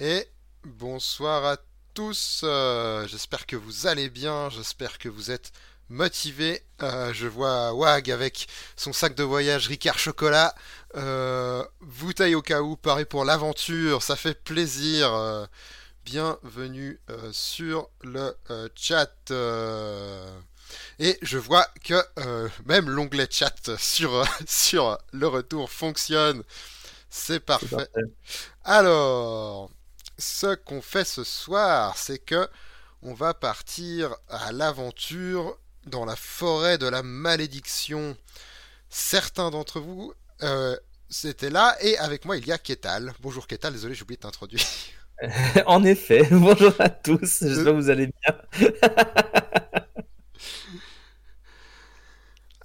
Et bonsoir à tous. Euh, j'espère que vous allez bien. J'espère que vous êtes motivés. Euh, je vois Wag avec son sac de voyage Ricard Chocolat. Euh, bouteille au cas où, pareil pour l'aventure. Ça fait plaisir. bienvenue sur le chat. Et je vois que même l'onglet chat sur, sur le retour fonctionne. C'est parfait. Alors, ce qu'on fait ce soir, c'est que on va partir à l'aventure dans la forêt de la malédiction. Certains d'entre vous euh, c'était là et avec moi il y a Ketal. Bonjour Ketal, désolé j'ai oublié de t'introduire. en effet, bonjour à tous, j'espère que vous allez bien.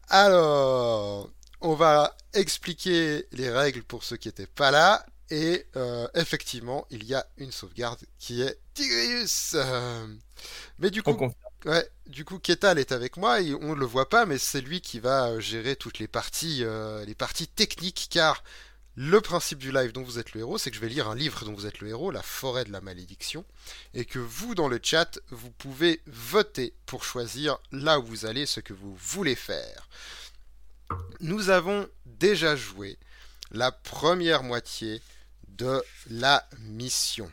Alors, on va expliquer les règles pour ceux qui n'étaient pas là et euh, effectivement, il y a une sauvegarde qui est Tigrius. Euh, mais du coup, ouais, du coup, Ketal est avec moi et on ne le voit pas, mais c'est lui qui va euh, gérer toutes les parties, les parties techniques, car le principe du live dont vous êtes le héros, c'est que je vais lire un livre dont vous êtes le héros, La forêt de la malédiction, et que vous, dans le chat, vous pouvez voter pour choisir là où vous allez, ce que vous voulez faire. Nous avons déjà joué la première moitié de la mission.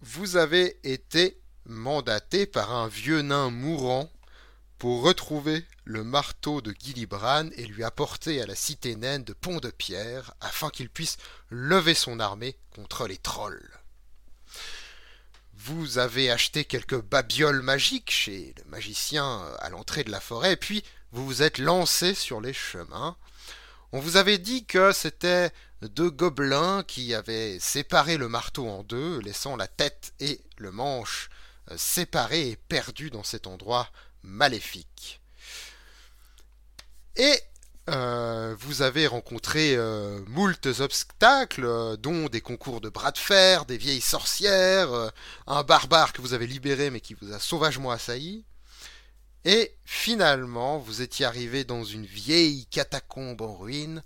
Vous avez été mandaté par un vieux nain mourant pour retrouver le marteau de Gilibran et lui apporter à la cité naine de Pont de Pierre afin qu'il puisse lever son armée contre les trolls. Vous avez acheté quelques babioles magiques chez le magicien à l'entrée de la forêt, puis vous vous êtes lancé sur les chemins. On vous avait dit que c'était deux gobelins qui avaient séparé le marteau en deux, laissant la tête et le manche euh, séparés et perdus dans cet endroit maléfique. Et euh, vous avez rencontré euh, moultes obstacles, dont des concours de bras de fer, des vieilles sorcières, un barbare que vous avez libéré mais qui vous a sauvagement assailli. Et finalement, vous étiez arrivé dans une vieille catacombe en ruine,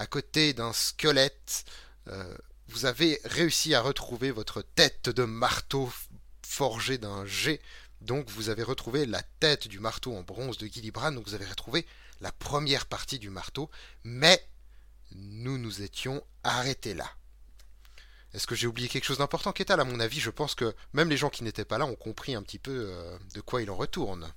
à côté d'un squelette. Euh, vous avez réussi à retrouver votre tête de marteau forgée d'un jet. Donc vous avez retrouvé la tête du marteau en bronze de Gillibrand, donc vous avez retrouvé la première partie du marteau, mais nous nous étions arrêtés là. Est-ce que j'ai oublié quelque chose d'important, Kétal À mon avis, je pense que même les gens qui n'étaient pas là ont compris un petit peu euh, de quoi il en retourne.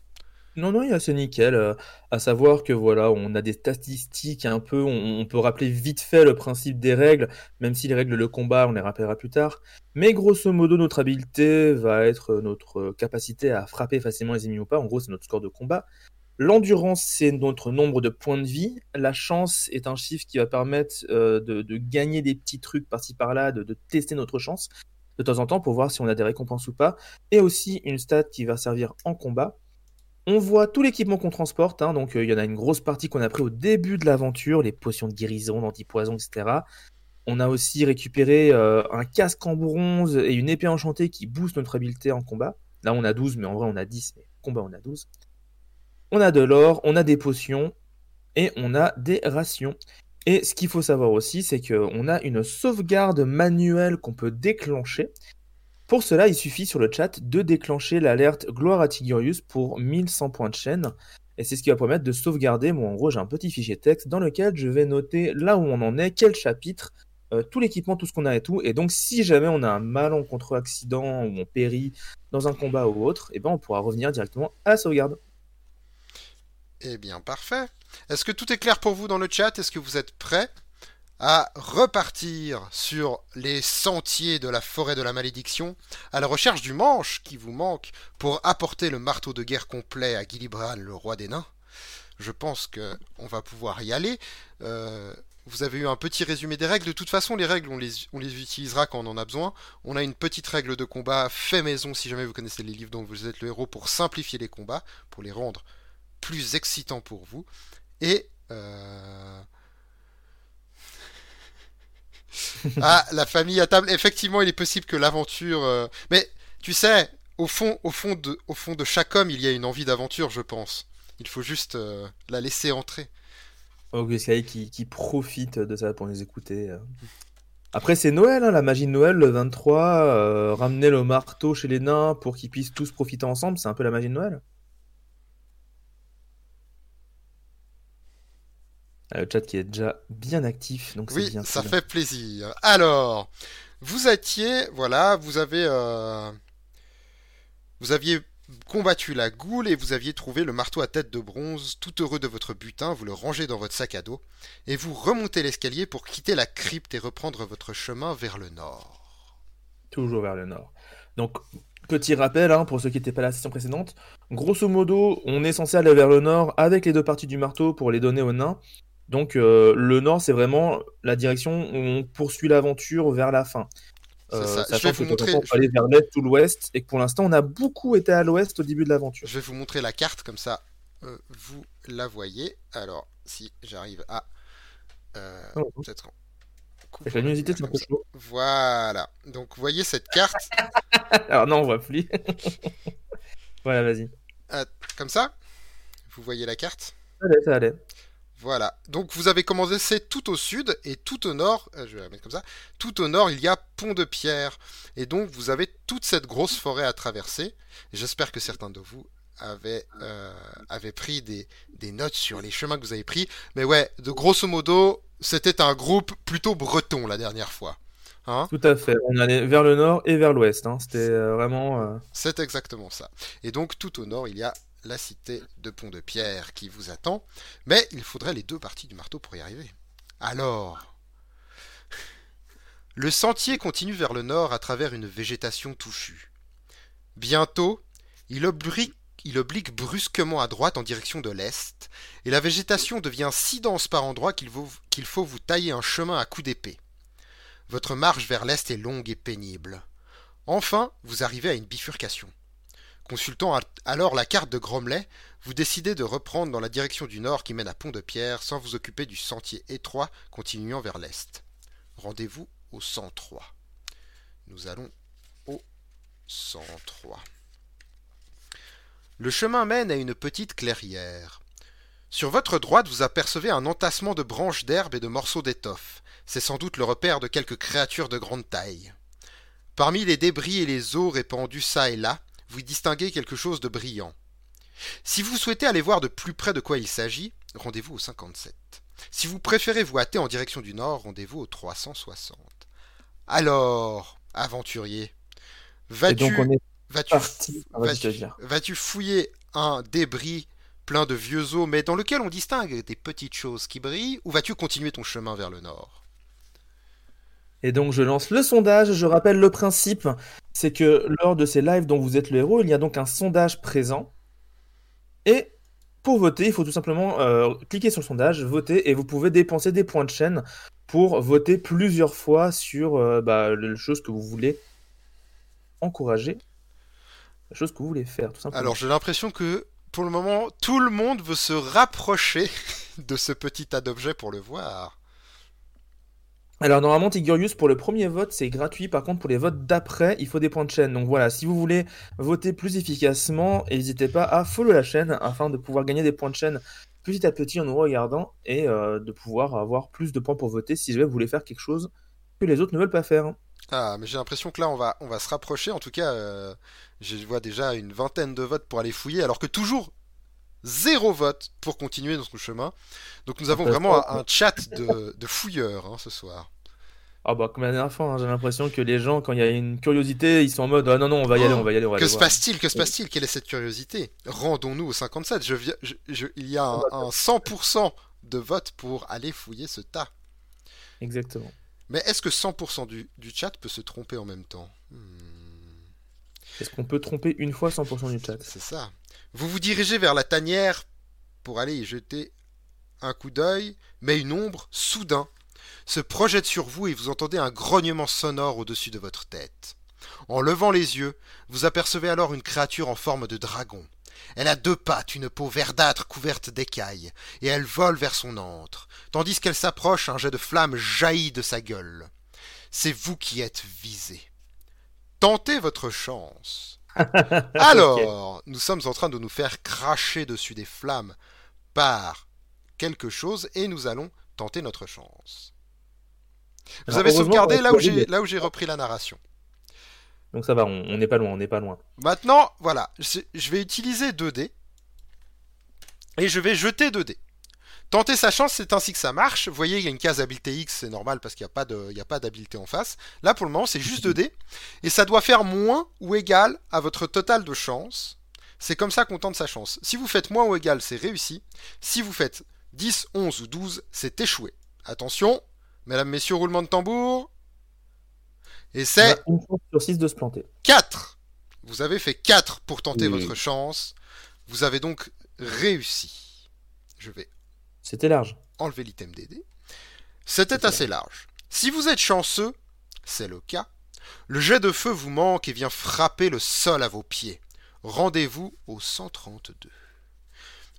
Non, non, il est assez nickel. Euh, à savoir que voilà, on a des statistiques un peu, on, peut rappeler vite fait le principe des règles, même si les règles de combat, on les rappellera plus tard. Mais grosso modo, notre habileté va être notre capacité à frapper facilement les ennemis ou pas. En gros, c'est notre score de combat. L'endurance, c'est notre nombre de points de vie. La chance est un chiffre qui va permettre euh, de, gagner des petits trucs par-ci par-là, de tester notre chance de temps en temps pour voir si on a des récompenses ou pas. Et aussi une stat qui va servir en combat on voit tout l'équipement qu'on transporte, hein, donc euh, il y en a une grosse partie qu'on a pris au début de l'aventure, les potions de guérison, d'antipoison, etc. On a aussi récupéré euh, un casque en bronze et une épée enchantée qui booste notre habileté en combat. Là on a 12, mais en vrai on a 10, mais combat on a 12. On a de l'or, on a des potions et on a des rations. Et ce qu'il faut savoir aussi, c'est qu'on a une sauvegarde manuelle qu'on peut déclencher. Pour cela, il suffit sur le chat de déclencher l'alerte Gloire à Tigurius pour 1100 points de chaîne. Et c'est ce qui va permettre de sauvegarder. Moi, en gros, j'ai un petit fichier texte dans lequel je vais noter là où on en est, quel chapitre, euh, tout l'équipement, tout ce qu'on a et tout. Et donc, si jamais on a un malencontreux accident ou on périt dans un combat ou autre, eh ben, on pourra revenir directement à la sauvegarde. Eh bien, parfait. Est-ce que tout est clair pour vous dans le chat? Est-ce que vous êtes prêts? À repartir sur les sentiers de la forêt de la malédiction, à la recherche du manche qui vous manque pour apporter le marteau de guerre complet à Gilibran, le roi des nains. Je pense que on va pouvoir y aller. Euh, vous avez eu un petit résumé des règles. De toute façon, les règles, on les, on les utilisera quand on en a besoin. On a une petite règle de combat fait maison, si jamais vous connaissez les livres dont vous êtes le héros, pour simplifier les combats, pour les rendre plus excitants pour vous. Et euh, ah, la famille à table. Effectivement, il est possible que l'aventure. Euh, mais tu sais, au fond, au fond de, au fond de chaque homme, il y a une envie d'aventure, je pense. Il faut juste euh, la laisser entrer. August qui, qui profite de ça pour nous écouter. Euh. Après, c'est Noël, hein, la magie de Noël, le 23, euh, ramener le marteau chez les nains pour qu'ils puissent tous profiter ensemble, c'est un peu la magie de Noël. Le chat qui est déjà bien actif, donc Oui, bien. ça fait plaisir. Alors, vous étiez, voilà, vous avez, euh, vous aviez combattu la goule et vous aviez trouvé le marteau à tête de bronze. Tout heureux de votre butin, vous le rangez dans votre sac à dos et vous remontez l'escalier pour quitter la crypte et reprendre votre chemin vers le nord. Toujours vers le nord. Donc, petit rappel, hein, pour ceux qui n'étaient pas à la session précédente, grosso modo, on est censé aller vers le nord avec les deux parties du marteau pour les donner aux nains. Donc, euh, le nord, c'est vraiment la direction où on poursuit l'aventure vers la fin. Euh, ça. Je vais vous montrer- temps, on peut aller vers l'est ou l'ouest, et que pour l'instant, on a beaucoup été à l'ouest au début de l'aventure. Je vais vous montrer la carte comme ça, euh, vous la voyez. Alors, si j'arrive à Oh, peut-être Avec la luminosité, c'est un peu chaud. Voilà. Donc, vous voyez cette carte Alors non, on voit plus. voilà, vas-y. comme ça Vous voyez la carte Ça allait, ça allait. Voilà. Donc vous avez commencé tout au sud et tout au nord, euh, je vais la mettre comme ça, tout au nord il y a Pont de Pierre. Et donc vous avez toute cette grosse forêt à traverser. J'espère que certains de vous avaient, euh, avaient pris des, des notes sur les chemins que vous avez pris. Mais ouais, de grosso modo, c'était un groupe plutôt breton la dernière fois. Hein Tout à fait. On allait vers le nord et vers l'ouest. hein. C'était euh, vraiment. euh, C'est exactement ça. Et donc tout au nord, il y a la cité de Pont-de-Pierre qui vous attend, mais il faudrait les deux parties du marteau pour y arriver. Alors, le sentier continue vers le nord à travers une végétation touffue. Bientôt, il oblique, brusquement à droite en direction de l'est, et la végétation devient si dense par endroits qu'il faut, qu'il faut vous tailler un chemin à coups d'épée. Votre marche vers l'est est longue et pénible. Enfin, vous arrivez à une bifurcation. Consultant alors la carte de Gromley, vous décidez de reprendre dans la direction du nord qui mène à Pont-de-Pierre sans vous occuper du sentier étroit continuant vers l'est. Rendez-vous au 103. Nous allons au 103. Le chemin mène à une petite clairière. Sur votre droite, vous apercevez un entassement de branches d'herbe et de morceaux d'étoffe. C'est sans doute le repère de quelques créatures de grande taille. Parmi les débris et les os répandus çà et là, vous distinguez quelque chose de brillant. Si vous souhaitez aller voir de plus près de quoi il s'agit, rendez-vous au 57. Si vous préférez vous hâter en direction du nord, rendez-vous au 360. Alors, aventurier, vas-tu dire. vas-tu fouiller un débris plein de vieux os, mais dans lequel on distingue des petites choses qui brillent, ou vas-tu continuer ton chemin vers le nord? Et donc je lance le sondage. Je rappelle le principe, c'est que lors de ces lives dont vous êtes le héros, il y a donc un sondage présent. Et pour voter, il faut tout simplement euh, cliquer sur le sondage, voter, et vous pouvez dépenser des points de chaîne pour voter plusieurs fois sur euh, bah, les choses que vous voulez encourager, la chose que vous voulez faire, tout simplement. Alors j'ai l'impression que pour le moment, tout le monde veut se rapprocher de ce petit tas d'objets pour le voir. Alors normalement Tigurius pour le premier vote c'est gratuit, par contre pour les votes d'après il faut des points de chaîne. Donc voilà, si vous voulez voter plus efficacement, n'hésitez pas à follow la chaîne afin de pouvoir gagner des points de chaîne petit à petit en nous regardant et euh, de pouvoir avoir plus de points pour voter si jamais vous voulez faire quelque chose que les autres ne veulent pas faire. Ah, mais j'ai l'impression que là on va, on va se rapprocher. En tout cas, euh, je vois déjà une vingtaine de votes pour aller fouiller, alors que toujours zéro vote pour continuer notre chemin. Donc nous avons vraiment un, un chat de, de fouilleurs hein, ce soir. Ah bah comme la dernière fois, hein, j'ai l'impression que les gens quand il y a une curiosité ils sont en mode ah non non on va y aller, on va y aller, on va Que aller se passe-t-il? Que se passe-t-il? Quelle est cette curiosité? Rendons-nous au 57. Je viens, je- je- il y a un, un 100% de vote pour aller fouiller ce tas. Exactement. Mais est-ce que 100% du, du chat peut se tromper en même temps? Hmm, Est-ce qu'on peut tromper une fois 100% du chat? C'est ça. Vous vous dirigez vers la tanière pour aller y jeter un coup d'œil, mais une ombre, soudain, se projette sur vous et vous entendez un grognement sonore au-dessus de votre tête. En levant les yeux, vous apercevez alors une créature en forme de dragon. Elle a deux pattes, une peau verdâtre couverte d'écailles, et elle vole vers son antre. Tandis qu'elle s'approche, un jet de flamme jaillit de sa gueule. C'est vous qui êtes visé. Tentez votre chance. Alors, nous sommes en train de nous faire cracher dessus des flammes par quelque chose et nous allons tenter notre chance. Vous Alors, avez sauvegardé là où j'ai là où j'ai repris la narration. Donc ça va, on n'est pas loin, on n'est pas loin. Maintenant, voilà, je je vais utiliser 2 dés et je vais jeter 2 dés. Tenter sa chance, c'est ainsi que ça marche. Vous voyez, il y a une case habileté X, c'est normal parce qu'il n'y a pas d'habileté en face. Là, pour le moment, c'est juste 2 dés et ça doit faire moins ou égal à votre total de chance. C'est comme ça qu'on tente sa chance. Si vous faites moins ou égal, c'est réussi. Si vous faites 10, 11 ou 12, c'est échoué. Attention, mesdames, messieurs, roulement de tambour. Et c'est une chance sur 6 de se planter. 4. Vous avez fait 4 pour tenter Oui. votre chance. Vous avez donc réussi. Je vais C'était large. enlever l'item DD. C'était assez large. Si vous êtes chanceux, c'est le cas, le jet de feu vous manque et vient frapper le sol à vos pieds. Rendez-vous au 132.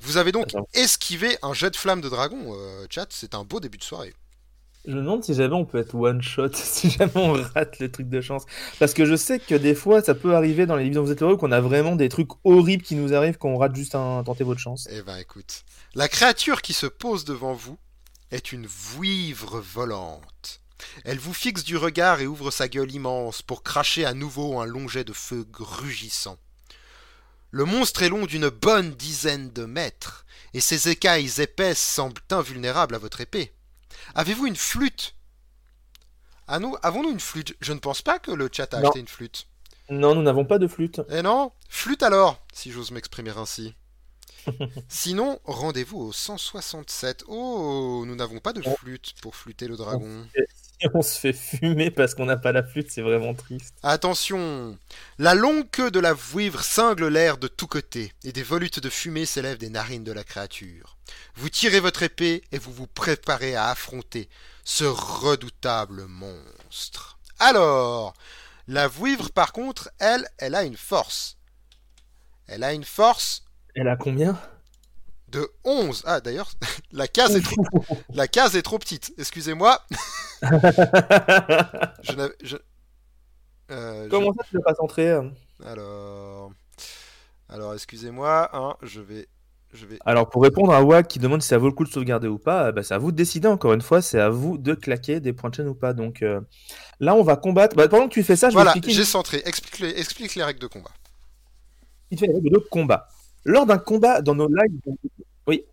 Vous avez donc Attends. esquivé un jet de flamme de dragon, euh, chat. C'est un beau début de soirée. Je me demande si jamais on peut être one shot, si jamais on rate le truc de chance. Parce que je sais que des fois, ça peut arriver dans les livres dont vous êtes heureux qu'on a vraiment des trucs horribles qui nous arrivent quand on rate juste un tenter votre chance. Eh ben écoute, la créature qui se pose devant vous est une vouivre volante. Elle vous fixe du regard et ouvre sa gueule immense pour cracher à nouveau un long jet de feu rugissant. Le monstre est long d'une bonne dizaine de mètres, et ses écailles épaisses semblent invulnérables à votre épée. Avez-vous une flûte? Ah nous, avons-nous une flûte? Je ne pense pas que le chat a Non. acheté une flûte. Non, nous n'avons pas de flûte. Eh non? Flûte alors, si j'ose m'exprimer ainsi. Sinon, rendez-vous au 167. Oh, nous n'avons pas de flûte pour flûter le dragon. On se fait fumer parce qu'on n'a pas la flûte, c'est vraiment triste. Attention La longue queue de la vouivre cingle l'air de tous côtés, et des volutes de fumée s'élèvent des narines de la créature. Vous tirez votre épée et vous vous préparez à affronter ce redoutable monstre. Alors, la vouivre par contre, elle, elle a une force. Elle a une force Elle a combien? De 11. Ah d'ailleurs, la case est trop, la case est trop petite. Excusez-moi. Je n'avais- je- euh, je- Comment ça, tu l'as pas centré euh? Alors, alors excusez-moi. Hein, je vais, je vais. Alors, pour répondre à Wack qui demande si ça vaut le coup de sauvegarder ou pas, euh, bah, c'est à vous de décider encore une fois, c'est à vous de claquer des points de chaîne ou pas. Donc euh, là, on va combattre. Bah, pendant que tu fais ça, je vais Voilà, expliquer j'ai centré. Explique les, explique les règles de combat. vite fait les règles de combat. Lors d'un combat dans nos lives. Oui.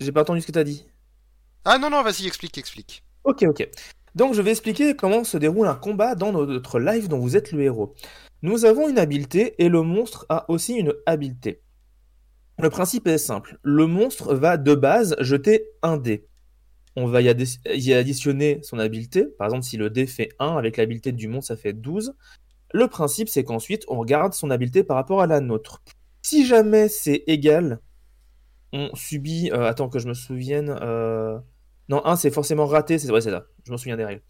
J'ai pas entendu ce que tu as dit. Ah non non, vas-y, explique, explique. Ok, ok. Donc je vais expliquer comment se déroule un combat dans notre live dont vous êtes le héros. Nous avons une habileté et le monstre a aussi une habileté. Le principe est simple. Le monstre va de base jeter un dé. On va y additionner son habileté. Par exemple, si le dé fait 1, avec l'habileté du monstre, ça fait 12. Le principe, c'est qu'ensuite, on regarde son habileté par rapport à la nôtre. Si jamais c'est égal, on subit... euh, attends que je me souvienne... euh, non, 1 c'est forcément raté, c'est vrai, c'est ça. Je me souviens des règles.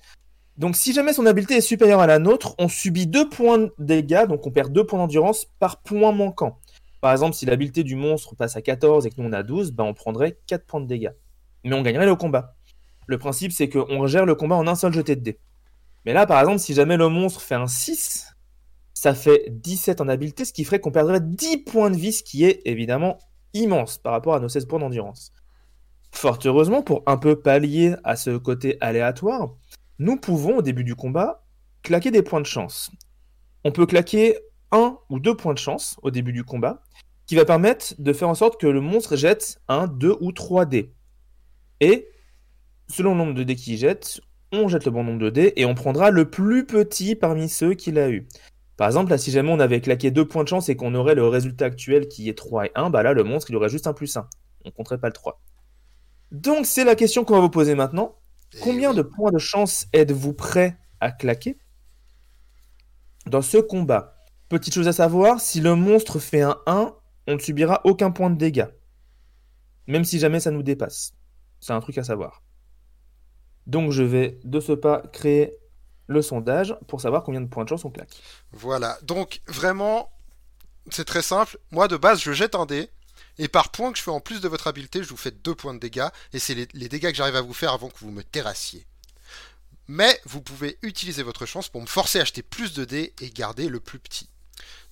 Donc si jamais son habileté est supérieure à la nôtre, on subit 2 points de dégâts, donc on perd 2 points d'endurance par point manquant. Par exemple, si l'habileté du monstre passe à 14 et que nous on a 12, ben on prendrait 4 points de dégâts. Mais on gagnerait le combat. Le principe c'est qu'on gère le combat en un seul jeté de dés. Mais là par exemple, si jamais le monstre fait un 6, ça fait 17 en habileté, ce qui ferait qu'on perdrait 10 points de vie, ce qui est évidemment immense par rapport à nos 16 points d'endurance. Fort heureusement, pour un peu pallier à ce côté aléatoire, nous pouvons, au début du combat, claquer des points de chance. On peut claquer un ou deux points de chance au début du combat, qui va permettre de faire en sorte que le monstre jette un, deux ou trois dés. Et, selon le nombre de dés qu'il jette, on jette le bon nombre de dés et on prendra le plus petit parmi ceux qu'il a eu. Par exemple, là, si jamais on avait claqué deux points de chance et qu'on aurait le résultat actuel qui est 3 et 1, bah là, le monstre, il aurait juste un plus 1. On compterait pas le 3. Donc, c'est la question qu'on va vous poser maintenant. Et Combien de points de chance êtes-vous prêt à claquer dans ce combat? Petite chose à savoir, si le monstre fait un 1, on ne subira aucun point de dégâts. Même si jamais ça nous dépasse. C'est un truc à savoir. Donc je vais de ce pas créer le sondage pour savoir combien de points de chance on claque. Voilà. Donc vraiment, c'est très simple. Moi de base, je jette un dé. Et par point que je fais en plus de votre habileté, je vous fais deux points de dégâts. Et c'est les, les dégâts que j'arrive à vous faire avant que vous me terrassiez. Mais vous pouvez utiliser votre chance pour me forcer à acheter plus de dés et garder le plus petit.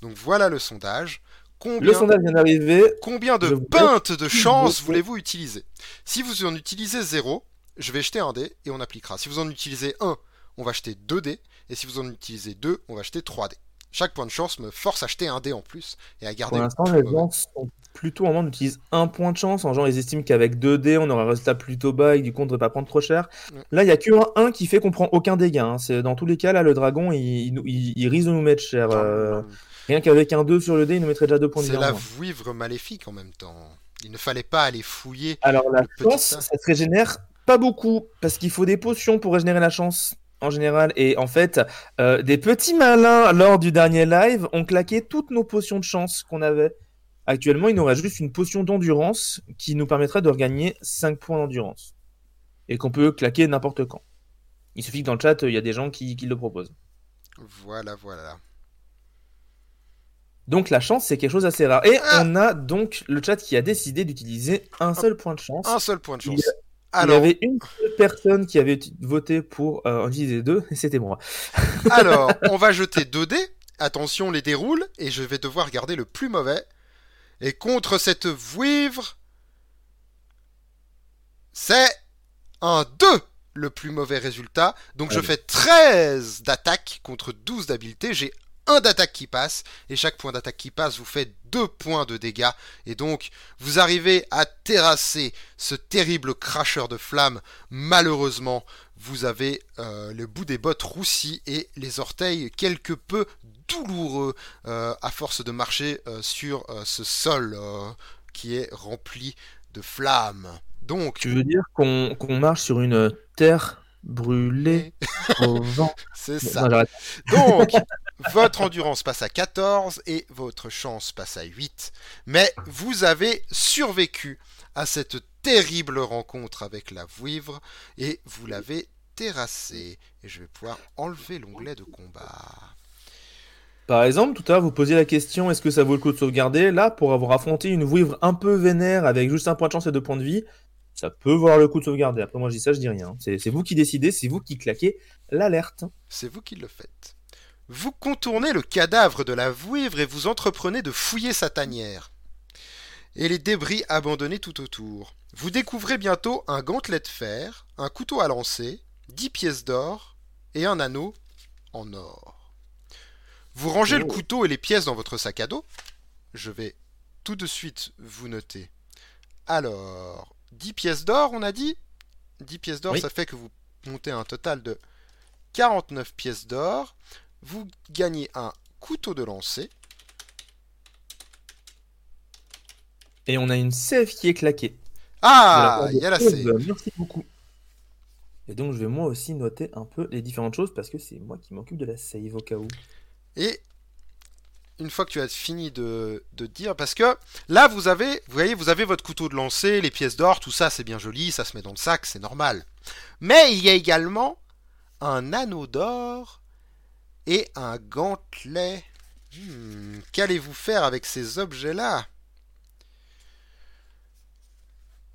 Donc voilà le sondage. Combien, Le sondage vient d'arriver. combien de pintes de chance voulez-vous utiliser? Si vous en utilisez zéro, je vais jeter un dé et on appliquera. Si vous en utilisez un, on va jeter 2 dés. Et si vous en utilisez deux, on va jeter 3 dés. Chaque point de chance me force à jeter un dé en plus et à garder. Pour l'instant, les gens sont plutôt en mode d'utiliser un point de chance. En genre, ils estiment qu'avec 2 dés, on aura un résultat plutôt bas et du coup, on ne devrait pas prendre trop cher. Ouais. Là, il n'y a que un 1 qui fait qu'on prend aucun dégât. hein. C'est Dans tous les cas, là, le dragon, il, il, risque de nous mettre cher. euh, Rien qu'avec un 2 sur le dé, il nous mettrait déjà 2 points de C'est vie. en la vouivre maléfique en même temps. Il ne fallait pas aller fouiller. Alors, la chance, ça se régénère pas beaucoup parce qu'il faut des potions pour régénérer la chance. En général, et en fait, euh, des petits malins lors du dernier live ont claqué toutes nos potions de chance qu'on avait. Actuellement, il nous reste juste une potion d'endurance qui nous permettrait de regagner 5 points d'endurance. Et qu'on peut claquer n'importe quand. Il suffit que dans le chat, il y a des gens qui, qui le proposent. Voilà, voilà. Donc la chance, c'est quelque chose d'assez rare. Et Ah on a donc le chat qui a décidé d'utiliser un seul point de chance. Un seul point de chance. Y Il y Alors, avait une seule personne qui avait voté pour euh, en utiliser deux, et c'était moi. alors, on va jeter 2 dés. Attention, les déroule. Et je vais devoir garder le plus mauvais. Et contre cette vouivre, c'est un 2 le plus mauvais résultat. Donc je fais 13 d'attaque contre 12 d'habileté. J'ai un d'attaque qui passe. Et chaque point d'attaque qui passe vous fait 2 points de dégâts. Et donc vous arrivez à terrasser ce terrible cracheur de flammes. Malheureusement, vous avez euh, le bout des bottes roussi et les orteils quelque peu douloureux euh, à force de marcher euh, sur ce sol qui est rempli de flammes. Donc, Tu veux dire qu'on marche sur une terre brûlée au vent? C'est ça. non. Donc, votre endurance passe à 14 et votre chance passe à 8. Mais vous avez survécu à cette terrible rencontre avec la vouivre et vous l'avez terrassée. Et je vais pouvoir enlever l'onglet de combat. Par exemple, tout à l'heure, vous posiez la question est-ce que ça vaut le coup de sauvegarder? Là, pour avoir affronté une vouivre un peu vénère avec juste un point de chance et deux points de vie, ça peut valoir le coup de sauvegarder. Après, moi, je dis ça, je dis rien. C'est vous qui décidez, c'est vous qui claquez l'alerte. C'est vous qui le faites. Vous contournez le cadavre de la vouivre et vous entreprenez de fouiller sa tanière. Et les débris abandonnés tout autour. Vous découvrez bientôt un gantelet de fer, un couteau à lancer, 10 pièces d'or et un anneau en or. Vous rangez le Oh. couteau et les pièces dans votre sac à dos. Je vais tout de suite vous noter. Alors, 10 pièces d'or, on a dit? 10 pièces d'or, Oui. ça fait que vous montez un total de 49 pièces d'or. Vous gagnez un couteau de lancer. Et on a une save qui est claquée. Ah, il y a la save. Merci beaucoup. Et donc, je vais moi aussi noter un peu les différentes choses parce que c'est moi qui m'occupe de la save au cas où. Et une fois que tu as fini de, de dire, parce que là vous avez, vous voyez, vous avez votre couteau de lancer, les pièces d'or, tout ça c'est bien joli, ça se met dans le sac, c'est normal. Mais il y a également un anneau d'or et un gantelet. Hmm, Qu'allez-vous faire avec ces objets-là?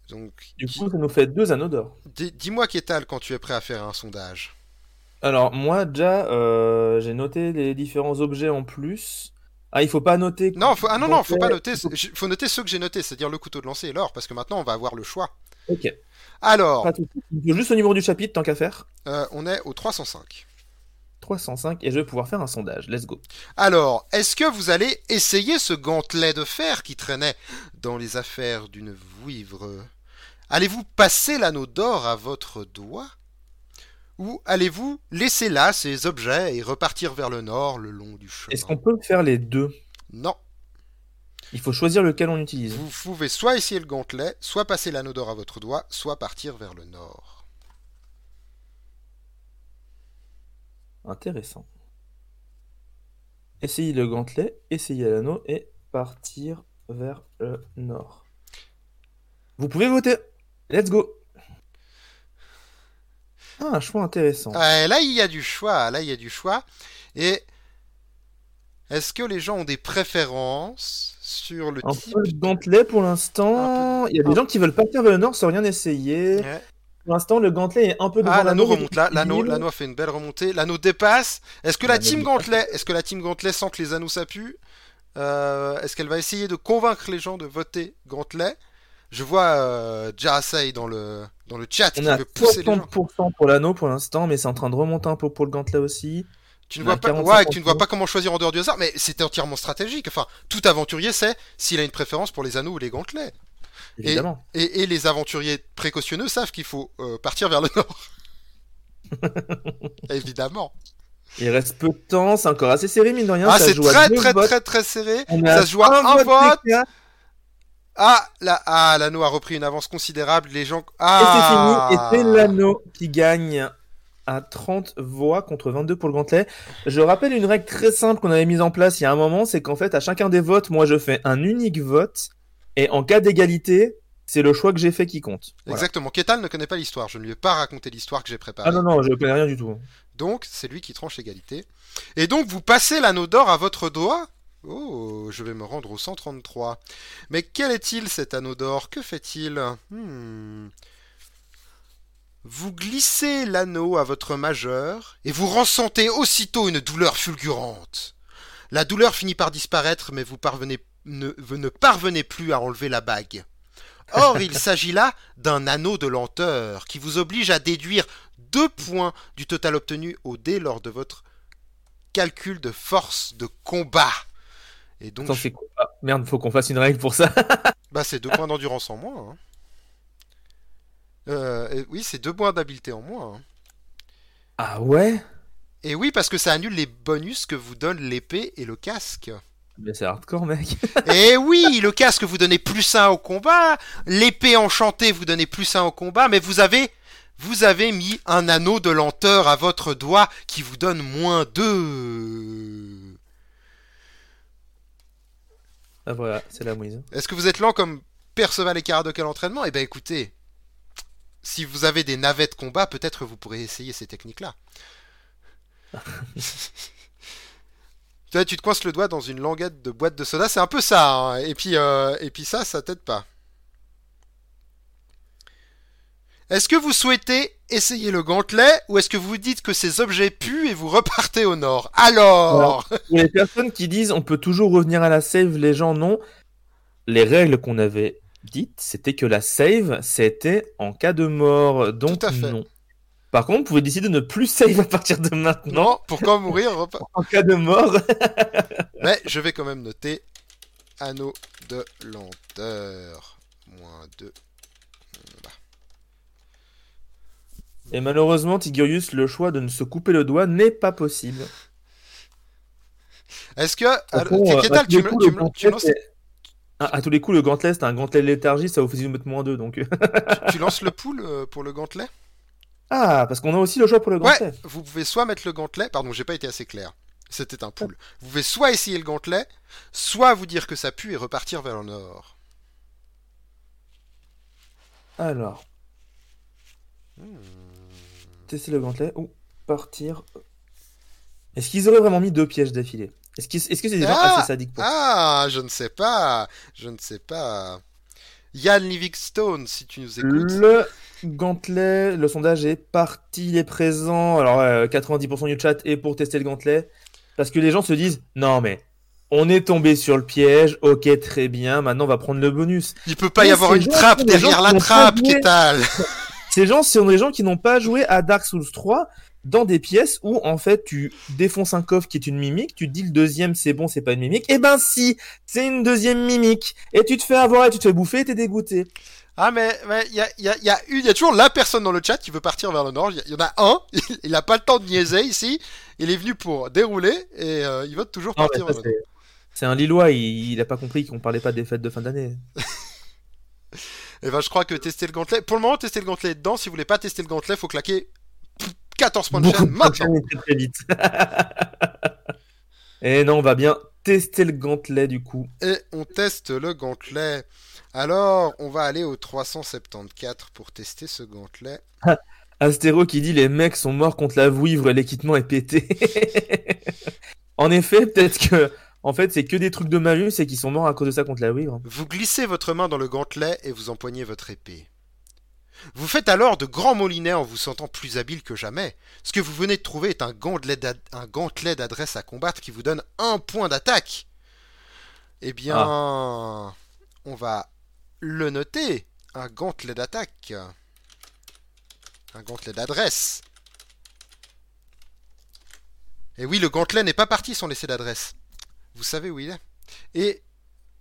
Donc, Du coup, ça nous fait deux anneaux d'or. dis- dis-moi Kétal quand tu es prêt à faire un sondage. Alors, moi, déjà, euh, j'ai noté les différents objets en plus. Ah, il faut pas noter. Non, faut- ah non, non, faut pas noter. Il faut noter ceux que j'ai notés, c'est-à-dire le couteau de lancer et l'or, parce que maintenant on va avoir le choix. Ok. Alors, Pas tout faut juste le numéro du chapitre, tant qu'à faire. euh, on est au 305. 305, et je vais pouvoir faire un sondage. Let's go. Alors, est-ce que vous allez essayer ce gantelet de fer qui traînait dans les affaires d'une vouivre? Allez-vous passer l'anneau d'or à votre doigt? Ou allez-vous laisser là ces objets et repartir vers le nord le long du chemin? Est-ce qu'on peut faire les deux? Non. Il faut choisir lequel on utilise. Vous pouvez soit essayer le gantelet, soit passer l'anneau d'or à votre doigt, soit partir vers le nord. Intéressant. Essayez le gantelet, essayez l'anneau et partir vers le nord. Vous pouvez voter. Let's go. Ah, un choix intéressant. Euh, là, il y a du choix. Là, il y a du choix. Et est-ce que les gens ont des préférences sur le Un type peu le gantelet pour l'instant. Peu- Il y a des un- gens qui veulent partir vers le nord sans rien essayer. Ouais. Pour l'instant, le gantelet est un peu devant Ah, l'anneau remonte là. L'anneau, l'anneau a fait une belle remontée. L'anneau dépasse. Est-ce que la team. Gantelet, est-ce que la team Gantelet sent que les anneaux ça pue Euh, Est-ce qu'elle va essayer de convaincre les gens de voter Gantelet? Je vois euh, Jarasei dans le, dans le chat On qui a veut pousser les gens. 60% pour l'anneau pour l'instant, mais c'est en train de remonter un peu pour le gantelet aussi. Tu ne vois pas, 45%. ouais, tu ne vois pas comment choisir en dehors du hasard, mais c'était entièrement stratégique. Enfin, tout aventurier sait s'il a une préférence pour les anneaux ou les gantelets. Et, et les aventuriers précautionneux savent qu'il faut euh, partir vers le nord. Évidemment. Il reste peu de temps, c'est encore assez serré, mine de rien. Ah, c'est très très votes. très très serré. Ça se joue à un vote. Ah, là, ah, l'anneau a repris une avance considérable. Les gens. Et Ah. c'est fini, et c'est l'anneau qui gagne à 30 voix contre 22 pour le gantelet. Je rappelle une règle très simple qu'on avait mise en place il y a un moment, c'est qu'en fait, à chacun des votes, moi je fais un unique vote, et en cas d'égalité, c'est le choix que j'ai fait qui compte. Voilà. Exactement. Ketal ne connaît pas l'histoire. Je ne lui ai pas raconté l'histoire que j'ai préparée. Ah non, non, je connais rien du tout. Donc, c'est lui qui tranche l'égalité. Et donc, vous passez l'anneau d'or à votre doigt Oh, je vais me rendre au 133. Mais quel est-il cet anneau d'or? Que fait-il? Hmm. Vous glissez l'anneau à votre majeur et vous ressentez aussitôt une douleur fulgurante. La douleur finit par disparaître, mais vous, parvenez, ne, ne parvenez plus à enlever la bague. Or, il s'agit là d'un anneau de lenteur qui vous oblige à déduire deux points du total obtenu au dé lors de votre calcul de force de combat. Et donc, Attends, Ah, Merde, faut qu'on fasse une règle pour ça. bah, c'est deux points d'endurance en moins. hein. Euh, oui, c'est deux points d'habileté en moins. hein. Ah ouais? Et oui, parce que ça annule les bonus que vous donne l'épée et le casque. Mais c'est hardcore, mec. Et oui, le casque vous donnez plus 1 au combat, l'épée enchantée vous donnez plus 1 au combat, mais vous avez vous avez mis un anneau de lenteur à votre doigt qui vous donne moins 2. Ah voilà, c'est la mouise. Est-ce que vous êtes lent comme Perceval et Caradoc à l'entraînement Eh ben écoutez, si vous avez des navettes combat, peut-être vous pourrez essayer ces techniques-là. tu te coinces le doigt dans une languette de boîte de soda, c'est un peu ça. hein. Et puis, euh, et puis ça, ça t'aide pas. Est-ce que vous souhaitez essayer le gantelet ou est-ce que vous dites que ces objets puent et vous repartez au nord? Alors, Pour les personnes qui disent on peut toujours revenir à la save, les gens non. Les règles qu'on avait dites, c'était que la save, c'était en cas de mort. Donc Tout à fait. non. Par contre, vous pouvez décider de ne plus save à partir de maintenant. pourquoi mourir En cas de mort. Mais je vais quand même noter anneau de lenteur. Moins 2. Et malheureusement, Tigurius, le choix de ne se couper le doigt n'est pas possible. Est-ce que. À tous tu les coups, tu le tu gantelet, c'est- à tous les coups, le gantelet, c'est un gantelet léthargie, ça vous fait mettre moins 2. Donc... tu lances le pool euh, pour le gantelet? Ah, parce qu'on a aussi le choix pour le gantelet. Ouais, vous pouvez soit mettre le gantelet. Pardon, j'ai pas été assez clair. C'était un pool. Vous pouvez soit essayer le gantelet, soit vous dire que ça pue et repartir vers le nord. Alors, Hmm. tester le gantelet ou partir. Est-ce qu'ils auraient vraiment mis deux pièges d'affilée? Est-ce que c'est des gens Ah assez sadiques pour Ah, je ne sais pas. Je ne sais pas. Yann Livingstone, si tu nous écoutes. Le gantelet, le sondage est parti, il est présent. Alors, euh, 90% du chat est pour tester le gantelet. Parce que les gens se disent Non, mais on est tombé sur le piège, ok, très bien, maintenant on va prendre le bonus. Il peut pas y avoir une trappe derrière la trappe. Kétal. Ces gens sont des gens qui n'ont pas joué à Dark Souls 3 dans des pièces où en fait tu défonces un coffre qui est une mimique, tu te dis le deuxième c'est bon, c'est pas une mimique. Eh ben si, c'est une deuxième mimique. Et tu te fais avoir et tu te fais bouffer et t'es dégoûté. Ah mais il y a, y, a, y, a une- y a toujours la personne dans le chat qui veut partir vers le nord. Il y, y en a un, il a pas le temps de niaiser ici. Il est venu pour dérouler et euh, il vote toujours Non, partir vers le nord. c'est- un Lillois, il, il a pas compris qu'on parlait pas des fêtes de fin d'année. Et ben je crois que tester le gantelet. Pour le moment, tester le gantelet est dedans. Si vous voulez pas tester le gantelet, faut claquer 14 points de chaîne maintenant. chaînes très, très vite. et non, on va bien tester le gantelet du coup. Et on teste le gantelet. Alors, on va aller au 374 pour tester ce gantelet. Astéro qui dit les mecs sont morts contre la vouivre et l'équipement est pété. en effet, peut-être que en fait c'est que des trucs de malus et qu'ils sont morts à cause de ça contre la vouivre. Vous glissez votre main dans le gantelet et vous empoignez votre épée. Vous faites alors de grands molinets en vous sentant plus habile que jamais. Ce que vous venez de trouver est un gantelet d'adresse à combattre qui vous donne un point d'attaque. Eh bien, on va le noter. Un gantelet d'attaque. Un gantelet d'adresse. Et oui, le gantelet n'est pas parti sans laisser d'adresse. Vous savez où il est. Et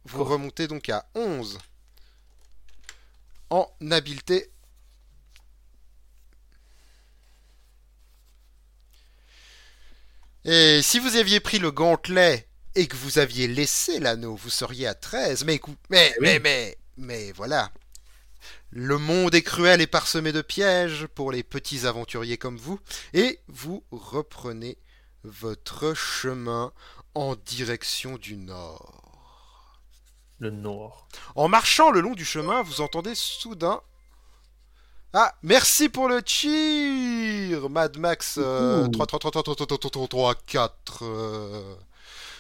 vous Oh. remontez donc à 11 en habileté. Et si vous aviez pris le gantelet et que vous aviez laissé l'anneau, vous seriez à 13. Mais écoute, mais, Eh mais, mais, mais voilà. Le monde est cruel et parsemé de pièges pour les petits aventuriers comme vous, et vous reprenez votre chemin en direction du nord. Le Nord. En marchant le long du chemin, vous entendez soudain. Ah, merci pour le cheer Mad Max euh, Ouh. 3, 3, 3, 3, 3, 3, 3, 3, 3, 4. euh,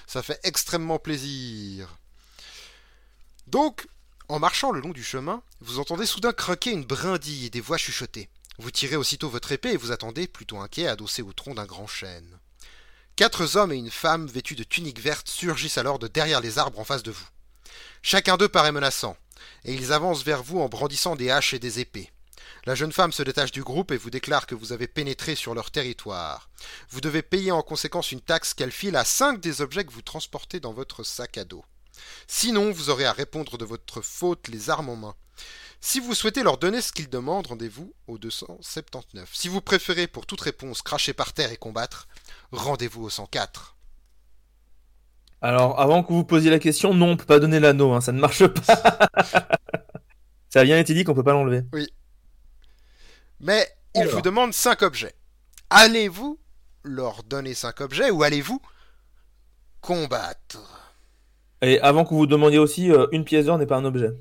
Ça fait extrêmement plaisir. Donc, en marchant le long du chemin, vous entendez soudain craquer une brindille et des voix chuchotées. Vous tirez aussitôt votre épée et vous attendez, plutôt inquiet, adossé au tronc d'un grand chêne. Quatre hommes et une femme vêtus de tuniques vertes surgissent alors de derrière les arbres en face de vous. Chacun d'eux paraît menaçant, et ils avancent vers vous en brandissant des haches et des épées. La jeune femme se détache du groupe et vous déclare que vous avez pénétré sur leur territoire. Vous devez payer en conséquence une taxe qu'elle file à cinq des objets que vous transportez dans votre sac à dos. Sinon, vous aurez à répondre de votre faute les armes en main. Si vous souhaitez leur donner ce qu'ils demandent, rendez-vous au 279. Si vous préférez pour toute réponse cracher par terre et combattre, rendez-vous au 104. Alors, avant que vous posiez la question, non, on peut pas donner l'anneau, hein, ça ne marche pas. ça a bien été dit qu'on peut pas l'enlever. Mais ils Alors. vous demandent 5 objets. Allez-vous leur donner 5 objets ou allez-vous combattre? Et avant que vous demandiez aussi, euh, une pièce d'or n'est pas un objet.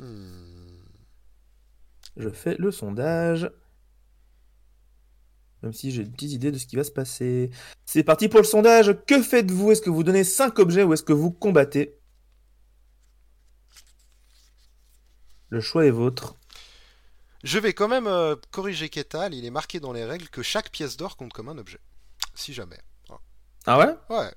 Hmm. Je fais le sondage. Même si j'ai une petite idée de ce qui va se passer. C'est parti pour le sondage. Que faites-vous? Est-ce que vous donnez 5 objets ou est-ce que vous combattez? Le choix est vôtre. Je vais quand même euh, corriger Ketal, il est marqué dans les règles que chaque pièce d'or compte comme un objet. Si jamais. Ah ouais? Ouais,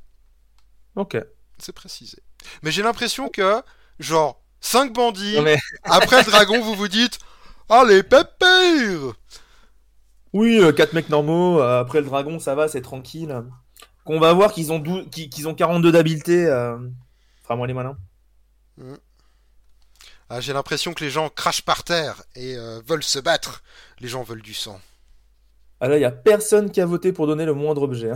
Ok. c'est précisé. Mais j'ai l'impression que, genre, 5 bandits, mais- après le dragon, vous vous dites Allez, pépère Oui, 4 mecs normaux. euh, après le dragon, ça va, c'est tranquille. Qu'on va voir qu'ils ont, 12 qu'ils ont 42 d'habileté. Euh... Fera-moi les malins. Ah, J'ai l'impression que les gens crachent par terre et euh, veulent se battre. Les gens veulent du sang. Ah là, il y a personne qui a voté pour donner le moindre objet. hein.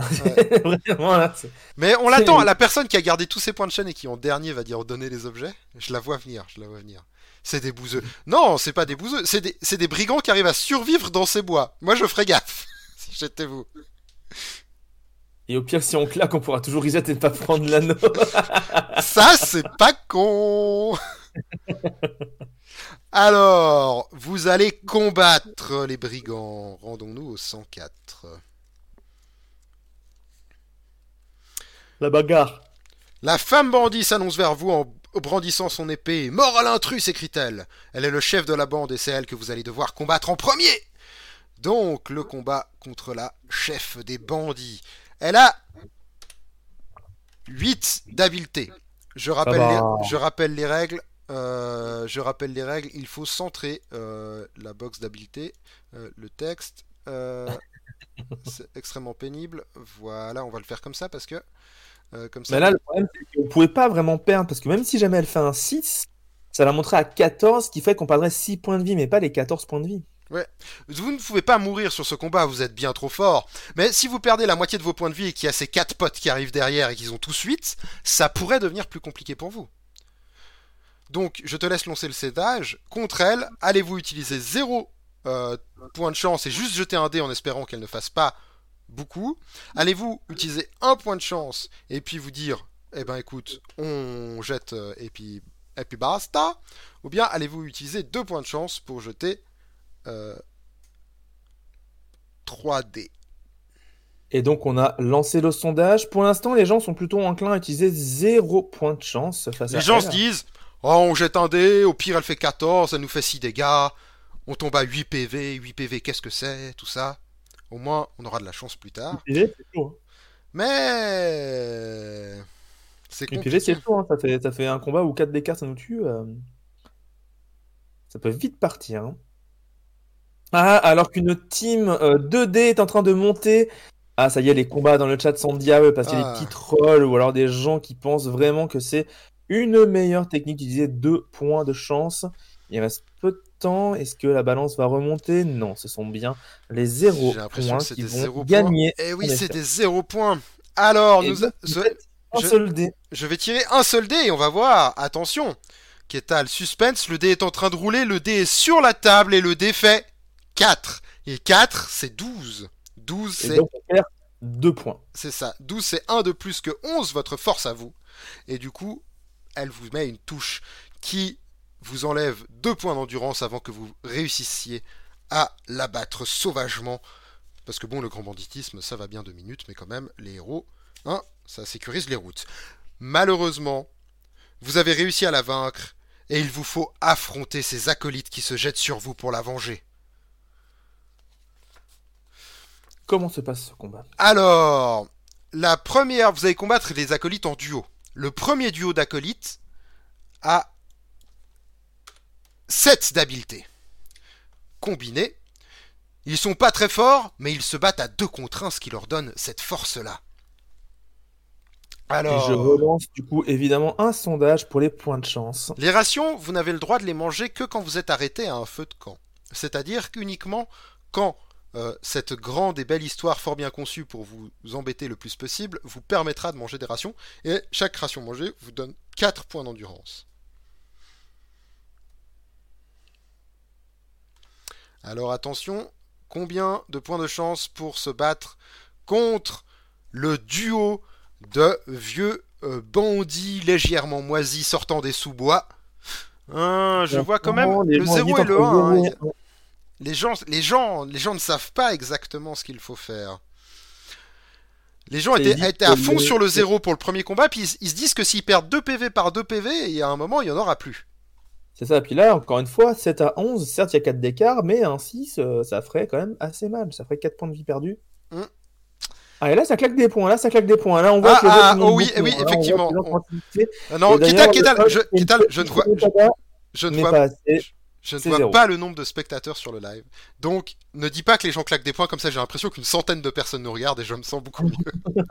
Vraiment, là, c'est- Mais on l'attend, la personne qui a gardé tous ses points de chaîne et qui en dernier va dire donner les objets, je la vois venir, je la vois venir. C'est des bouseux. Non, c'est pas des bouseux, c'est des, des brigands qui arrivent à survivre dans ces bois. Moi, je ferais gaffe, si j'étais vous. Et au pire, si on claque, on pourra toujours reset et ne pas prendre l'anneau. Ça, c'est pas con Alors, vous allez combattre les brigands. Rendons-nous au 104. La bagarre. La femme bandit s'annonce vers vous en brandissant son épée. Mort à l'intrus, s'écrie-t-elle. Elle est le chef de la bande et c'est elle que vous allez devoir combattre en premier. Donc, le combat contre la chef des bandits. Elle a 8 d'habileté. Je rappelle, va. les, je rappelle les règles. Euh, je rappelle les règles. Il faut centrer euh, la box d'habileté, euh, le texte. C'est extrêmement pénible. Voilà, on va le faire comme ça parce que. comme ça, Mais là, le problème, c'est que vous pouvez pas vraiment perdre, parce que même si jamais elle fait un 6, ça la montrer à 14, ce qui fait qu'on perdrait 6 points de vie, mais pas les 14 points de vie. Vous ne pouvez pas mourir sur ce combat, vous êtes bien trop fort. Mais si vous perdez la moitié de vos points de vie et qu'il y a ces quatre potes qui arrivent derrière et qu'ils ont tous 8, ça pourrait devenir plus compliqué pour vous. Donc, je te laisse lancer le cédage. Contre elle, allez-vous utiliser 0 point de chance et juste jeter un dé en espérant qu'elle ne fasse pas beaucoup? Allez-vous utiliser un point de chance et puis vous dire, eh ben écoute, on jette euh, et puis, et puis basta? Ou bien allez-vous utiliser deux points de chance pour jeter euh, 3D. Et donc, on a lancé le sondage. Pour l'instant, les gens sont plutôt enclins à utiliser 0 points de chance face à Les gens elle. se disent Oh, on jette un dé, au pire elle fait 14, elle nous fait 6 dégâts, on tombe à 8 PV, 8 PV, qu'est-ce que c'est, tout ça. Au moins, on aura de la chance plus tard. PV, c'est chaud. hein. Mais. C'est PV, c'est chaud. hein. Ça, fait, ça fait un combat où 4 des cartes, ça nous tue. euh. Ça peut vite partir. hein. Ah, alors qu'une team euh, 2D est en train de monter. Ah, ça y est, les combats dans le chat sont diables parce qu'il y a Ah. des petits trolls ou alors des gens qui pensent vraiment que c'est une meilleure technique d'utiliser deux points de chance. Il reste peu de temps. Est-ce que la balance va remonter? Non, ce sont bien les zéro J'ai l'impression points que c'est qui des vont zéro gagner. points. Eh oui, c'est des zéro points. Alors, Et nous, un je- seul dé. je vais tirer un seul dé et on va voir. Attention. Kétal, suspense. Le dé est en train de rouler. Le dé est sur la table et le dé fait 4. Et 4, c'est 12. 12, Et c'est donc, on perd deux points. C'est ça. 12, c'est 1 de plus que 11, votre force à vous. Et du coup, elle vous met une touche qui vous enlève 2 points d'endurance avant que vous réussissiez à l'abattre sauvagement. Parce que bon, le grand banditisme, ça va bien 2 minutes, mais quand même, les héros, hein, ça sécurise les routes. Malheureusement, vous avez réussi à la vaincre, et il vous faut affronter ces acolytes qui se jettent sur vous pour la venger. Comment se passe ce combat? Alors, la première, vous allez combattre les acolytes en duo. Le premier duo d'acolytes a 7 d'habileté. Combinés, ils sont pas très forts, mais ils se battent à 2 contre 1, ce qui leur donne cette force-là. Et Alors, je relance du coup évidemment un sondage pour les points de chance. les rations, vous n'avez le droit de les manger que quand vous êtes arrêté à un feu de camp. C'est-à-dire qu'uniquement quand euh, cette grande et belle histoire fort bien conçue pour vous embêter le plus possible vous permettra de manger des rations. Et chaque ration mangée vous donne 4 points d'endurance. Alors attention, combien de points de chance pour se battre contre le duo de vieux euh, bandits légèrement moisis sortant des sous-bois? Hein, Je vois quand même le gens 0 hésitent et le entre 1. zéro et un. Les gens, les, gens, les gens ne savent pas exactement ce qu'il faut faire. Les gens étaient, à fond sur le 0 pour le premier combat, puis ils, ils se disent que s'ils perdent 2 PV par 2 PV, il y a un moment, il n'y en aura plus. C'est ça, puis là, encore une fois, 7 à 11, certes, il y a 4 d'écart, mais un 6, euh, ça ferait quand même assez mal. Ça ferait 4 points de vie perdus. Mm. Ah, et là, ça claque des points, là, ça claque des points. Là, on voit Ah, que ah, oh oui, oui, hein. Là, effectivement. Non, Kétal, Kétal, je, Kétal, ne vois, je, je ne vois, pas assez. Je ne c'est vois zéro. pas le nombre de spectateurs sur le live. Donc, ne dis pas que les gens claquent des points comme ça, j'ai l'impression qu'une centaine de personnes nous regardent et je me sens beaucoup mieux.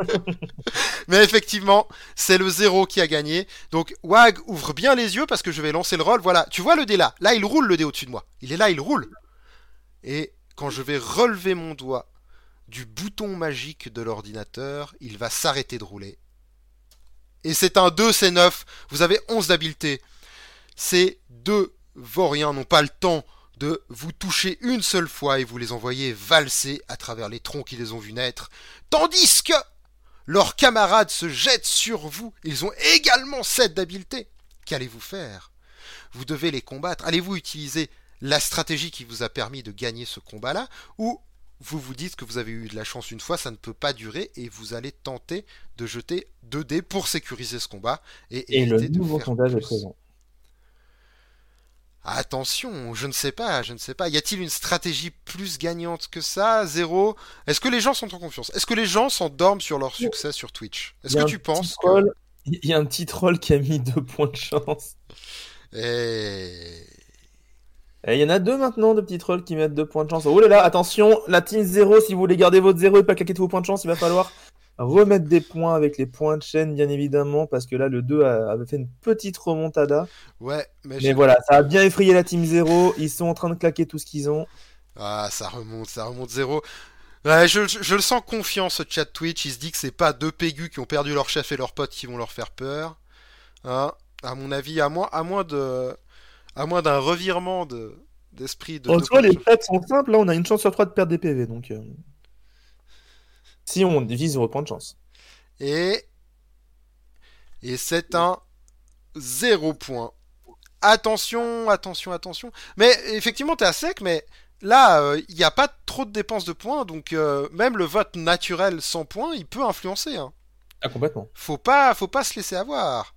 Mais effectivement, c'est le 0 qui a gagné. Donc, Wag ouvre bien les yeux parce que je vais lancer le roll. Voilà, tu vois le dé là? Là, il roule le dé au-dessus de moi. Il est là, il roule. Et quand je vais relever mon doigt du bouton magique de l'ordinateur, il va s'arrêter de rouler. Et c'est un 2, c'est 9. Vous avez 11 d'habileté. Ces deux vauriens n'ont pas le temps de vous toucher une seule fois et vous les envoyez valser à travers les troncs qui les ont vus naître. Tandis que leurs camarades se jettent sur vous. Ils ont également 7 d'habileté. Qu'allez-vous faire? Vous devez les combattre. Allez-vous utiliser la stratégie qui vous a permis de gagner ce combat-là? Ou vous vous dites que vous avez eu de la chance une fois, ça ne peut pas durer et vous allez tenter de jeter 2 dés pour sécuriser ce combat et, Et le nouveau faire sondage est présent. Attention, je ne sais pas, je ne sais pas. Y a-t-il une stratégie plus gagnante que ça Zéro? Est-ce que les gens sont en confiance? Est-ce que les gens s'endorment sur leur succès sur Twitch? Est-ce que tu penses que... Il y a un petit troll qui a mis 2 points de chance. Eh, Et il y en a deux maintenant de petits trolls qui mettent 2 points de chance. Oh là là, attention, la team 0, si vous voulez garder votre 0 et pas claquer tous vos points de chance, il va falloir remettre des points avec les points de chaîne, bien évidemment, parce que là, le 2 a- avait fait une petite remontada. Ouais, mais, voilà, ça a bien effrayé la team 0. Ils sont en train de claquer tout ce qu'ils ont. Ah, ça remonte, ça remonte zéro. Ouais, je, je- je le sens confiant ce chat Twitch. Il se dit que c'est pas deux pégus qui ont perdu leur chef et leurs potes qui vont leur faire peur. Hein à mon avis, à moins, à moins de, à moins d'un revirement de d'esprit de. En soi, les stats sont simples. Là, on a une chance sur 3 de perdre des PV. Donc, euh, si on divise 0 points de chance. Et et c'est un zéro point. Attention, attention, attention. Mais effectivement, t'es à sec, mais là, il n'y a pas trop de dépenses de points, donc euh, même le vote naturel sans points, il peut influencer. Hein. Ah, complètement. faut pas, faut pas se laisser avoir.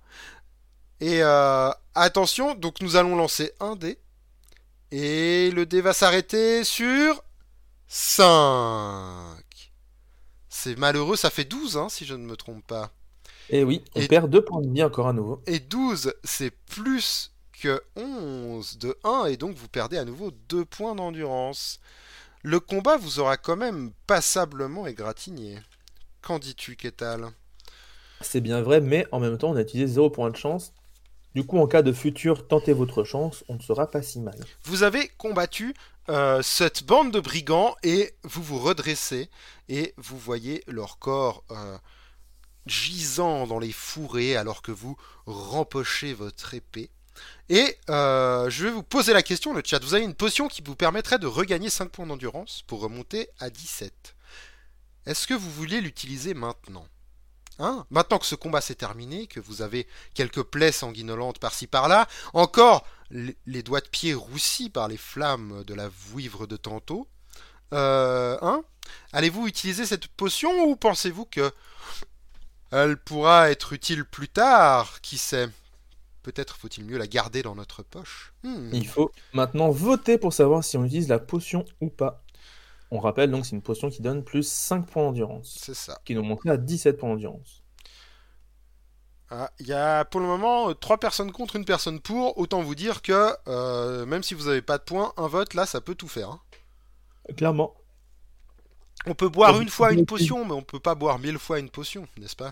Et euh, attention, donc nous allons lancer un dé. Et le dé va s'arrêter sur 5. C'est malheureux, ça fait 12, hein, si je ne me trompe pas. Et oui, on Et- perd 2 points de vie encore à nouveau. Et 12, c'est plus 11 de 1 et donc vous perdez à nouveau 2 points d'endurance. Le combat vous aura quand même passablement égratigné. Qu'en dis-tu, Ketal? C'est bien vrai, mais en même temps, on a utilisé 0 points de chance. Du coup, en cas de futur, tentez votre chance, on ne sera pas si mal. Vous avez combattu euh, cette bande de brigands et vous vous redressez et vous voyez leur corps euh, gisant dans les fourrés alors que vous rempochez votre épée. Et euh, je vais vous poser la question, le chat. Vous avez une potion qui vous permettrait de regagner 5 points d'endurance pour remonter à 17. Est-ce que vous voulez l'utiliser maintenant? Hein? Maintenant que ce combat s'est terminé, que vous avez quelques plaies sanguinolentes par-ci par-là, encore les doigts de pied roussis par les flammes de la vouivre de tantôt, euh, hein? Allez-vous utiliser cette potion ou pensez-vous que elle pourra être utile plus tard? Qui sait? Peut-être faut-il mieux la garder dans notre poche. Hmm. Il faut maintenant voter pour savoir si on utilise la potion ou pas. On rappelle donc c'est une potion qui donne plus 5 points d'endurance. C'est ça. Qui nous montrait à 17 points d'endurance. Ah, il y a pour le moment 3 personnes contre, une personne pour. Autant vous dire que euh, même si vous n'avez pas de points, un vote là ça peut tout faire. Hein. Clairement. On peut boire une fois une potion, mais on peut pas boire mille fois une potion, n'est-ce pas?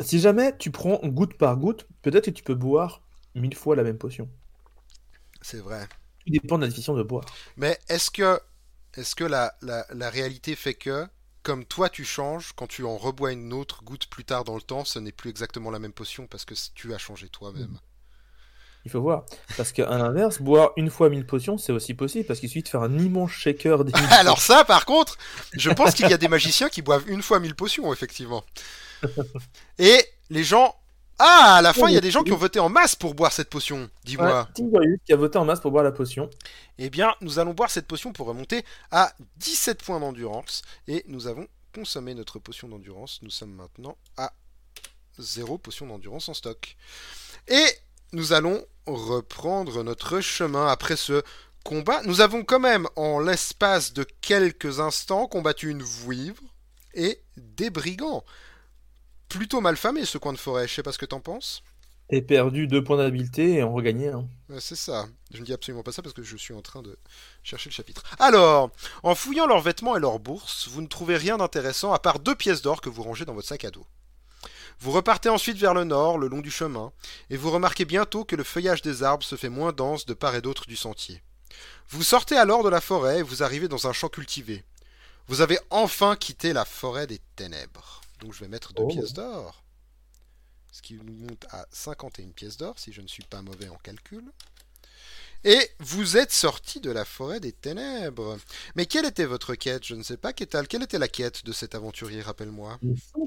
Si jamais tu prends goutte par goutte, peut-être que tu peux boire mille fois la même potion. C'est vrai. Dépend de la décision de boire. Mais est-ce que, est-ce que la, la, réalité fait que, comme toi tu changes, quand tu en rebois une autre goutte plus tard dans le temps, ce n'est plus exactement la même potion parce que tu as changé toi-même Il faut voir. Parce qu'à l'inverse, boire une fois mille potions, c'est aussi possible parce qu'il suffit de faire un immense shaker. Alors ça, par contre, je pense qu'il y a des magiciens qui boivent une fois mille potions, effectivement. Et les gens. Ah, à la fin, il y a des gens qui ont voté en masse pour boire cette potion, dis-moi. qui a voté en masse pour boire la potion. Eh bien, nous allons boire cette potion pour remonter à 17 points d'endurance. Et nous avons consommé notre potion d'endurance. Nous sommes maintenant à 0 potion d'endurance en stock. Et nous allons reprendre notre chemin après ce combat. Nous avons quand même, en l'espace de quelques instants, combattu une vouivre et des brigands plutôt mal famé ce coin de forêt, je sais pas ce que t'en penses. Et perdu deux points d'habileté et en regagné un. c'est ça. Je ne dis absolument pas ça parce que je suis en train de chercher le chapitre. Alors, en fouillant leurs vêtements et leurs bourses, vous ne trouvez rien d'intéressant à part deux pièces d'or que vous rangez dans votre sac à dos. Vous repartez ensuite vers le nord, le long du chemin, et vous remarquez bientôt que le feuillage des arbres se fait moins dense de part et d'autre du sentier. Vous sortez alors de la forêt et vous arrivez dans un champ cultivé. Vous avez enfin quitté la forêt des ténèbres. Donc je vais mettre deux oh. pièces d'or. Ce qui nous monte à 51 pièces d'or, si je ne suis pas mauvais en calcul. Et vous êtes sorti de la forêt des ténèbres. Mais quelle était votre quête? Je ne sais pas, Kétal. Quelle était la quête de cet aventurier Rappelle-moi?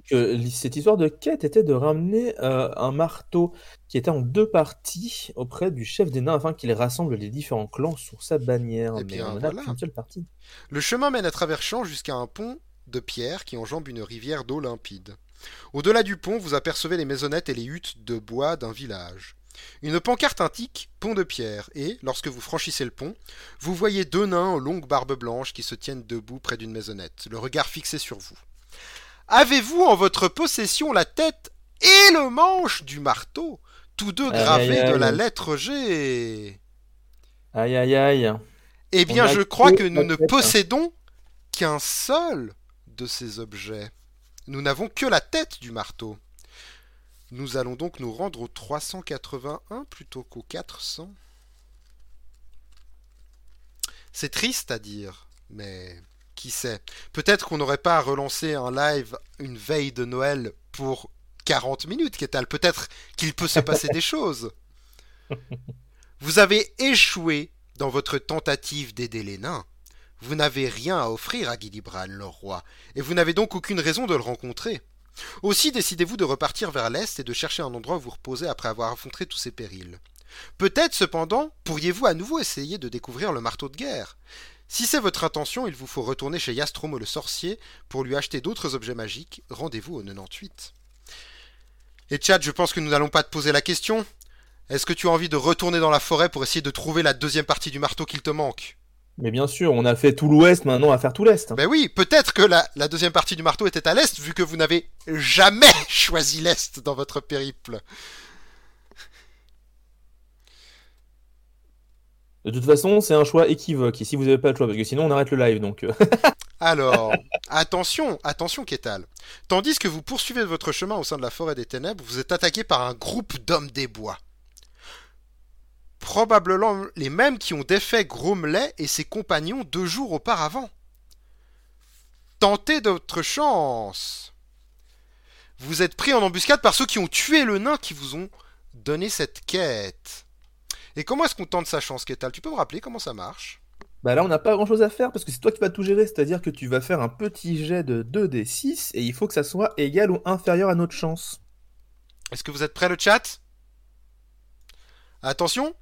que cette histoire de quête était de ramener euh, un marteau qui était en deux parties auprès du chef des nains afin qu'il rassemble les différents clans sur sa bannière. Et eh bien, Mais seule partie. Le chemin mène à travers champs jusqu'à un pont de pierre qui enjambe une rivière d'eau limpide. Au-delà du pont, vous apercevez les maisonnettes et les huttes de bois d'un village. Une pancarte indique pont de pierre, et, lorsque vous franchissez le pont, vous voyez deux nains aux longues barbes blanches qui se tiennent debout près d'une maisonnette, le regard fixé sur vous. Avez-vous en votre possession la tête et le manche du marteau, tous deux gravés de la lettre G? Aïe aïe aïe. Eh bien, je crois que nous ne possédons qu'un seul de ces objets. Nous n'avons que la tête du marteau. Nous allons donc nous rendre au 381 plutôt qu'au 400. C'est triste à dire, mais qui sait? Peut-être qu'on n'aurait pas à relancer un live une veille de Noël pour 40 minutes, Kétal. Peut-être qu'il peut se passer des choses. Vous avez échoué dans votre tentative d'aider les nains. Vous n'avez rien à offrir à Gilibran, le roi, et vous n'avez donc aucune raison de le rencontrer. Aussi décidez-vous de repartir vers l'est et de chercher un endroit où vous reposer après avoir affronté tous ces périls. Peut-être cependant pourriez-vous à nouveau essayer de découvrir le marteau de guerre. Si c'est votre intention, il vous faut retourner chez Yastromo le sorcier pour lui acheter d'autres objets magiques. Rendez-vous au 98. Et Chad, je pense que nous n'allons pas te poser la question. Est-ce que tu as envie de retourner dans la forêt pour essayer de trouver la deuxième partie du marteau qu'il te manque? Mais bien sûr, on a fait tout l'ouest, maintenant on va faire tout l'est. Ben oui, peut-être que la, la, deuxième partie du marteau était à l'est, vu que vous n'avez jamais choisi l'est dans votre périple. De toute façon, c'est un choix équivoque. Ici, vous n'avez pas le choix, parce que sinon, on arrête le live. Donc, euh. Alors, attention, attention, Kétal. Tandis que vous poursuivez votre chemin au sein de la forêt des ténèbres, vous êtes attaqué par un groupe d'hommes des bois. Probablement les mêmes qui ont défait Gromelet et ses compagnons deux jours auparavant. Tentez votre chance. Vous êtes pris en embuscade par ceux qui ont tué le nain qui vous ont donné cette quête. Et comment est-ce qu'on tente sa chance, Kétal Tu peux me rappeler comment ça marche? Bah là, on n'a pas grand chose à faire parce que c'est toi qui vas tout gérer. C'est-à-dire que tu vas faire un petit jet de 2d6 et il faut que ça soit égal ou inférieur à notre chance. Est-ce que vous êtes prêt, le chat? Attention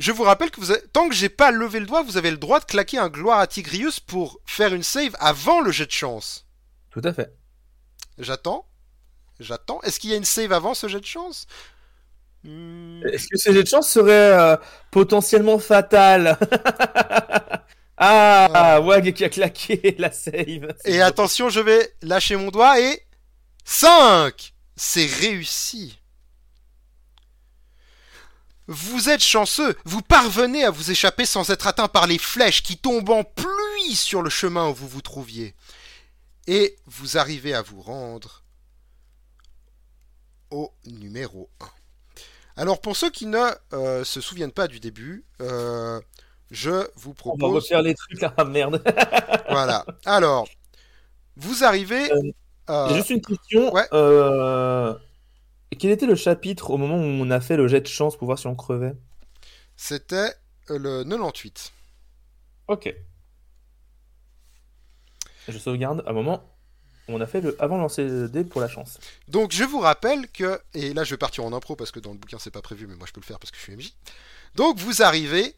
je vous rappelle que vous avez... tant que j'ai pas levé le doigt, vous avez le droit de claquer un gloire à Tigrius pour faire une save avant le jet de chance. Tout à fait. J'attends. J'attends. Est-ce qu'il y a une save avant ce jet de chance? Hmm. Est-ce que ce jet de chance serait euh, potentiellement fatal? Ah, ah. Wag qui a claqué la save. Et attention, je vais lâcher mon doigt et 5 C'est réussi. Vous êtes chanceux, vous parvenez à vous échapper sans être atteint par les flèches qui tombent en pluie sur le chemin où vous vous trouviez. Et vous arrivez à vous rendre au numéro 1. Alors pour ceux qui ne euh, se souviennent pas du début, euh, je vous propose. On va refaire les trucs à merde. voilà. Alors, vous arrivez. Euh, juste une question. Quel était le chapitre au moment où on a fait le jet de chance pour voir si on crevait? C'était le 98. Ok. Je sauvegarde un moment on a fait le avant de lancer le dé pour la chance. Donc je vous rappelle que, et là je vais partir en impro parce que dans le bouquin c'est pas prévu, mais moi je peux le faire parce que je suis MJ. Donc vous arrivez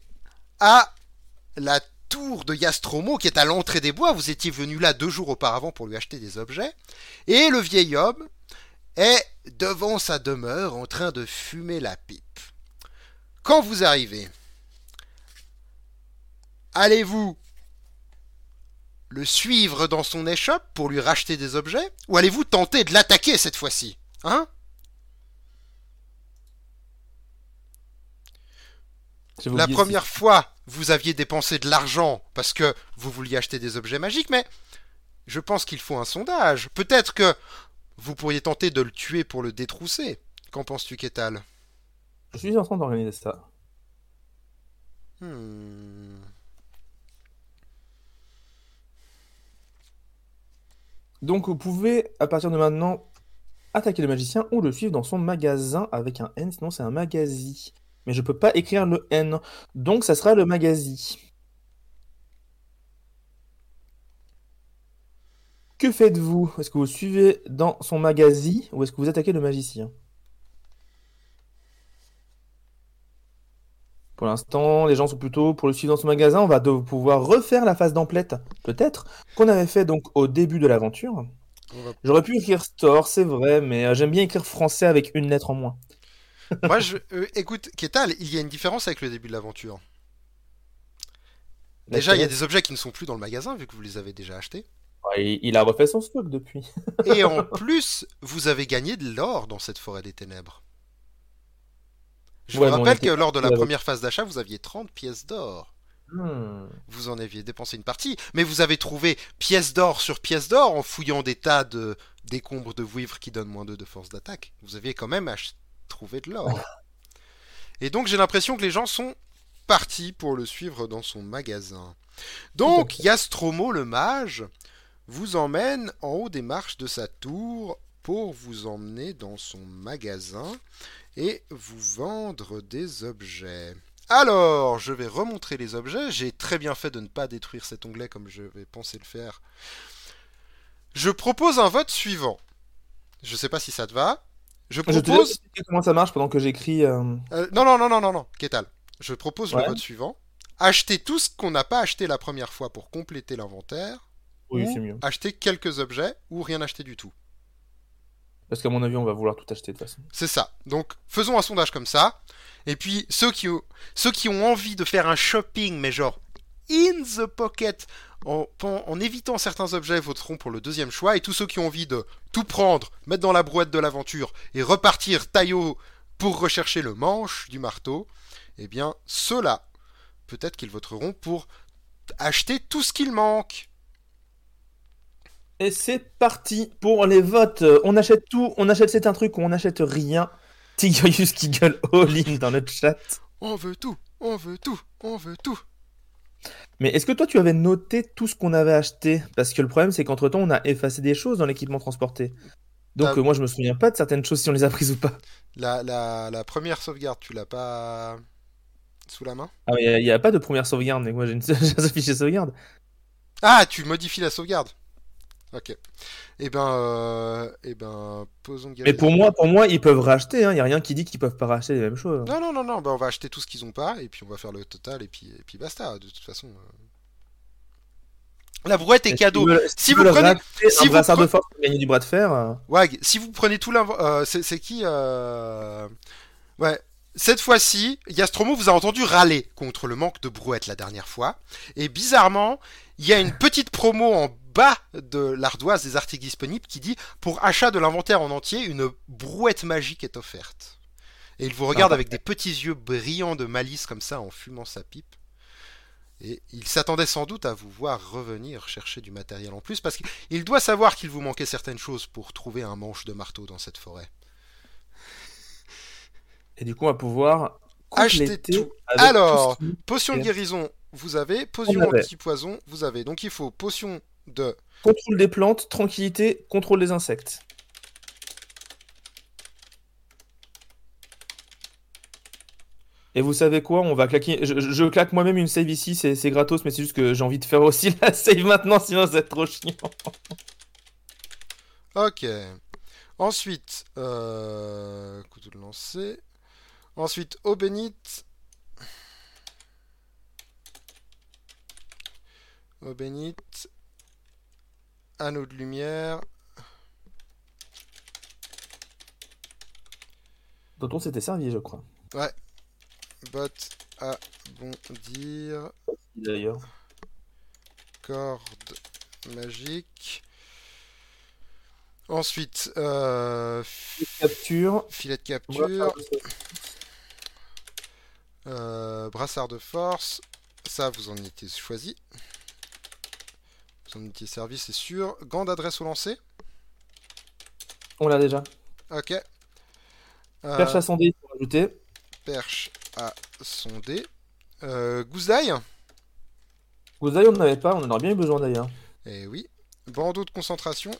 à la tour de Yastromo qui est à l'entrée des bois. Vous étiez venu là deux jours auparavant pour lui acheter des objets. Et le vieil homme est devant sa demeure en train de fumer la pipe. Quand vous arrivez, allez-vous le suivre dans son échoppe pour lui racheter des objets Ou allez-vous tenter de l'attaquer cette fois-ci Hein? La première fois, vous aviez dépensé de l'argent parce que vous vouliez acheter des objets magiques, mais je pense qu'il faut un sondage. Peut-être que vous pourriez tenter de le tuer pour le détrousser. Qu'en penses-tu, Kétal Je suis en train d'organiser ça. Hmm. Donc vous pouvez, à partir de maintenant, attaquer le magicien ou le suivre dans son magasin avec un N, sinon c'est un magazine. Mais je peux pas écrire le N. Donc ça sera le magazine. Que faites-vous? Est-ce que vous suivez dans son magazine ou est-ce que vous attaquez le magicien? Pour l'instant, les gens sont plutôt pour le suivre dans son magasin. On va pouvoir refaire la phase d'emplette, peut-être, qu'on avait fait donc au début de l'aventure. J'aurais pu écrire store, c'est vrai, mais euh, j'aime bien écrire français avec une lettre en moins. Moi, je, euh, écoute, Kétal, il y a une différence avec le début de l'aventure. Déjà, il y a des objets qui ne sont plus dans le magasin, vu que vous les avez déjà achetés. Il a refait son stock depuis. Et en plus, vous avez gagné de l'or dans cette forêt des ténèbres. Je vous rappelle que lors de la première phase d'achat, vous aviez 30 pièces d'or. Hmm. Vous en aviez dépensé une partie, mais vous avez trouvé pièces d'or sur pièces d'or en fouillant des tas de décombres de vouivres qui donnent moins 2 de force d'attaque. Vous aviez quand même trouvé de l'or. Et donc j'ai l'impression que les gens sont partis pour le suivre dans son magasin. Donc Yastromo le mage vous emmène en haut des marches de sa tour pour vous emmener dans son magasin et vous vendre des objets. Alors, je vais remontrer les objets. J'ai très bien fait de ne pas détruire cet onglet comme je vais penser le faire. Je propose un vote suivant. Je ne sais pas si ça te va. Je propose. comment ça marche pendant que j'écris. Euh, euh, non, non, non, non, non, non. Qu'est-ce Je propose le vote suivant. Acheter tout ce qu'on n'a pas acheté la première fois pour compléter l'inventaire. Oui, c'est mieux. Acheter quelques objets ou rien acheter du tout. Parce qu'à mon avis, on va vouloir tout acheter de toute façon. C'est ça. Donc, faisons un sondage comme ça. Et puis, ceux qui, ont, ceux qui ont envie de faire un shopping, mais genre in the pocket, en, en, évitant certains objets, voteront pour le deuxième choix. Et tous ceux qui ont envie de tout prendre, mettre dans la brouette de l'aventure et repartir taillot pour rechercher le manche du marteau, eh bien, ceux-là peut-être qu'ils voteront pour acheter tout ce qu'il manque. Et c'est parti pour les votes. On achète tout, on achète c'est un truc on achète rien. Tigrius qui gueule all-in dans le chat. On veut tout, on veut tout, on veut tout. Mais est-ce que toi tu avais noté tout ce qu'on avait acheté? Parce que le problème c'est qu'entre temps on a effacé des choses dans l'équipement transporté. Donc Ah. euh, moi je me souviens pas de certaines choses si on les a prises ou pas. La, la, la première sauvegarde, tu l'as pas sous la main? Ah il n'y a, pas de première sauvegarde, mais moi j'ai une j'ai un fichier sauvegarde. Ah, tu modifies la sauvegarde. Ok. Eh ben, euh, eh ben, posons Mais pour moi, pour moi ils peuvent racheter, il n'y a rien qui dit qu'ils peuvent pas racheter les mêmes choses. Non, non, non, non, bah on va acheter tout ce qu'ils ont pas, et puis on va faire le total, et puis, et puis basta, de toute façon. euh. La brouette est cadeau. Si vous prenez- si vous brassard de pre- force pour gagner du bras de fer, euh, Wag, si vous prenez tout l'inv... euh, c'est c'est qui euh... Ouais. Cette fois-ci, Yastromo vous a entendu râler contre le manque de brouette la dernière fois. Et bizarrement, il y a une petite promo en bas de l'ardoise des articles disponibles qui dit pour achat de l'inventaire en entier, une brouette magique est offerte. Et il vous regarde Ah, avec des petits yeux brillants de malice comme ça en fumant sa pipe. Et il s'attendait sans doute à vous voir revenir chercher du matériel en plus parce qu'il doit savoir qu'il vous manquait certaines choses pour trouver un manche de marteau dans cette forêt. et du coup on va pouvoir Acheter tout. Alors, tout Potion de guérison, vous avez. Potion anti-poison, vous avez. Donc il faut potion de. Contrôle des plantes, tranquillité, contrôle des insectes. Et vous savez quoi On va claquer. Je, claque moi-même une save ici, c'est c'est gratos, mais c'est juste que j'ai envie de faire aussi la save maintenant, sinon être trop chiant. Ok. Ensuite, euh... couteau de lancer. Ensuite, eau bénite. Eau bénite. Anneau de lumière. Dont on s'était servi, je crois. Botte à bondir. D'ailleurs. Corde magique. Ensuite, euh, Capture. filet de capture, euh, brassard de force. Ça, vous en étiez choisi. Vous en étiez servi, c'est sûr. Gants d'adresse au lancer. On l'a déjà. Ok. Euh, Perche à sonder, il faut rajouter. perche à sonder. Euh. Gouzaï, on n'en avait pas, on en aurait bien eu besoin d'ailleurs. Eh oui. Bandeau de concentration.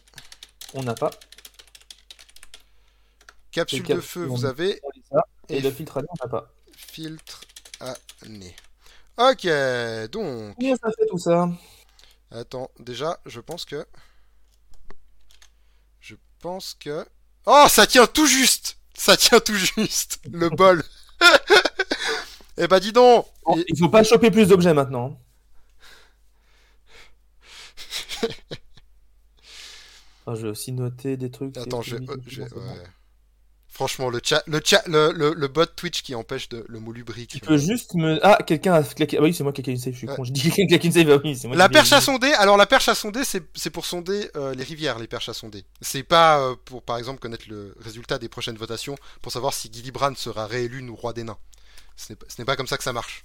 On n'a pas. Capsule Et cap- de feu, vous avez. Et, Et le filtre à nez, on n'a pas. filtre à nez. Ok, donc. Combien ça fait tout ça? Attends, déjà, je pense que. Je pense que. Oh, ça tient tout juste Ça tient tout juste Le bol Eh bah, dis donc Bon, Il faut pas choper plus d'objets maintenant. Ah, je vais aussi noter des trucs. Attends, je, fini, Franchement, le chat, le chat, le, le, le bot Twitch qui empêche de, le mot lubrique. Tu peux juste me. Ah, quelqu'un a claqué. Ah oui, c'est moi qui ai claqué une save, je suis Ouais. con. Je dis quelqu'un a claqué une save, ah oui, c'est moi La qui perche à sonder, alors la perche à sonder, c'est pour sonder euh, les rivières, les perches à sonder. C'est pas euh, pour, par exemple, connaître le résultat des prochaines votations pour savoir si Gillibrand sera réélu ou roi des nains. Ce n'est pas- ce n'est pas comme ça que ça marche.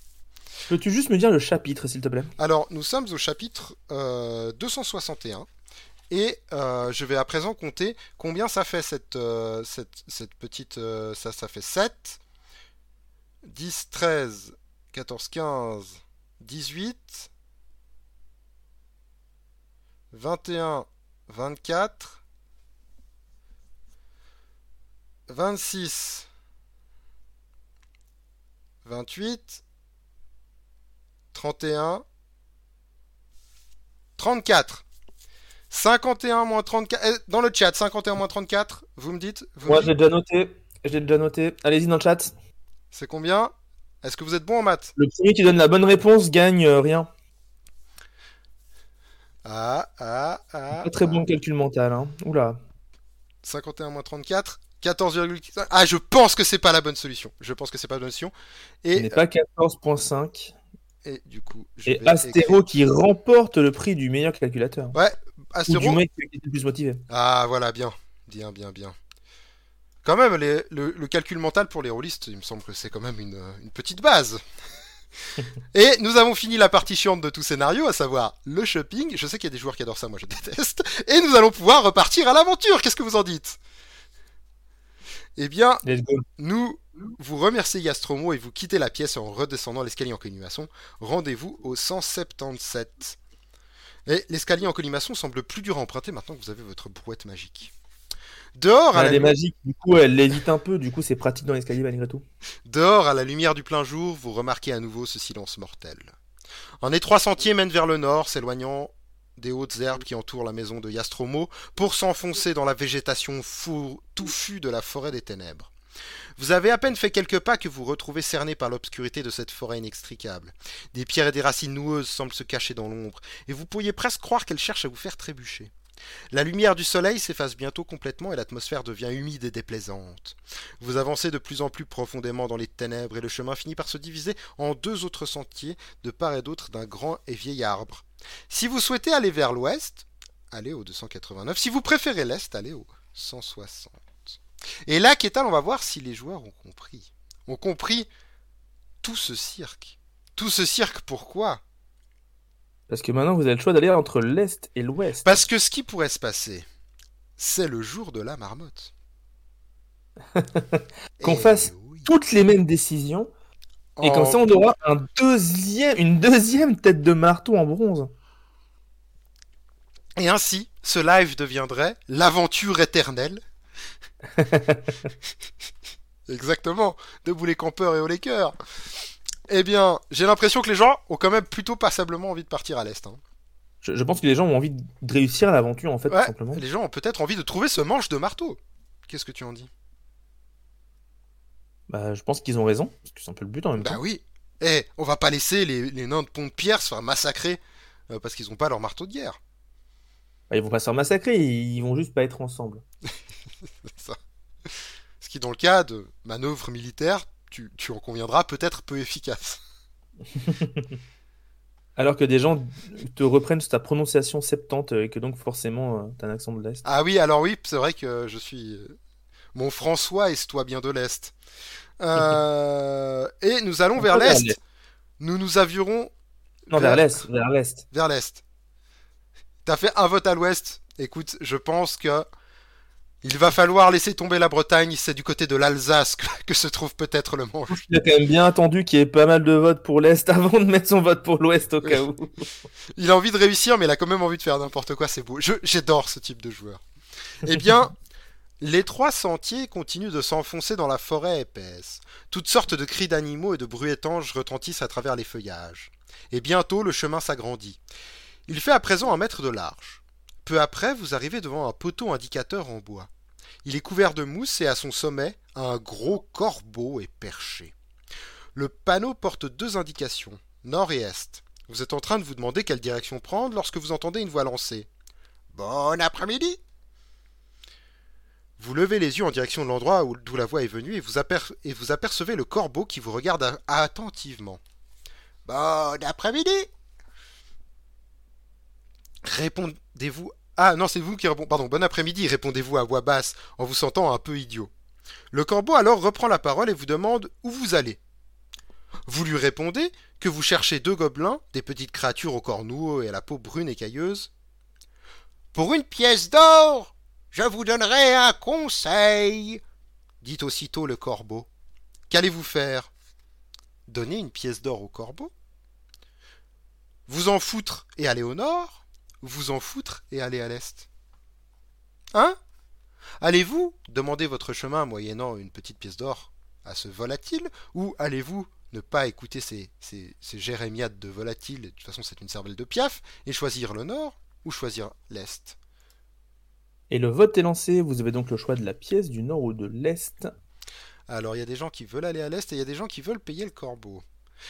Peux-tu juste me dire le chapitre, s'il te plaît? Alors, nous sommes au chapitre euh, 261. Et euh, je vais à présent compter combien ça fait cette, euh, cette, cette petite... euh, ça, ça fait 7, 10, 13, 14, 15, 18, 21, 24, 26, 28, 31, 34. 51 moins 34. eh, Dans le chat, 51 moins 34, vous me dites vous Moi, j'ai déjà noté. J'ai déjà noté. Allez-y dans le chat. C'est combien? Est-ce que vous êtes bon en maths? Le premier qui donne la bonne réponse gagne euh, rien. Ah, ah, ah. Pas très ah. bon calcul mental. Hein. Oula. 51 moins 34. 14,5. Ah, je pense que c'est pas la bonne solution. Je pense que c'est pas la bonne solution. Ce n'est Et, pas 14.5. et du coup, je Et Astéro écrire- qui remporte le prix du meilleur calculateur. Ouais, Ou Astéro. du moins qui est le plus motivé. Ah, voilà, bien. Bien, bien, bien. Quand même, les- le, le calcul mental pour les rôlistes, il me semble que c'est quand même une, une petite base. Et nous avons fini la partie chiante de tout scénario, à savoir le shopping. Je sais qu'il y a des joueurs qui adorent ça, moi je déteste. Et nous allons pouvoir repartir à l'aventure. Qu'est-ce que vous en dites? Eh bien, nous vous remerciez Gastromo et vous quittez la pièce en redescendant l'escalier en colimaçon. Rendez-vous au 177. Et l'escalier en colimaçon semble plus dur à emprunter maintenant que vous avez votre brouette magique. Dehors, à Elle est magique, du coup elle lévite un peu, du coup c'est pratique dans l'escalier malgré tout. Dehors, à la lumière du plein jour, vous remarquez à nouveau ce silence mortel. Un étroit sentier mène vers le nord, s'éloignant des hautes herbes qui entourent la maison de Yastromo, pour s'enfoncer dans la végétation touffue de la forêt des ténèbres. Vous avez à peine fait quelques pas que vous retrouvez cerné par l'obscurité de cette forêt inextricable. Des pierres et des racines noueuses semblent se cacher dans l'ombre, et vous pourriez presque croire qu'elles cherchent à vous faire trébucher. La lumière du soleil s'efface bientôt complètement et l'atmosphère devient humide et déplaisante. Vous avancez de plus en plus profondément dans les ténèbres et le chemin finit par se diviser en deux autres sentiers de part et d'autre d'un grand et vieil arbre. Si vous souhaitez aller vers l'ouest, allez au 289. Si vous préférez l'est, allez au 160. Et là, Kétal, on va voir si les joueurs ont compris. Ont compris tout ce cirque. Tout ce cirque, pourquoi? Parce que maintenant, vous avez le choix d'aller entre l'Est et l'Ouest. Parce que ce qui pourrait se passer, c'est le jour de la marmotte. Qu'on fasse toutes les mêmes décisions. Et comme ça, on aura un deuxième, une deuxième tête de marteau en bronze. Et ainsi, ce live deviendrait l'aventure éternelle. Exactement. Debout les campeurs et au les cœurs. Eh bien, j'ai l'impression que les gens ont quand même plutôt passablement envie de partir à l'Est. Hein. Je, pense que les gens ont envie de réussir l'aventure, en fait, tout simplement. Les gens ont peut-être envie de trouver ce manche de marteau. Qu'est-ce que tu en dis? Bah, je pense qu'ils ont raison, parce que c'est un peu le but en même bah temps. Bah oui. Eh, on va pas laisser les, nains de pont de pierre se faire massacrer euh, parce qu'ils ont pas leur marteau de guerre. Bah, ils vont pas se faire massacrer, ils vont juste pas être ensemble. ça. Ce qui, dans le cas de manœuvres militaires, tu, en conviendras, peut-être peu efficace. Alors que des gens te reprennent ta prononciation septante et que donc forcément euh, t'as un accent de l'Est. Ah oui, alors oui, c'est vrai que je suis... Euh, mon François est-toi bien de l'Est. Euh, et nous allons vers l'Est. Nous nous aviourons... Non, vers, l'Est. Vers l'Est. Vers l'Est. T'as fait un vote à l'Ouest. Écoute, je pense que il va falloir laisser tomber la Bretagne, c'est du côté de l'Alsace que, se trouve peut-être le Manche. Il a quand même bien attendu qu'il y ait pas mal de votes pour l'Est avant de mettre son vote pour l'Ouest au cas où. il a envie de réussir, mais il a quand même envie de faire n'importe quoi, c'est beau. J'adore ce type de joueur. Eh bien, les trois sentiers continuent de s'enfoncer dans la forêt épaisse. Toutes sortes de cris d'animaux et de bruits étanges retentissent à travers les feuillages. Et bientôt le chemin s'agrandit. Il fait à présent un mètre de large. Peu après, vous arrivez devant un poteau indicateur en bois. Il est couvert de mousse et à son sommet, un gros corbeau est perché. Le panneau porte deux indications, nord et est. Vous êtes en train de vous demander quelle direction prendre lorsque vous entendez une voix lancée. Bon après-midi Vous levez les yeux en direction de l'endroit d'où la voix est venue et vous, apercevez le corbeau qui vous regarde attentivement. Bon après-midi Répondez-vous ah non, c'est vous qui répondez. Pardon, bon après-midi, répondez-vous à voix basse en vous sentant un peu idiot. Le corbeau alors reprend la parole et vous demande où vous allez. Vous lui répondez que vous cherchez deux gobelins, des petites créatures au corps noueux et à la peau brune et cailleuse. Pour une pièce d'or, je vous donnerai un conseil, dit aussitôt le corbeau. Qu'allez-vous faire? Donner une pièce d'or au corbeau? Vous en foutre et aller au nord? Vous en foutre et aller à l'est. Hein? Allez-vous demander votre chemin moyennant une petite pièce d'or à ce volatile Ou allez-vous ne pas écouter ces, ces, ces jérémiades de volatile, de toute façon c'est une cervelle de piaf, et choisir le nord ou choisir l'est? Et le vote est lancé, vous avez donc le choix de la pièce, du nord ou de l'est. Alors il y a des gens qui veulent aller à l'est et il y a des gens qui veulent payer le corbeau.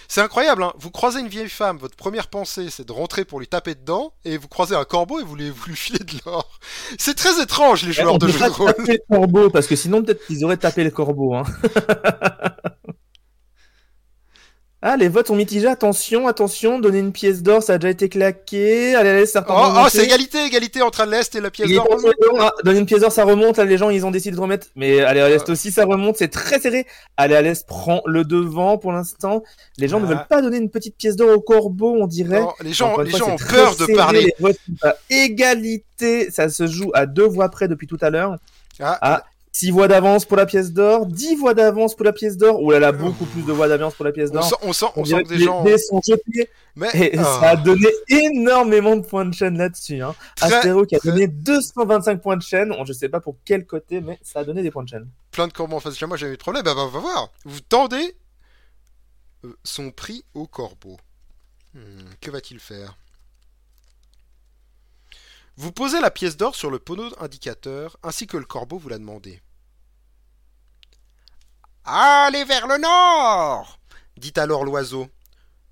C'est incroyable, hein vous croisez une vieille femme, votre première pensée c'est de rentrer pour lui taper dedans, et vous croisez un corbeau et vous lui, vous lui filez de l'or. C'est très étrange les joueurs de jeux de rôle. le corbeau, parce que sinon peut-être qu'ils auraient tapé le corbeau. Hein. Ah, les votes sont mitigés. Attention, attention, donner une pièce d'or, ça a déjà été claqué. Allez, allez, certains. Oh, oh c'est égalité, égalité entre l'Est et la pièce d'or. Ah, donner une pièce d'or, ça remonte. Là, les gens, ils ont décidé de remettre. Mais allez, à l'Est Euh. aussi, ça remonte. C'est très serré. Allez, à l'Est prend le devant pour l'instant. Les gens ne Ah. veulent pas donner une petite pièce d'or au corbeau, on dirait. Non, les gens, les fois, gens ont peur de parler. Les votes égalité. Ça se joue à deux voix près depuis tout à l'heure. Ah, Ah, 6 voix d'avance pour la pièce d'or, 10 voix d'avance pour la pièce d'or. Oh là là, beaucoup plus de voix d'avance pour la pièce on d'or. sent, on sent, on sent que des les gens. dés sont jetés. Mais Et ah, ça a donné énormément de points de chaîne là-dessus. Hein. très- Astéro qui a très- donné 225 points de chaîne. On- Je sais pas pour quel côté, mais ça a donné des points de chaîne. plein de corbeaux en face de moi, j'ai eu de problème. Bah, bah, on va voir. Vous tendez euh, son prix au corbeau. Hmm, que va-t-il faire? Vous posez la pièce d'or sur le panneau indicateur ainsi que le corbeau vous l'a demandé. Allez vers le nord dit alors l'oiseau.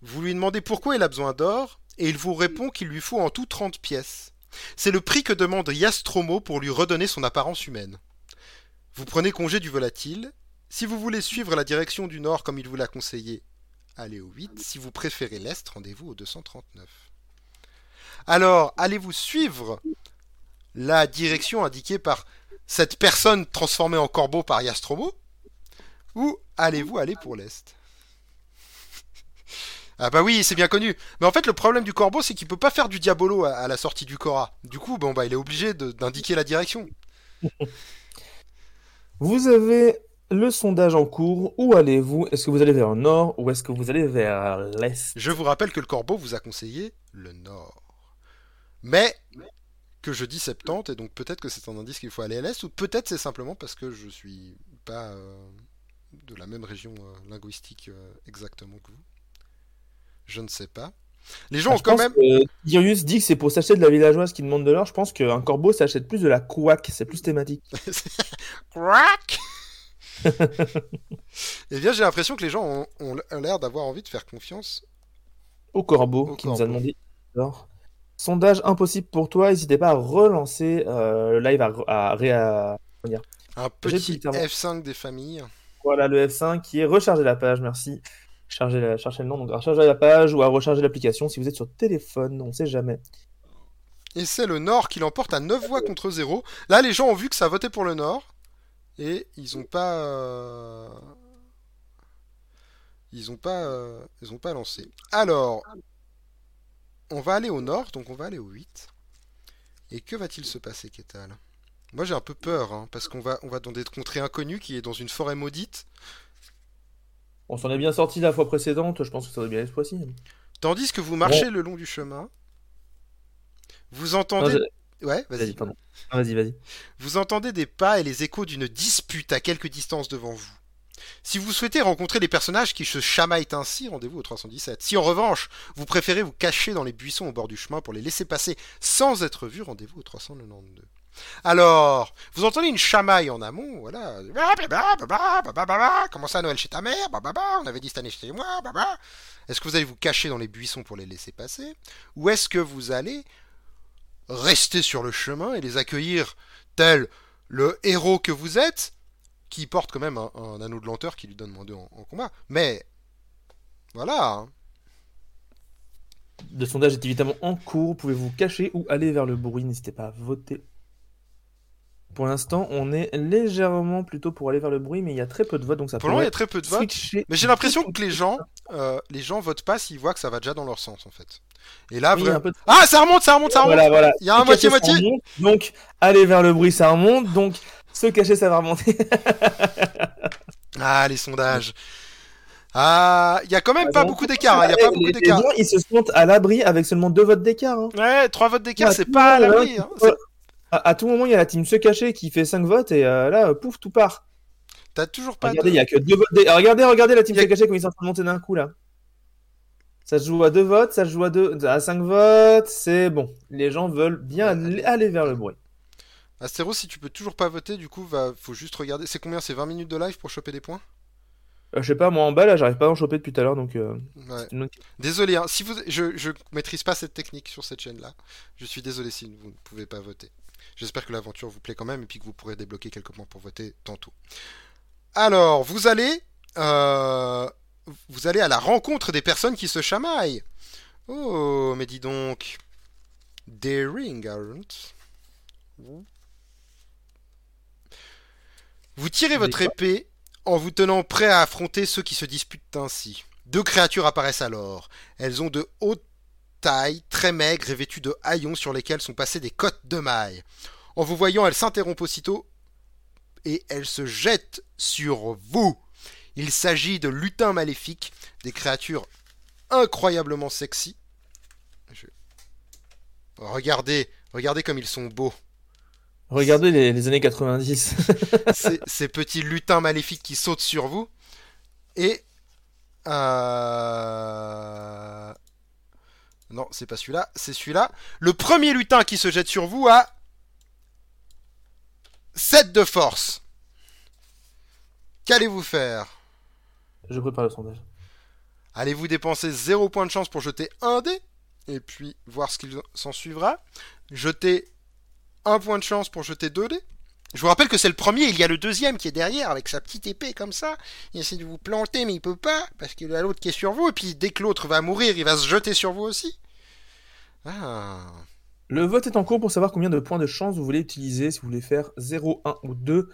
Vous lui demandez pourquoi il a besoin d'or et il vous répond qu'il lui faut en tout 30 pièces. C'est le prix que demande Yastromo pour lui redonner son apparence humaine. Vous prenez congé du volatile. Si vous voulez suivre la direction du nord comme il vous l'a conseillé, allez au 8. Si vous préférez l'est, rendez-vous au 239. Alors, allez-vous suivre la direction indiquée par cette personne transformée en corbeau par Yastromo? Ou allez-vous aller pour l'est? Ah bah oui, c'est bien connu. Mais en fait, le problème du corbeau, c'est qu'il peut pas faire du diabolo à, à la sortie du Cora. Du coup, bon bah, il est obligé d'indiquer la direction. Vous avez le sondage en cours. Où allez-vous? Est-ce que vous allez vers le nord ou est-ce que vous allez vers l'est? Je vous rappelle que le corbeau vous a conseillé le nord. Mais que je dis 70, et donc peut-être que c'est un indice qu'il faut aller à l'est, ou peut-être c'est simplement parce que je suis pas euh, de la même région euh, linguistique euh, exactement que vous. Je ne sais pas. Les gens Ah, ont quand même. Dirius dit que c'est pour s'acheter de la villageoise qui demande de l'or. Je pense qu'un corbeau s'achète plus de la couac. C'est plus thématique. Crack Eh bien, j'ai l'impression que les gens ont, ont l'air d'avoir envie de faire confiance. Au corbeau Au qui nous a demandé l'or. Sondage impossible pour toi. N'hésitez pas à relancer euh, le live à, à, Un petit littéralement- F5 des familles. Voilà le F5 qui est recharger la page, merci. Charger, la, chercher le nom, donc recharger la page ou à recharger l'application si vous êtes sur téléphone, on sait jamais. Et c'est le Nord qui l'emporte à 9 voix contre 0. Là, les gens ont vu que ça voté pour le Nord. Et ils ont pas. euh, Ils ont pas. euh, Ils ont pas lancé. Alors. On va aller au Nord, donc on va aller au 8. Et que va-t-il se passer, Ketal? Moi j'ai un peu peur, hein, parce qu'on va, on va dans des contrées inconnues qui est dans une forêt maudite. On s'en est bien sorti la fois précédente, je pense que ça doit bien être fois-ci. Tandis que vous marchez le long du chemin. Vous Non, entendez. Ouais, Vas-y, vas-y. pardon. Ah, Vas-y, vas-y. Vous entendez des pas et les échos d'une dispute à quelque distance devant vous. Si vous souhaitez rencontrer des personnages qui se chamaillent ainsi, rendez-vous au 317. Si en revanche, vous préférez vous cacher dans les buissons au bord du chemin pour les laisser passer sans être vus, rendez-vous au 392. Alors, vous entendez une chamaille en amont, voilà. Comment ça, Noël chez ta mère? Bababa, On avait dit cette année chez moi. Est-ce que vous allez vous cacher dans les buissons pour les laisser passer? Ou est-ce que vous allez rester sur le chemin et les accueillir tel le héros que vous êtes, qui porte quand même un, anneau de lenteur qui lui donne moins 2 en, en combat? Mais voilà. hein. Le sondage est évidemment en cours, pouvez-vous cacher ou aller vers le bruit, n'hésitez pas à voter. Pour l'instant, on est légèrement plutôt pour aller vers le bruit, mais il y a très peu de votes, donc ça Pour le moment, il y a très peu de votes. switcher. Mais j'ai l'impression que les gens, euh, les gens votent pas s'ils voient que ça va déjà dans leur sens en fait. Et là, Oui, il de- ah, ça remonte, ça remonte, ça remonte. Voilà, voilà. Il y a un ça remonte, Donc, aller vers le bruit, ça remonte. Donc, se cacher, ça va remonter. Ah, les sondages. Ah, il y a quand même pas donc, beaucoup d'écart. hein, Il y a pas les, beaucoup d'écart. gens, ils se sentent à l'abri avec seulement deux votes d'écart. hein. Ouais, trois votes d'écart, Ouais, c'est pas à l'abri. hein, À, à tout moment, il y a la team se cacher qui fait 5 votes et euh, là, euh, pouf, tout part. T'as toujours pas. Regardez, de- il y a que deux votes. Regardez, regardez la team a- se cacher comme ils sont en train de monter d'un coup là. Ça se joue à deux votes, ça se joue à deux, à 5 votes, c'est bon. Les gens veulent bien aller, aller vers le bruit. Astéro, si tu peux toujours pas voter, du coup, va, faut juste regarder. C'est combien? C'est 20 minutes de live pour choper des points? Euh, je sais pas, moi en bas là, j'arrive pas à en choper depuis tout à l'heure donc. euh, Ouais. une Désolé, hein, si vous, je, je maîtrise pas cette technique sur cette chaîne-là. Je suis désolé si vous ne pouvez pas voter. J'espère que l'aventure vous plaît quand même et puis que vous pourrez débloquer quelques points pour voter tantôt. Alors, vous allez, euh, vous allez à la rencontre des personnes qui se chamaillent. Oh, mais dis donc. Daring, aren't Vous tirez votre épée en vous tenant prêt à affronter ceux qui se disputent ainsi. Deux créatures apparaissent alors. Elles ont de hautes très maigres et vêtues de haillons sur lesquels sont passées des côtes de mailles. En vous voyant, elles s'interrompent aussitôt et elles se jettent sur vous. Il s'agit de lutins maléfiques, des créatures incroyablement sexy. Regardez, regardez comme ils sont beaux. Regardez les, années 90. ces, petits lutins maléfiques qui sautent sur vous. Et... Euh... Non, c'est pas celui-là, c'est celui-là. Le premier lutin qui se jette sur vous a 7 de force. Qu'allez-vous faire? Je prépare le sondage. Allez-vous dépenser 0 point de chance pour jeter un dé? Et puis voir ce qu'il s'en suivra Jeter un point de chance pour jeter 2 dés? Je vous rappelle que c'est le premier, il y a le deuxième qui est derrière avec sa petite épée comme ça. Il essaie de vous planter mais il peut pas parce qu'il y a l'autre qui est sur vous et puis dès que l'autre va mourir, il va se jeter sur vous aussi. Ah. Le vote est en cours pour savoir combien de points de chance vous voulez utiliser, si vous voulez faire 0, 1 ou 2.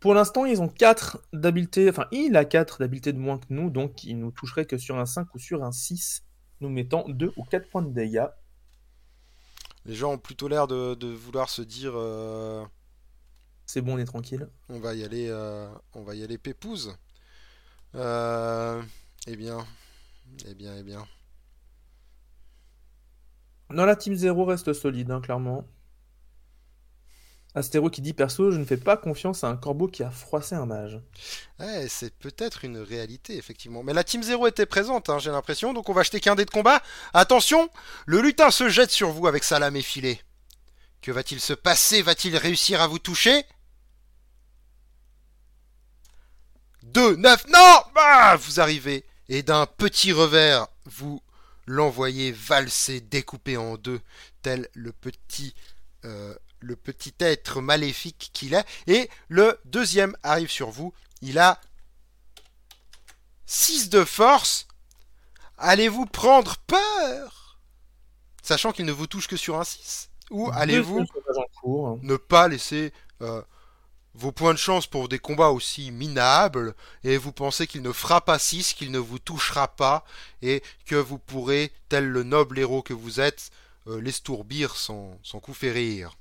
Pour l'instant, ils ont 4 d'habileté, enfin, il a 4 d'habileté de moins que nous, donc il nous toucherait que sur un 5 ou sur un 6, nous mettant 2 ou 4 points de dégâts. Les gens ont plutôt l'air de, vouloir se dire. Euh, C'est bon, on est tranquille. On va y aller, euh, on va y aller pépouze. Euh, eh bien, eh bien, eh bien. Non, la team 0 reste solide, hein, clairement. Astéro qui dit perso, je ne fais pas confiance à un corbeau qui a froissé un mage. Ouais, c'est peut-être une réalité, effectivement. Mais la team 0 était présente, hein, j'ai l'impression, donc on va acheter qu'un dé de combat. Attention, le lutin se jette sur vous avec sa lame effilée. Que va-t-il se passer? Va-t-il réussir à vous toucher? 2, 9, non bah, Vous arrivez, et d'un petit revers, vous l'envoyer valser, découper en deux, tel le petit, euh, le petit être maléfique qu'il est. Et le deuxième arrive sur vous. Il a 6 de force. Allez-vous prendre peur? Sachant qu'il ne vous touche que sur un 6 Ou allez-vous ne pas laisser euh, vos points de chance pour des combats aussi minables, et vous pensez qu'il ne fera pas 6, qu'il ne vous touchera pas, et que vous pourrez, tel le noble héros que vous êtes, euh, l'estourbir sans, sans coup férir.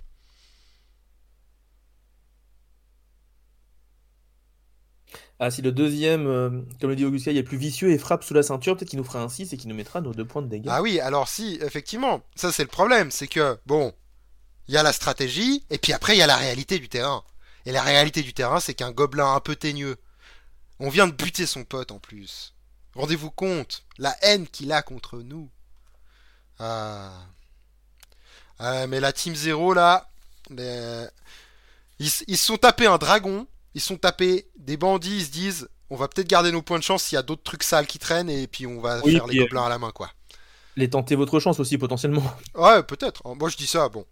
Ah, si le deuxième, euh, comme le dit Augustin, est plus vicieux et frappe sous la ceinture, peut-être qu'il nous fera un 6 et qu'il nous mettra nos deux points de dégâts. Ah oui, alors si, effectivement, ça c'est le problème, c'est que, bon, il y a la stratégie, et puis après il y a la réalité du terrain. Et la réalité du terrain, c'est qu'un gobelin un peu teigneux, on vient de buter son pote en plus. Rendez-vous compte, la haine qu'il a contre nous. Ah. ah mais la Team Zero là, ils, se sont tapés un dragon, ils se sont tapés des bandits, ils se disent on va peut-être garder nos points de chance s'il y a d'autres trucs sales qui traînent et puis on va faire les gobelins à la main quoi. Les tenter votre chance aussi potentiellement. Ouais, peut-être. Moi je dis ça, bon.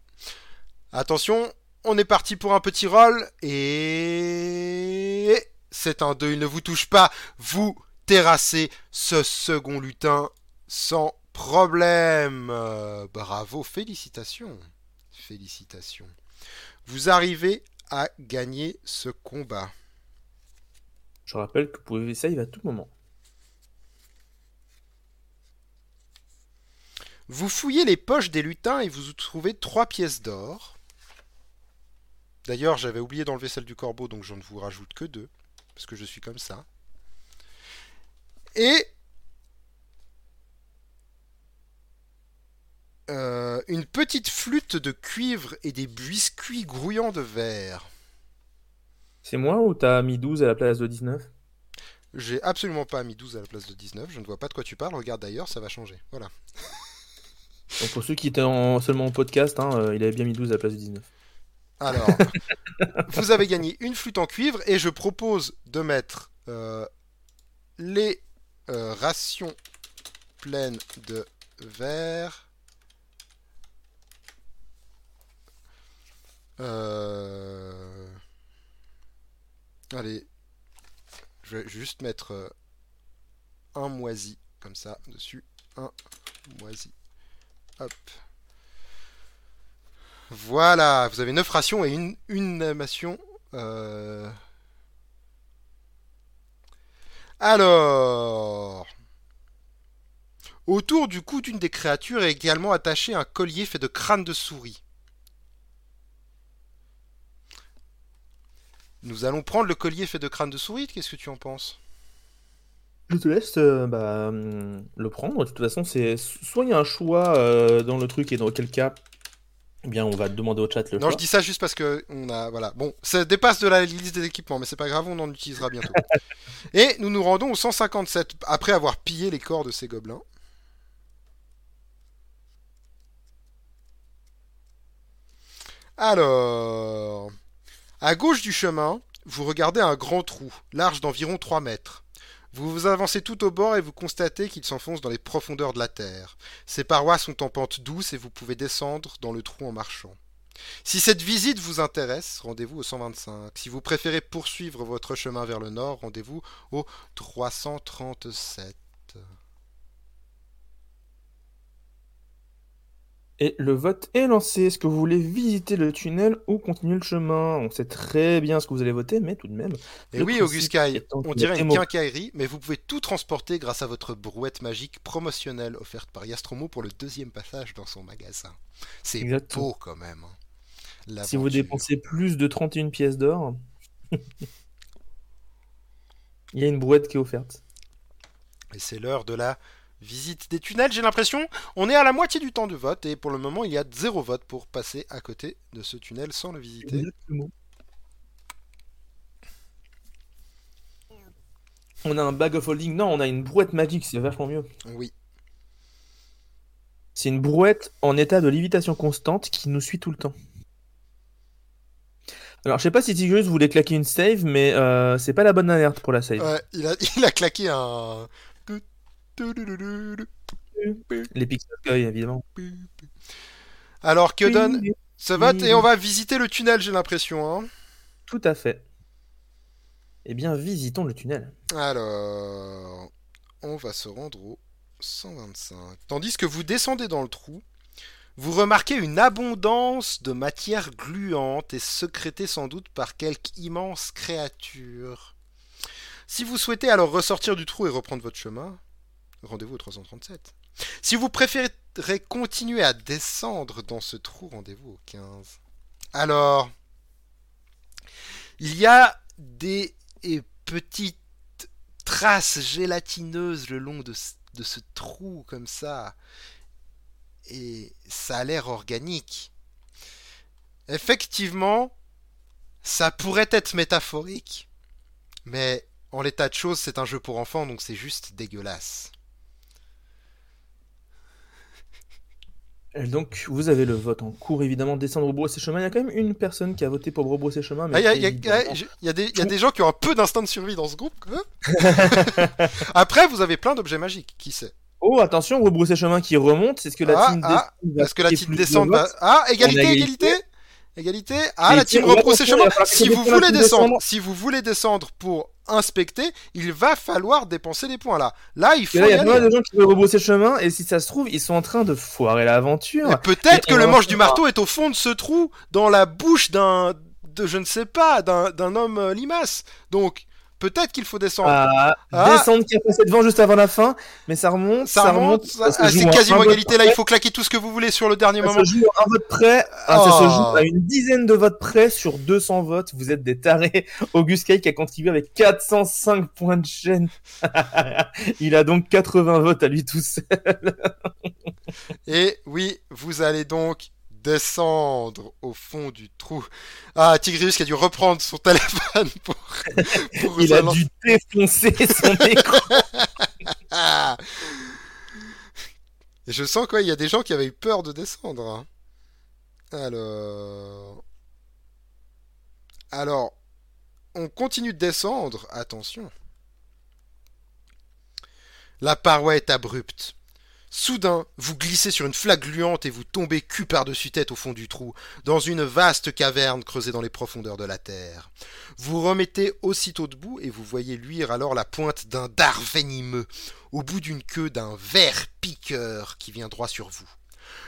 Attention, on est parti pour un petit roll et c'est un 2, il ne vous touche pas, vous terrassez ce second lutin sans problème. bravo, félicitations. Félicitations. Vous arrivez à gagner ce combat. Je rappelle que vous pouvez save à tout moment. Vous fouillez les poches des lutins et vous trouvez trois pièces d'or. D'ailleurs, j'avais oublié d'enlever celle du corbeau, donc je ne vous rajoute que deux, parce que je suis comme ça. Et euh, une petite flûte de cuivre et des biscuits grouillants de verre. C'est moi ou t'as mis 12 à la place de 19 J'ai absolument pas mis 12 à la place de 19, je ne vois pas de quoi tu parles, regarde d'ailleurs, ça va changer. Voilà. Donc pour ceux qui étaient seulement en podcast, hein, euh, il avait bien mis 12 à la place de 19. Alors, vous avez gagné une flûte en cuivre et je propose de mettre euh, les euh, rations pleines de verre. Euh, allez, je vais juste mettre un moisi. Comme ça, dessus, un moisi. Hop. Voilà, vous avez 9 rations et une, une. Euh. Alors. Autour du cou d'une des créatures est également attaché un collier fait de crâne de souris. Nous allons prendre le collier fait de crâne de souris. Qu'est-ce que tu en penses? Je te laisse euh, bah, hum, le prendre. De toute façon, c'est soit il y a un choix euh, dans le truc et dans quel cas, eh bien, on va demander au chat le Non, choix. je dis ça juste parce que on a voilà. Bon, ça dépasse de la liste des équipements, mais c'est pas grave, on en utilisera bientôt. et nous nous rendons au 157 après avoir pillé les corps de ces gobelins. Alors, à gauche du chemin, vous regardez un grand trou, large d'environ 3 mètres. Vous vous avancez tout au bord et vous constatez qu'il s'enfonce dans les profondeurs de la terre. Ses parois sont en pente douce et vous pouvez descendre dans le trou en marchant. Si cette visite vous intéresse, rendez-vous au 125. Si vous préférez poursuivre votre chemin vers le nord, rendez-vous au 337. Et le vote est lancé. Est-ce que vous voulez visiter le tunnel ou continuer le chemin? On sait très bien ce que vous allez voter, mais tout de même. Et oui, Auguscaille, on dirait une quincaillerie, mais vous pouvez tout transporter grâce à votre brouette magique promotionnelle offerte par Yastromo pour le deuxième passage dans son magasin. C'est beau quand même. hein. Si vous dépensez plus de 31 pièces d'or, il y a une brouette qui est offerte. Et c'est l'heure de la visite des tunnels, j'ai l'impression. On est à la moitié du temps de vote et pour le moment, il y a zéro vote pour passer à côté de ce tunnel sans le visiter. Exactement. On a un bag of holding. Non, on a une brouette magique, c'est vachement mieux. Oui. C'est une brouette en état de lévitation constante qui nous suit tout le temps. Alors, je sais pas si Tigreus voulait claquer une save, mais euh, c'est pas la bonne alerte pour la save. Ouais, il, a, il a claqué un... Les Pixel Guy, évidemment. Alors, que donne ce vote Et on va visiter le tunnel, j'ai l'impression. Hein. Tout à fait. Eh bien, visitons le tunnel. Alors, on va se rendre au 125. Tandis que vous descendez dans le trou, vous remarquez une abondance de matière gluante et secrétée sans doute par quelque immense créature. Si vous souhaitez alors ressortir du trou et reprendre votre chemin, rendez-vous au 337. Si vous préférez continuer à descendre dans ce trou, rendez-vous au 15. Alors, il y a des et petites traces gélatineuses le long de, de ce trou comme ça. Et ça a l'air organique. Effectivement, ça pourrait être métaphorique, mais en l'état de choses, c'est un jeu pour enfants, donc c'est juste dégueulasse. Donc, vous avez le vote en cours, évidemment, descendre rebrousser chemin. Il y a quand même une personne qui a voté pour rebrousser chemin. Ah, Il y, a- y évidemment- a des- y a des gens qui ont un peu d'instinct de survie dans ce groupe. Après, vous avez plein d'objets magiques, qui sait? Oh, attention, rebrousser chemin qui remonte. C'est ce que la Ah, team ah, va que la team descend. Ah, égalité, égalité égalité. Ah, la team Ouais, rebrousse attention, il chemin vous voulez descendre, descendre. si vous voulez descendre pour inspecter, il va falloir dépenser des points là. Là, il faut là, il y y a de gens qui veulent rebrousser chemin. Et si ça se trouve, ils sont en train de foirer l'aventure. Peut-être que le manche du marteau est au fond de ce trou, dans la bouche d'un, de je ne sais pas, d'un, d'un homme limace. Donc, peut-être qu'il faut descendre. Ah, Ah. descendre qui a passé devant juste avant la fin, mais ça remonte, ça, remonte, ah, c'est quasiment égalité. Là, il faut claquer tout ce que vous voulez sur le dernier Ça moment. se joue un vote près, ah, ça se joue à une dizaine de votes près sur 200 votes. Vous êtes des tarés. Auguste Kay qui a contribué avec 405 points de chaîne. Il a donc 80 votes à lui tout seul. Et oui, vous allez donc descendre au fond du trou. Ah, Tigrius qui a dû reprendre son téléphone pour, pour Il a lancer. dû défoncer son écran. Et je sens quoi, il y a des gens qui avaient eu peur de descendre. hein. Alors. Alors. On continue de descendre. Attention. La paroi est abrupte. Soudain, vous glissez sur une flaque gluante et vous tombez cul par-dessus tête au fond du trou, dans une vaste caverne creusée dans les profondeurs de la terre. Vous remettez aussitôt debout et vous voyez luire alors la pointe d'un dard venimeux, au bout d'une queue d'un ver piqueur qui vient droit sur vous.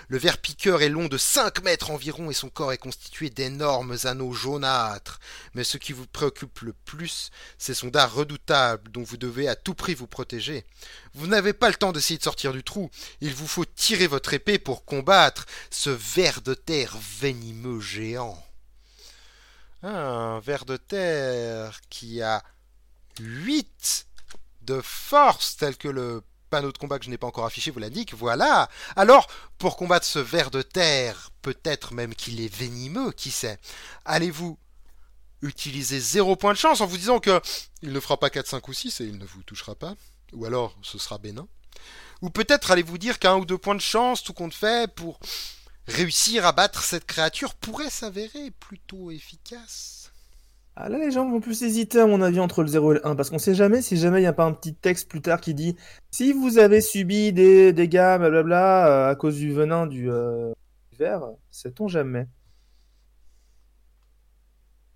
Le ver piqueur est long de 5 mètres environ et son corps est constitué d'énormes anneaux jaunâtres. Mais ce qui vous préoccupe le plus, c'est son dard redoutable dont vous devez à tout prix vous protéger. Vous n'avez pas le temps d'essayer de sortir du trou. Il vous faut tirer votre épée pour combattre ce ver de terre venimeux géant. Un ver de terre qui a 8 de force, tel que le panneau de combat que je n'ai pas encore affiché vous l'indique, voilà. Alors, pour combattre ce ver de terre, peut-être même qu'il est venimeux, qui sait, allez-vous utiliser 0 point de chance en vous disant que il ne fera pas 4, 5 ou 6 et il ne vous touchera pas, ou alors ce sera bénin. Ou peut-être allez-vous dire qu'un ou deux points de chance, tout compte fait, pour réussir à battre cette créature pourrait s'avérer plutôt efficace. Ah, là, les gens vont plus hésiter, à mon avis, entre le 0 et le 1, parce qu'on sait jamais si jamais il n'y a pas un petit texte plus tard qui dit si vous avez subi des dégâts, blablabla, euh, à cause du venin du, euh, verre, sait-on jamais?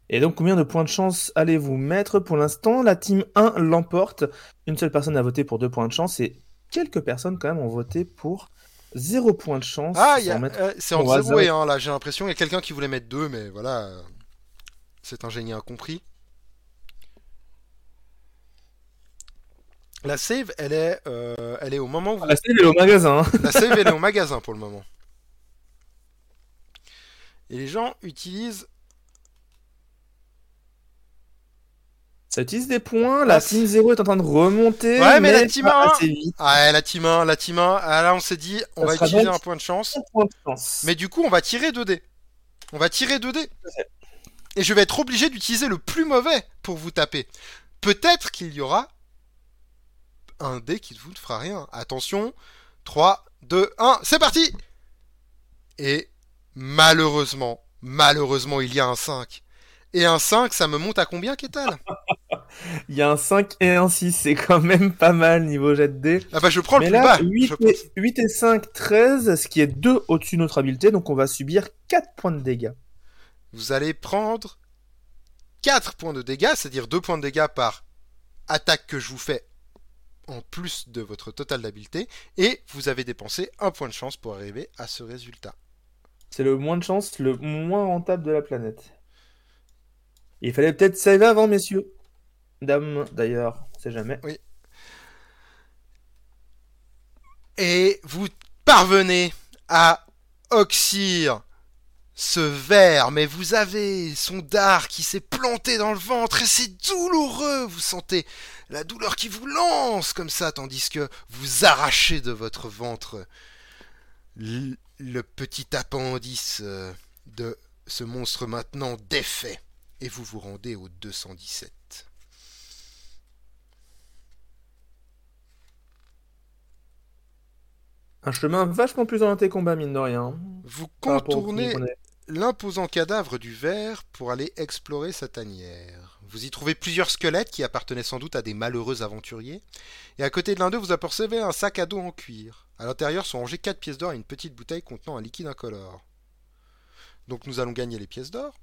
Et donc, combien de points de chance allez-vous mettre? Pour l'instant, la team 1 l'emporte. Une seule personne a voté pour 2 points de chance et quelques personnes, quand même, ont voté pour 0 points de chance. Ah, euh, c'est en 0 et 1, là, j'ai l'impression. Il y a quelqu'un qui voulait mettre 2, mais voilà. C'est un génie incompris. La save, elle est, euh, elle est au moment où La save, elle est au magasin. La save, elle est au magasin pour le moment. Et les gens utilisent. Ça utilise des points. La, team 0 est en train de remonter. Ouais, mais, la team 1. Ouais, la team 1, la team 1. Ah, là, on s'est dit, on va utiliser un point de chance. point de chance. Mais du coup, on va tirer 2 dés. On va tirer 2 dés et je vais être obligé d'utiliser le plus mauvais pour vous taper. Peut-être qu'il y aura un dé qui ne vous fera rien. Attention, 3, 2, 1, c'est parti Et malheureusement, malheureusement, il y a un 5. Et un 5, ça me monte à combien, Kétal Il y a un 5 et un 6, c'est quand même pas mal niveau jet de dé. Ah bah je prends le plus bas. 8, et, 8 et 5, 13, ce qui est 2 au-dessus de notre habileté, donc on va subir 4 points de dégâts vous allez prendre 4 points de dégâts, c'est-à-dire 2 points de dégâts par attaque que je vous fais en plus de votre total d'habileté, et vous avez dépensé un point de chance pour arriver à ce résultat. C'est le moins de chance, le moins rentable de la planète. Il fallait peut-être save avant, messieurs. Dames, d'ailleurs, c'est jamais. Oui. Et vous parvenez à oxyre ce ver, mais vous avez son dard qui s'est planté dans le ventre et c'est douloureux. Vous sentez la douleur qui vous lance comme ça, tandis que vous arrachez de votre ventre le, petit appendice euh, de ce monstre maintenant défait et vous vous rendez au 217. Un chemin vachement plus orienté combat, mine de rien. Vous contournez l'imposant cadavre du ver pour aller explorer sa tanière. Vous y trouvez plusieurs squelettes qui appartenaient sans doute à des malheureux aventuriers, et à côté de l'un d'eux vous apercevez un sac à dos en cuir. À l'intérieur sont rangées quatre pièces d'or et une petite bouteille contenant un liquide incolore. Donc nous allons gagner les pièces d'or,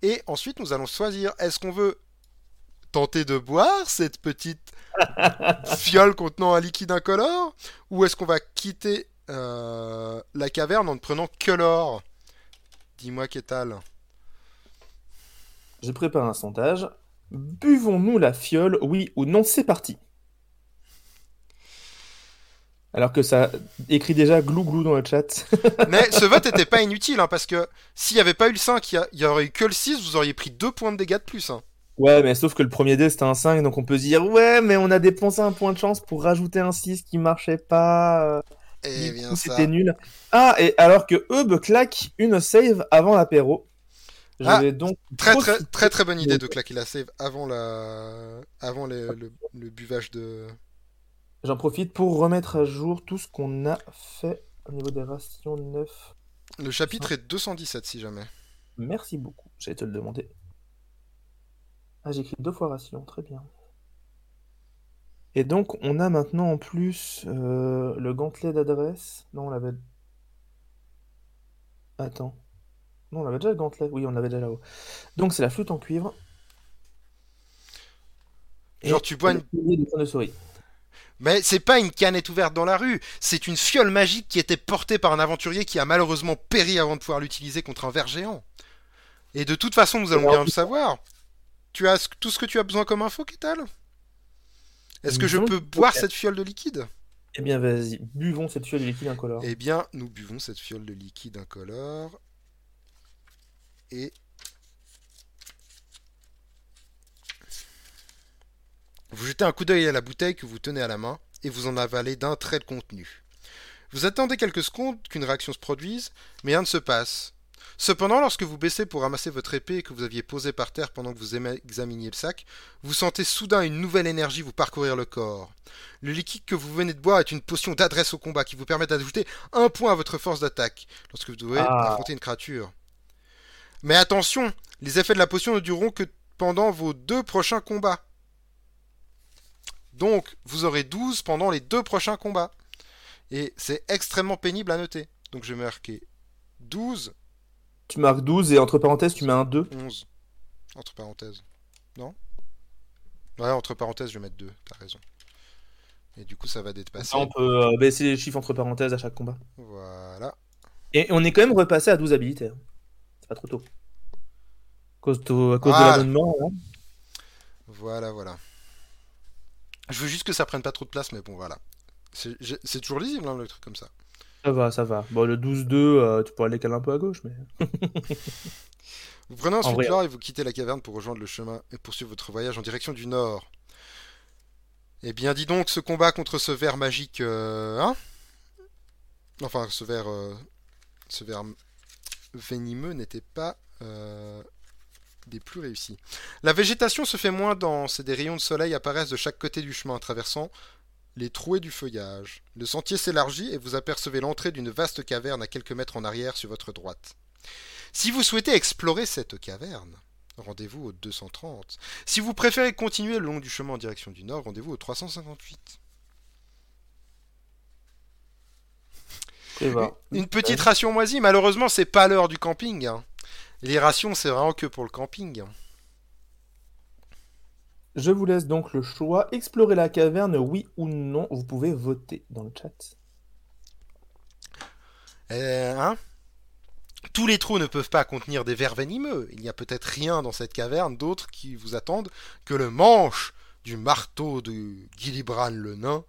et ensuite nous allons choisir est-ce qu'on veut tenter de boire cette petite fiole contenant un liquide incolore, ou est-ce qu'on va quitter euh, la caverne en ne prenant que l'or? Dis-moi, Kétal. Je prépare un sondage. Buvons-nous la fiole, oui ou non? C'est parti. Alors que ça écrit déjà glou glou dans le chat. Mais ce vote n'était pas inutile, hein, parce que s'il n'y avait pas eu le 5, il y, aurait eu que le 6, vous auriez pris 2 points de dégâts de plus. Hein. Ouais, mais sauf que le premier dé c'était un 5, donc on peut se dire, ouais, mais on a dépensé un point de chance pour rajouter un 6 qui marchait pas. Et eh bien C'était nul. Ah, et alors que Eub claque une save avant l'apéro. Ah, donc très, très, très très bonne idée de claquer la save avant, la... avant le, buvage de. J'en profite pour remettre à jour tout ce qu'on a fait au niveau des rations 9. Le chapitre est 217 si jamais. Merci beaucoup, j'allais te le demander. Ah, j'écris deux fois ration, très bien. Et donc, on a maintenant en plus euh, le gantelet d'adresse. Non, on l'avait. Attends. Non, on avait déjà le gantelet. Oui, on l'avait déjà là-haut. Donc, c'est la flûte en cuivre. Genre, Et tu bois une. de souris. Mais c'est pas une canette ouverte dans la rue, c'est une fiole magique qui était portée par un aventurier qui a malheureusement péri avant de pouvoir l'utiliser contre un ver géant. Et de toute façon, nous allons bien le savoir. Tu as tout ce que tu as besoin comme info, Kétal Est-ce que je peux boire cette fiole de liquide? Eh bien, vas-y, buvons cette fiole de liquide incolore. Eh bien, nous buvons cette fiole de liquide incolore. Et. Vous jetez un coup d'œil à la bouteille que vous tenez à la main et vous en avalez d'un trait le contenu. Vous attendez quelques secondes qu'une réaction se produise, mais rien ne se passe. Cependant, lorsque vous baissez pour ramasser votre épée que vous aviez posée par terre pendant que vous examiniez le sac, vous sentez soudain une nouvelle énergie vous parcourir le corps. Le liquide que vous venez de boire est une potion d'adresse au combat qui vous permet d'ajouter un point à votre force d'attaque lorsque vous devez Ah. affronter une créature. Mais attention, les effets de la potion ne dureront que pendant vos deux prochains combats. Donc, vous aurez 12 pendant les deux prochains combats. Et c'est extrêmement pénible à noter. Donc, je vais marquer 12, Tu marques 12 et entre parenthèses, tu mets un 2. 11. Entre parenthèses. Non? Ouais, entre parenthèses, je vais mettre 2. T'as raison. Et du coup, ça va dépasser. On peut euh, baisser les chiffres entre parenthèses à chaque combat. Voilà. Et on est quand même repassé à 12 habilités. hein. C'est pas trop tôt. À cause, de- à cause de Voilà. l'abonnement. hein. Voilà, voilà. Je veux juste que ça prenne pas trop de place, mais bon, voilà. C'est toujours lisible, hein, le truc comme ça. Ça va, ça va. Bon, le 12-2, euh, tu pourrais aller caler un peu à gauche, mais. Vous prenez ensuite l'or et vous quittez la caverne pour rejoindre le chemin et poursuivre votre voyage en direction du nord. Eh bien, dis donc, ce combat contre ce ver magique, euh, hein? Enfin, ce ver, euh, ce ver venimeux n'était pas euh, des plus réussis. La végétation se fait moins dense et des rayons de soleil apparaissent de chaque côté du chemin, traversant les trouées du feuillage. Le sentier s'élargit et vous apercevez l'entrée d'une vaste caverne à quelques mètres en arrière sur votre droite. Si vous souhaitez explorer cette caverne, rendez-vous au 230. Si vous préférez continuer le long du chemin en direction du nord, rendez-vous au 358. Et va. Une petite ration moisie, malheureusement, c'est pas l'heure du camping. hein. Les rations, c'est vraiment que pour le camping. Je vous laisse donc le choix. Explorer la caverne, oui ou non. Vous pouvez voter dans le chat. Euh, hein? Tous les trous ne peuvent pas contenir des vers venimeux. Il n'y a peut-être rien dans cette caverne d'autre qui vous attendent que le manche du marteau de Gilibran le nain,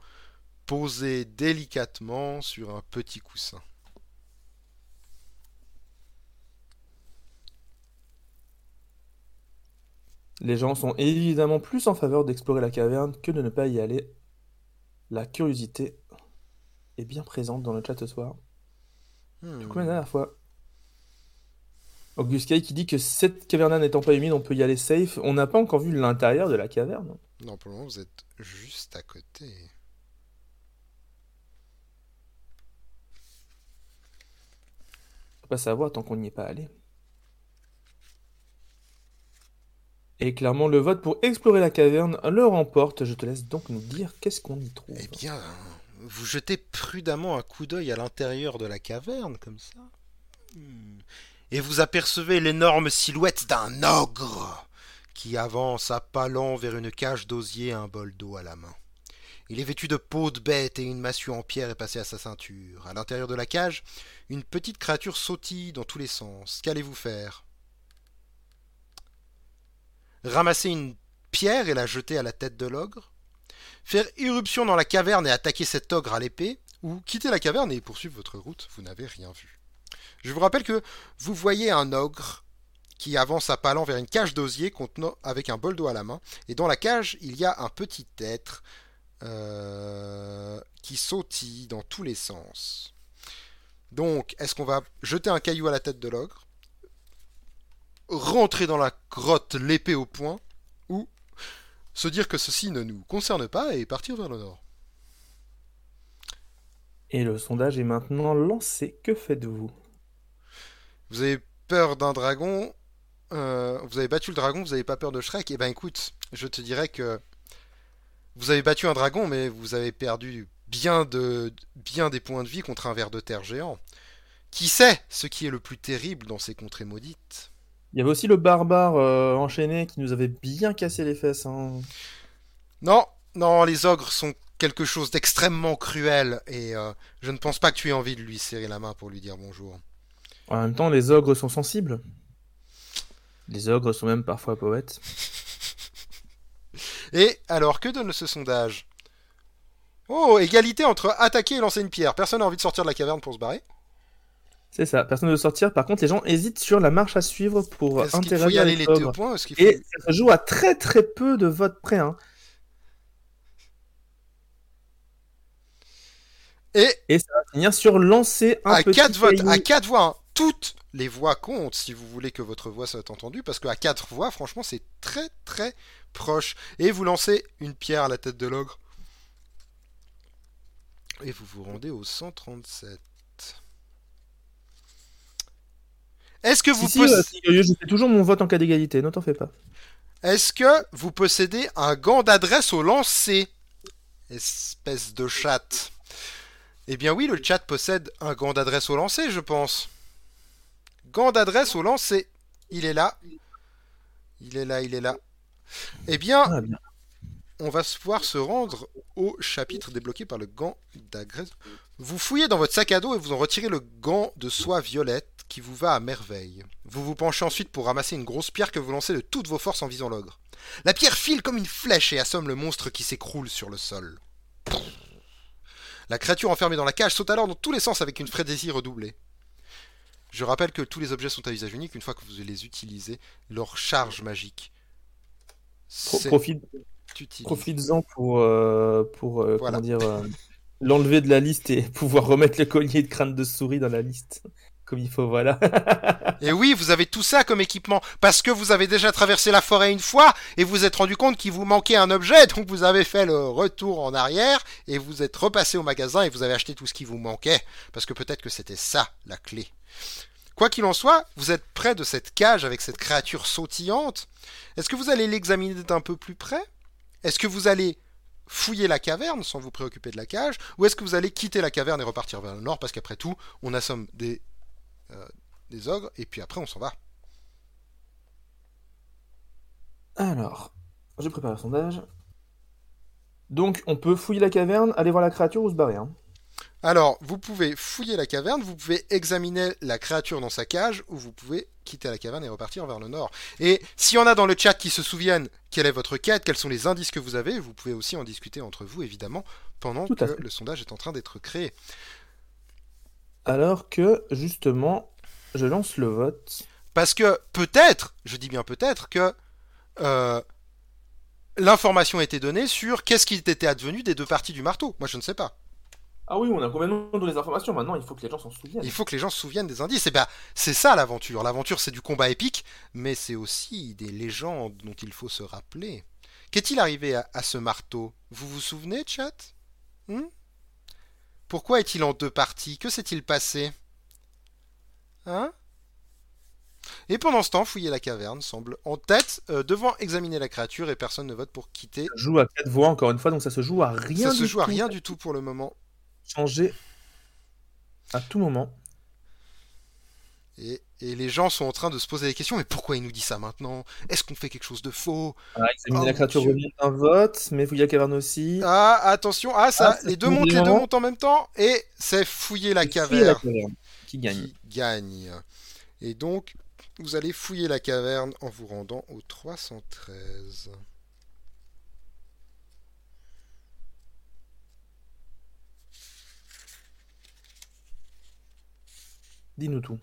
posé délicatement sur un petit coussin. Les gens sont évidemment plus en faveur d'explorer la caverne que de ne pas y aller. La curiosité est bien présente dans le chat ce soir. Hmm. Comme la dernière fois. August Kay qui dit que cette caverne n'étant pas humide, on peut y aller safe. On n'a pas encore vu l'intérieur de la caverne. Non, pour le moment, vous êtes juste à côté. On peut pas savoir tant qu'on n'y est pas allé. Et clairement, le vote pour explorer la caverne le remporte. Je te laisse donc nous dire qu'est-ce qu'on y trouve. Eh bien, vous jetez prudemment un coup d'œil à l'intérieur de la caverne, comme ça. Hmm. Et vous apercevez l'énorme silhouette d'un ogre qui avance à pas lents vers une cage d'osier et un bol d'eau à la main. Il est vêtu de peau de bête et une massue en pierre est passée à sa ceinture. À l'intérieur de la cage, une petite créature sautille dans tous les sens. Qu'allez-vous faire? Ramasser une pierre et la jeter à la tête de l'ogre Faire irruption dans la caverne et attaquer cet ogre à l'épée Ou quitter la caverne et poursuivre votre route Vous n'avez rien vu. Je vous rappelle que vous voyez un ogre qui avance à pas lents vers une cage d'osier contenant avec un bol d'eau à la main. Et dans la cage, il y a un petit être euh, qui sautille dans tous les sens. Donc, est-ce qu'on va jeter un caillou à la tête de l'ogre? Rentrer dans la grotte l'épée au poing Ou se dire que ceci ne nous concerne pas et partir vers le nord Et le sondage est maintenant lancé. Que faites-vous? Vous avez peur d'un dragon euh, Vous avez battu le dragon, vous n'avez pas peur de Shrek Eh ben écoute, je te dirais que Vous avez battu un dragon, mais vous avez perdu bien, de, bien des points de vie contre un ver de terre géant. Qui sait ce qui est le plus terrible dans ces contrées maudites? Il y avait aussi le barbare euh, enchaîné qui nous avait bien cassé les fesses. Hein. Non, non, les ogres sont quelque chose d'extrêmement cruel et euh, je ne pense pas que tu aies envie de lui serrer la main pour lui dire bonjour. En même temps, les ogres sont sensibles. Les ogres sont même parfois poètes. Et alors, que donne ce sondage? Oh, égalité entre attaquer et lancer une pierre. Personne n'a envie de sortir de la caverne pour se barrer C'est ça, personne ne veut sortir. Par contre, les gens hésitent sur la marche à suivre pour Est-ce qu'il interagir faut y aller avec les deux points Est-ce qu'il faut- Et ça se joue à très très peu de votes près. Hein. Et Et ça va finir sur lancer un à petit 4 votes, à 4 voix, hein. toutes les voix comptent si vous voulez que votre voix soit entendue, parce qu'à 4 voix, franchement, c'est très très proche. Et vous lancez une pierre à la tête de l'ogre. Et vous vous rendez au 137. Est-ce que vous Si, si, possédez... euh, si, Yoyo, je fais toujours mon vote en cas d'égalité, ne t'en fais pas. Est-ce que vous possédez un gant d'adresse au lancer? Espèce de chat. Eh bien oui, le chat possède un gant d'adresse au lancer, je pense. Gant d'adresse au lancer. Il est là. Il est là, il est là. Eh bien, Ah, bien. on va pouvoir se rendre au chapitre débloqué par le gant d'adresse. Vous fouillez dans votre sac à dos et vous en retirez le gant de soie violette qui vous va à merveille. Vous vous penchez ensuite pour ramasser une grosse pierre que vous lancez de toutes vos forces en visant l'ogre. La pierre file comme une flèche et assomme le monstre qui s'écroule sur le sol. La créature enfermée dans la cage saute alors dans tous les sens avec une frénésie redoublée. Je rappelle que tous les objets sont à usage unique une fois que vous les utilisez. Leur charge magique. Profite-. Profites-en pour, euh, pour euh, Voilà. comment dire, euh, l'enlever de la liste et pouvoir remettre le collier de crâne de souris dans la liste. Et oui, vous avez tout ça comme équipement, parce que vous avez déjà traversé la forêt une fois, et vous vous êtes rendu compte qu'il vous manquait un objet, donc vous avez fait le retour en arrière, et vous êtes repassé au magasin, et vous avez acheté tout ce qui vous manquait, parce que peut-être que c'était ça, la clé. Quoi qu'il en soit, vous êtes près de cette cage avec cette créature sautillante. Est-ce que vous allez l'examiner d'un peu plus près? Est-ce que vous allez fouiller la caverne sans vous préoccuper de la cage? Ou est-ce que vous allez quitter la caverne et repartir vers le nord? Parce qu'après tout, on assomme des, euh, des ogres et puis après on s'en va. Alors, je prépare le sondage. Donc, on peut fouiller la caverne, aller voir la créature ou se barrer. hein. Alors, vous pouvez fouiller la caverne, vous pouvez examiner la créature dans sa cage, ou vous pouvez quitter la caverne et repartir vers le nord. Et s'il y en a dans le chat qui se souviennent quelle est votre quête, quels sont les indices que vous avez, vous pouvez aussi en discuter entre vous, évidemment, pendant Tout que le sondage est en train d'être créé. Alors que, justement, je lance le vote. Parce que peut-être, je dis bien peut-être, que euh, l'information a été donnée sur qu'est-ce qui était advenu des deux parties du marteau. Moi, je ne sais pas. Ah oui, on a complètement dans les informations. Maintenant, il faut que les gens s'en souviennent. Il faut que les gens se souviennent des indices. Et ben, c'est ça l'aventure. L'aventure, c'est du combat épique, mais c'est aussi des légendes dont il faut se rappeler. Qu'est-il arrivé à, à ce marteau? Vous vous souvenez, chat? Hmm? Pourquoi est-il en deux parties? Que s'est-il passé? Hein? Et pendant ce temps, fouiller la caverne semble en tête, euh, devant examiner la créature, et personne ne vote pour quitter. Ça joue à quatre voix, encore une fois, donc ça se joue à rien ça se du joue à tout. rien du tout pour le moment. Changer à tout moment. Et, et les gens sont en train de se poser des questions. Mais pourquoi il nous dit ça maintenant? Est-ce qu'on fait quelque chose de faux? Ah, examiner Oh, la créature un vote, mais fouiller la caverne aussi. Ah, attention, ah, ça, Ah, les deux montent, les deux montent en même temps, et c'est fouiller caverne la caverne qui gagne. qui gagne. Et donc, vous allez fouiller la caverne en vous rendant au 313. Dis-nous tout.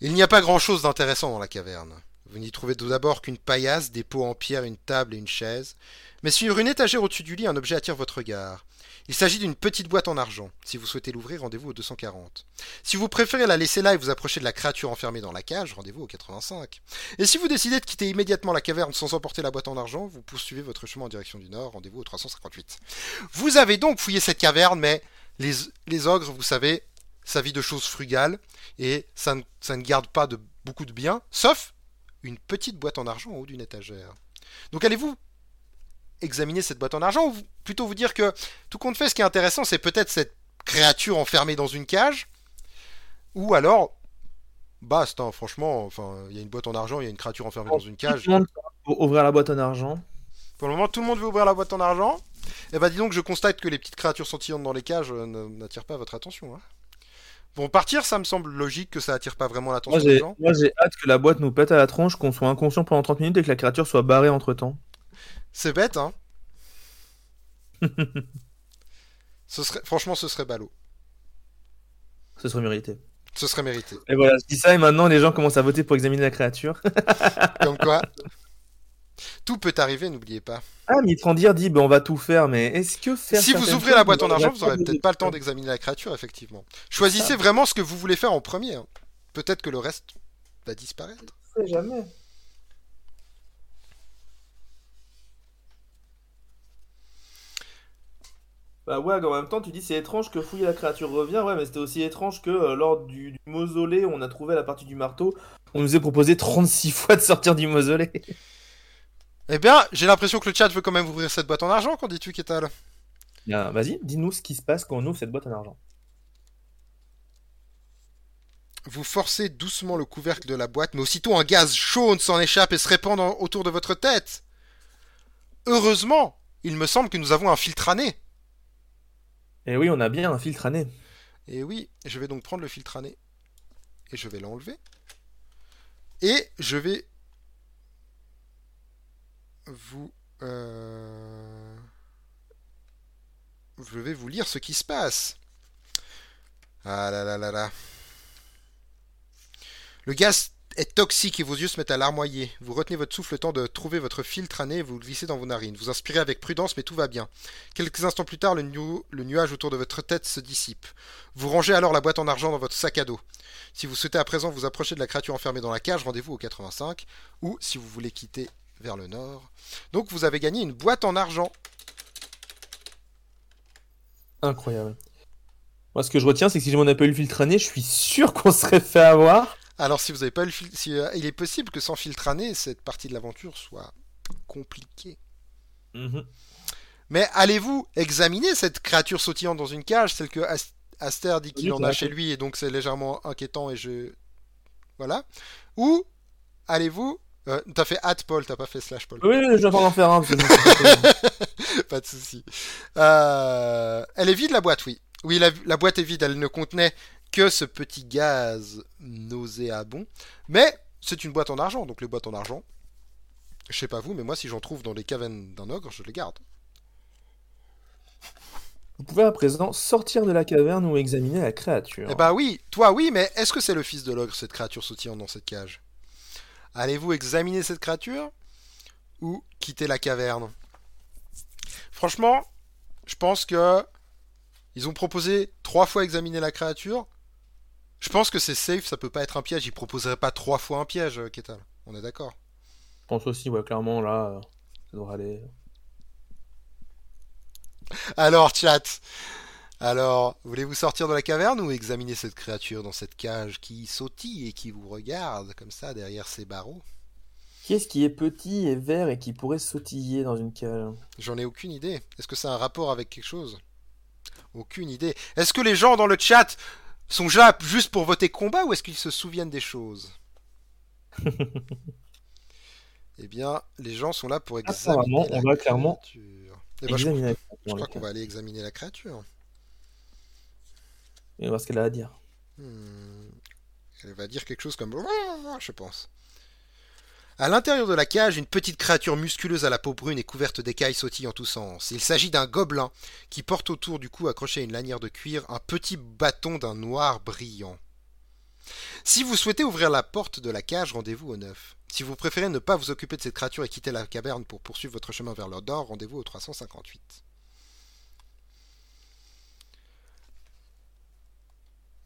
Il n'y a pas grand-chose d'intéressant dans la caverne. Vous n'y trouvez tout d'abord qu'une paillasse, des pots en pierre, une table et une chaise. Mais sur une étagère au-dessus du lit, un objet attire votre regard. Il s'agit d'une petite boîte en argent. Si vous souhaitez l'ouvrir, rendez-vous au 240. Si vous préférez la laisser là et vous approcher de la créature enfermée dans la cage, rendez-vous au 85. Et si vous décidez de quitter immédiatement la caverne sans emporter la boîte en argent, vous poursuivez votre chemin en direction du nord, rendez-vous au 358. Vous avez donc fouillé cette caverne, mais les, les ogres, vous savez, sa vie de choses frugales, et ça ne, ça ne garde pas de beaucoup de biens, sauf une petite boîte en argent en haut d'une étagère. Donc allez-vous examiner cette boîte en argent ou plutôt vous dire que tout compte fait, ce qui est intéressant, c'est peut-être cette créature enfermée dans une cage ou alors basta, hein, franchement, enfin, il y a une boîte en argent, il y a une créature enfermée dans une cage. Tout le monde peut ouvrir la boîte en argent. Pour le moment, tout le monde veut ouvrir la boîte en argent. Et eh bah, dis donc, je constate que les petites créatures sentillantes dans les cages euh, n'attirent pas votre attention. Hein. Bon, partir, ça me semble logique que ça attire pas vraiment l'attention des gens. Moi, j'ai hâte que la boîte nous pète à la tronche, qu'on soit inconscient pendant 30 minutes et que la créature soit barrée entre temps. C'est bête, hein. ce serait... Franchement, ce serait ballot. Ce serait mérité. Ce serait mérité. Et voilà, je dis ça et maintenant les gens commencent à voter pour examiner la créature. Comme quoi Tout peut arriver, n'oubliez pas. Ah, Mitrandir dit ben, on va tout faire, mais est-ce que faire. Si vous ouvrez la boîte en argent, vous n'aurez peut-être pas le temps d'examiner la créature, effectivement. Choisissez vraiment ce que vous voulez faire en premier. Hein. Peut-être que le reste va disparaître. jamais. Bah ouais, en même temps, tu dis c'est étrange que fouiller la créature revient, ouais, mais c'était aussi étrange que euh, lors du, du, mausolée on a trouvé la partie du marteau, on nous a proposé 36 fois de sortir du mausolée. Eh bien, j'ai l'impression que le chat veut quand même ouvrir cette boîte en argent, qu'en dis-tu, Kétal Bien, Vas-y, dis-nous ce qui se passe quand on ouvre cette boîte en argent. Vous forcez doucement le couvercle de la boîte, mais aussitôt un gaz chaud s'en échappe et se répand autour de votre tête. Heureusement, il me semble que nous avons un filtre à nez. Eh oui, on a bien un filtre à nez. Et oui, je vais donc prendre le filtre à nez. Et je vais l'enlever. Et je vais vous... Euh, je vais vous lire ce qui se passe. Ah là là là là. Le gaz est toxique et vos yeux se mettent à larmoyer. Vous retenez votre souffle le temps de trouver votre filtre à et vous le glissez dans vos narines. Vous inspirez avec prudence, mais tout va bien. Quelques instants plus tard, le, le, nuage autour de votre tête se dissipe. Vous rangez alors la boîte en argent dans votre sac à dos. Si vous souhaitez à présent vous approcher de la créature enfermée dans la cage, rendez-vous au 85. Ou si vous voulez quitter vers le nord. Donc vous avez gagné une boîte en argent. Incroyable. Moi, ce que je retiens, c'est que si on n'a pas eu le filtre nez, je suis sûr qu'on serait fait avoir. Alors, si vous n'avez pas le filtre, euh, il est possible que sans filtre nez, cette partie de l'aventure soit compliquée. Mhm. Mais allez-vous examiner cette créature sautillante dans une cage, celle que Aster dit qu'il en a chez lui, et donc c'est légèrement inquiétant, et je. Voilà. Ou allez-vous. Euh, t'as fait at Paul, t'as pas fait slash Paul. Oui, j'attends d'en faire un. pas de souci. Euh, elle est vide la boîte, oui. Oui, la, la boîte est vide, elle ne contenait que ce petit gaz nauséabond. Mais c'est une boîte en argent, donc les boîtes en argent, je sais pas vous, mais moi si j'en trouve dans les cavernes d'un ogre, je les garde. Vous pouvez à présent sortir de la caverne ou examiner la créature. Eh bah oui, toi oui, mais est-ce que c'est le fils de l'ogre, cette créature sautillante dans cette cage? Allez-vous examiner cette créature ou quitter la caverne? Franchement, je pense que ils ont proposé trois fois examiner la créature. Je pense que c'est safe, ça peut pas être un piège. Il proposerait pas trois fois un piège, euh, Ketal. On est d'accord? Je pense aussi, ouais, clairement, là, euh, ça devrait aller. Alors, chat. Alors, voulez-vous sortir de la caverne ou examiner cette créature dans cette cage qui sautille et qui vous regarde comme ça derrière ses barreaux? Qu'est-ce qui est petit et vert et qui pourrait sautiller dans une cage? J'en ai aucune idée. Est-ce que ça a un rapport avec quelque chose? Aucune idée. Est-ce que les gens dans le chat sont là juste pour voter combat ou est-ce qu'ils se souviennent des choses? Eh bien, les gens sont là pour examiner on va clairement eh ben, je, crois, qu'on va aller examiner la créature. Et voir ce qu'elle a à dire. Hmm. Elle va dire quelque chose comme je pense. À l'intérieur de la cage, une petite créature musculeuse à la peau brune et couverte d'écailles sautille en tous sens. Il s'agit d'un gobelin qui porte autour du cou accroché à une lanière de cuir un petit bâton d'un noir brillant. Si vous souhaitez ouvrir la porte de la cage, rendez-vous au 9. Si vous préférez ne pas vous occuper de cette créature et quitter la caverne pour poursuivre votre chemin vers l'or rendez-vous au 358.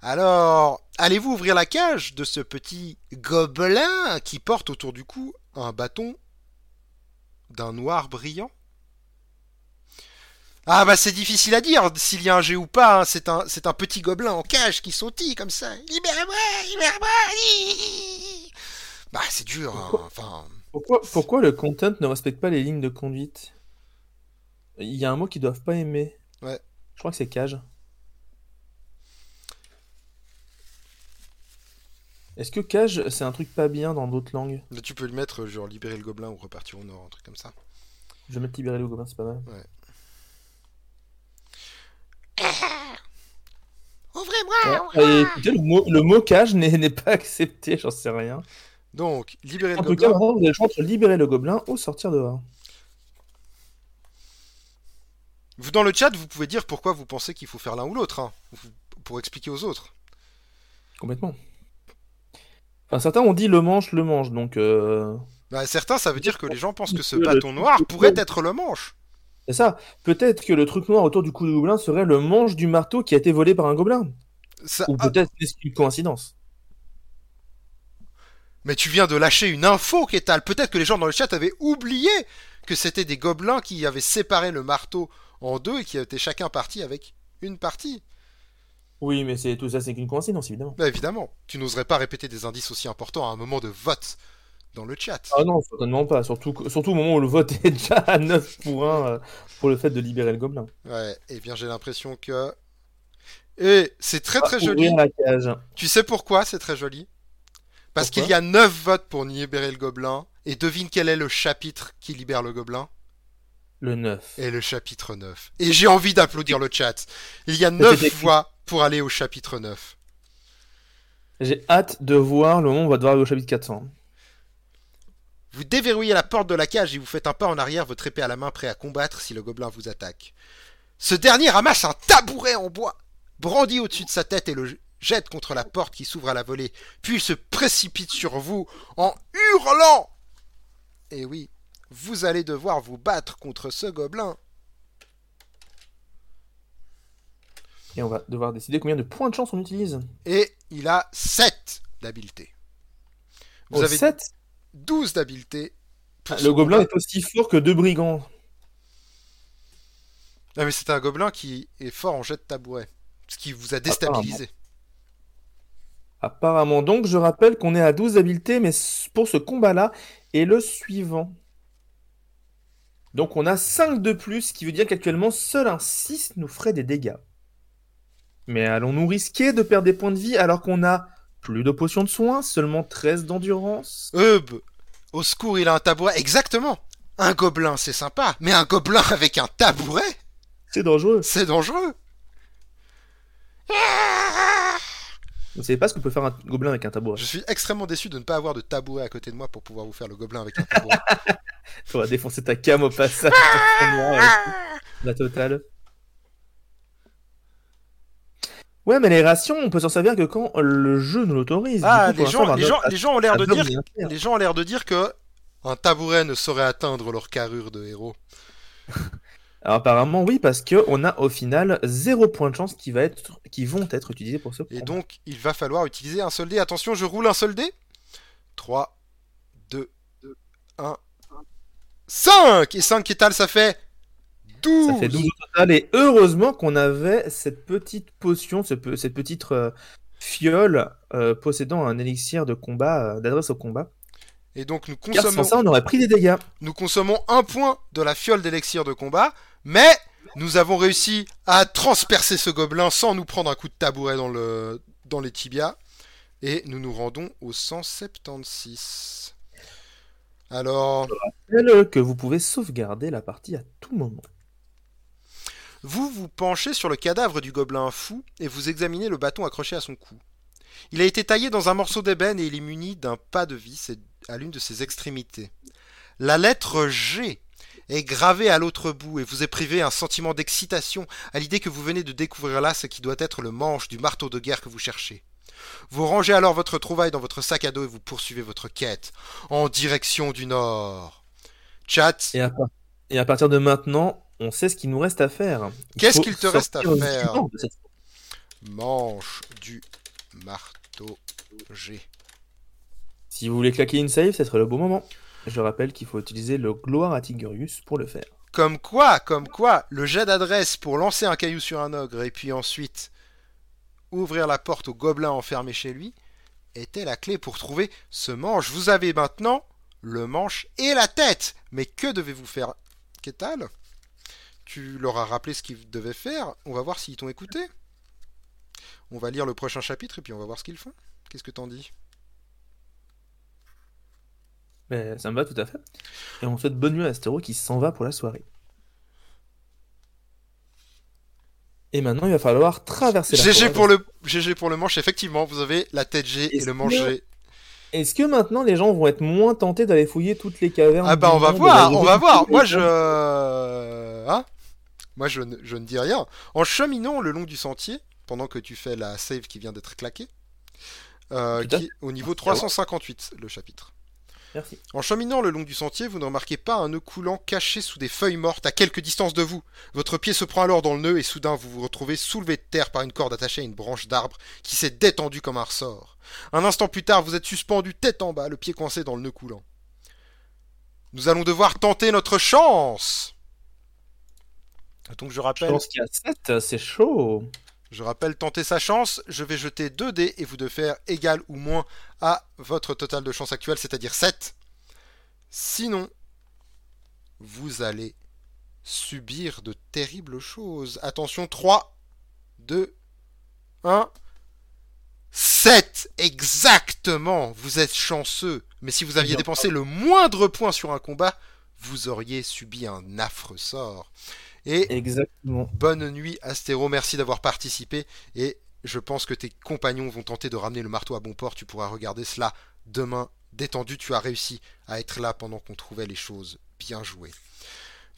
Alors, allez-vous ouvrir la cage de ce petit gobelin qui porte autour du cou un bâton d'un noir brillant? Ah bah c'est difficile à dire s'il y a un G ou pas, hein. c'est un, un petit gobelin en cage qui sautille comme ça. Libère-moi, libère-moi Bah c'est dur, hein. enfin... Pourquoi, pourquoi le content ne respecte pas les lignes de conduite? Il y a un mot qu'ils doivent pas aimer. Ouais. Je crois que c'est cage. Est-ce que cage, c'est un truc pas bien dans d'autres langues? Mais tu peux le mettre genre libérer le gobelin ou repartir au nord, un truc comme ça. Je vais mettre libérer le gobelin, c'est pas mal. Ouvrez-moi Et écoutez, le mot, le mot cage n'est pas accepté, j'en sais rien. Donc, libérer le En tout cas, gobelin. vous avez le choix entre libérer le gobelin ou sortir dehors. Vous dans le chat, vous pouvez dire pourquoi vous pensez qu'il faut faire l'un ou l'autre, hein, pour expliquer aux autres. Complètement. Enfin, certains ont dit le manche, le manche, donc euh, Bah, certains, ça veut dire que les gens pensent que ce bâton noir pourrait être le manche. c'est ça. Peut-être que le truc noir autour du cou du gobelin serait le manche du marteau qui a été volé par un gobelin. Ça- Ou ah, peut-être est-ce une coïncidence. mais tu viens de lâcher une info, Kétal. Peut-être que les gens dans le chat avaient oublié que c'était des gobelins qui avaient séparé le marteau en deux et qui étaient chacun parti avec une partie. Oui, mais c'est tout ça, c'est qu'une coïncidence, évidemment. Bah évidemment, tu n'oserais pas répéter des indices aussi importants à un moment de vote dans le chat. Ah non, certainement pas. Surtout, surtout au moment où le vote est déjà à 9 pour 1 euh, pour le fait de libérer le gobelin. Ouais, et bien j'ai l'impression que... Et c'est très très Ah, joli. ouvrir la cage. Tu sais pourquoi c'est très joli? Parce qu'il y a 9 votes pour libérer le gobelin. Et devine quel est le chapitre qui libère le gobelin? Le 9. Et le chapitre 9. Et j'ai envie d'applaudir le chat. Il y a 9 écrit. voix pour aller au chapitre 9. J'ai hâte de voir le moment où on va devoir aller au chapitre 400. Vous déverrouillez la porte de la cage et vous faites un pas en arrière, votre épée à la main, prêt à combattre si le gobelin vous attaque. Ce dernier ramasse un tabouret en bois, brandit au-dessus de sa tête et le jette contre la porte qui s'ouvre à la volée, puis il se précipite sur vous en hurlant. Et oui, vous allez devoir vous battre contre ce gobelin. Et on va devoir décider combien de points de chance on utilise. Et il a 7 d'habileté. Vous Au avez 7 12 d'habileté. ce Le gobelin combat. est aussi fort que deux brigands. Ah, mais c'est un gobelin qui est fort en jet de tabouret. Ce qui vous a déstabilisé. Apparemment, donc, je rappelle qu'on est à 12 habiletés, mais pour ce combat-là, et le suivant. Donc, on a 5 de plus, ce qui veut dire qu'actuellement, seul un 6 nous ferait des dégâts. Mais allons-nous risquer de perdre des points de vie alors qu'on a plus de potions de soins, seulement 13 d'endurance? Eub, au secours, il a un tabouret. Exactement. Un gobelin, c'est sympa. Mais un gobelin avec un tabouret, C'est dangereux. c'est dangereux. Vous savez pas ce que peut faire un gobelin avec un tabouret? Je suis extrêmement déçu de ne pas avoir de tabouret à côté de moi pour pouvoir vous faire le gobelin avec un tabouret. Faudra défoncer ta cam au passage. La totale. Ouais, mais les rations, on peut s'en servir que quand le jeu nous l'autorise. ah, coup, les gens, les, gens, les gens ont l'air de dire, les gens ont l'air de dire que un tabouret ne saurait atteindre leur carrure de héros. Alors, apparemment, oui, parce que on a au final 0 point de chance qui, va être, qui vont être utilisés pour ce Et combat. donc, il va falloir utiliser un seul dé. Attention, je roule un seul dé. 3, 2, 1, 5 Et 5 étals, ça fait 12 Ça fait 12 au total, et heureusement qu'on avait cette petite potion, ce pe- cette petite euh, fiole euh, possédant un élixir de combat, euh, d'adresse au combat. Et donc, nous Car sans consommons, ça, on aurait pris des dégâts. nous consommons un point de la fiole d'élixir de combat, mais nous avons réussi à transpercer ce gobelin sans nous prendre un coup de tabouret dans, le, dans les tibias. Et nous nous rendons au 176. Alors, rappelle que vous pouvez sauvegarder la partie à tout moment. Vous vous penchez sur le cadavre du gobelin fou et vous examinez le bâton accroché à son cou. Il a été taillé dans un morceau d'ébène et il est muni d'un pas de vis à l'une de ses extrémités. La lettre G est gravée à l'autre bout et vous éprouvez un sentiment d'excitation à l'idée que vous venez de découvrir là ce qui doit être le manche du marteau de guerre que vous cherchez. Vous rangez alors votre trouvaille dans votre sac à dos et vous poursuivez votre quête en direction du nord. Chat, et à partir de maintenant, on sait ce qu'il nous reste à faire. Qu'est-ce qu'il te reste à faire cette- manche du marteau G. Si vous voulez claquer une save, ce serait le bon moment. Je rappelle qu'il faut utiliser le gloire à Tigurius pour le faire. Comme quoi, comme quoi, le jet d'adresse pour lancer un caillou sur un ogre et puis ensuite ouvrir la porte au gobelin enfermé chez lui était la clé pour trouver ce manche. Vous avez maintenant le manche et la tête. Mais que devez-vous faire Kétal tu leur as rappelé ce qu'ils devaient faire. On va voir s'ils t'ont écouté. On va lire le prochain chapitre et puis on va voir ce qu'ils font. Qu'est-ce que t'en dis? Mais ça me va tout à fait. Et on souhaite bonne nuit à Astéro qui s'en va pour la soirée. Et maintenant, il va falloir traverser la GG pour le GG pour le manche. Effectivement, vous avez la tête G et le manche que- G. Est-ce que maintenant les gens vont être moins tentés d'aller fouiller toutes les cavernes Ah bah on va voir, on va voir. Moi je, cavernes hein? Moi je, ne- je ne dis rien. En cheminant le long du sentier, pendant que tu fais la save qui vient d'être claquée, euh, qui est au niveau 358 le chapitre. Merci. En cheminant le long du sentier, vous ne remarquez pas un nœud coulant caché sous des feuilles mortes à quelque distance de vous. Votre pied se prend alors dans le nœud et soudain vous vous retrouvez soulevé de terre par une corde attachée à une branche d'arbre qui s'est détendue comme un ressort. Un instant plus tard, vous êtes suspendu tête en bas, le pied coincé dans le nœud coulant. Nous allons devoir tenter notre chance. Donc je Je rappelle, pense qu'il y a 7, c'est chaud. je rappelle tenter sa chance. Je vais jeter 2 dés et vous de faire égal ou moins à votre total de chance actuel, c'est-à-dire 7. Sinon, vous allez subir de terribles choses. Attention, 3, 2, 1. 7 Exactement Vous êtes chanceux. Mais si vous aviez dépensé le moindre point sur un combat, vous auriez subi un affreux sort. Et Exactement. bonne nuit Astéro, merci d'avoir participé. Et je pense que tes compagnons vont tenter de ramener le marteau à bon port. Tu pourras regarder cela demain détendu. Tu as réussi à être là pendant qu'on trouvait les choses. Bien joué.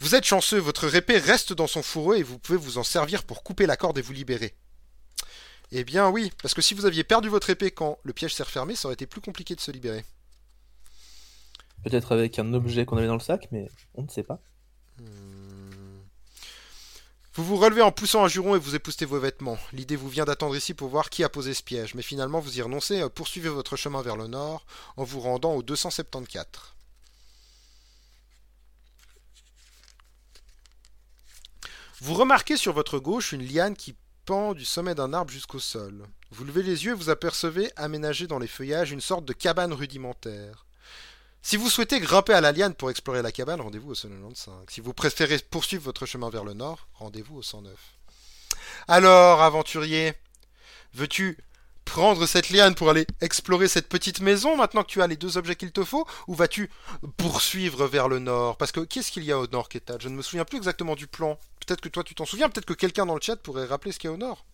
Vous êtes chanceux, votre épée reste dans son fourreau et vous pouvez vous en servir pour couper la corde et vous libérer. Eh bien oui, parce que si vous aviez perdu votre épée quand le piège s'est refermé, ça aurait été plus compliqué de se libérer. Peut-être avec un objet qu'on avait dans le sac, mais on ne sait pas. Vous vous relevez en poussant un juron et vous époustez vos vêtements. L'idée vous vient d'attendre ici pour voir qui a posé ce piège, mais finalement vous y renoncez et poursuivez votre chemin vers le nord en vous rendant au 274. Vous remarquez sur votre gauche une liane qui pend du sommet d'un arbre jusqu'au sol. Vous levez les yeux et vous apercevez aménagé dans les feuillages une sorte de cabane rudimentaire. Si vous souhaitez grimper à la liane pour explorer la cabane, rendez-vous au 195. Si vous préférez poursuivre votre chemin vers le nord, rendez-vous au 109. Alors, aventurier, veux-tu prendre cette liane pour aller explorer cette petite maison maintenant que tu as les deux objets qu'il te faut Ou vas-tu poursuivre vers le nord? Parce que qu'est-ce qu'il y a au nord, Ketal? Je ne me souviens plus exactement du plan. Peut-être que toi tu t'en souviens, peut-être que quelqu'un dans le chat pourrait rappeler ce qu'il y a au nord.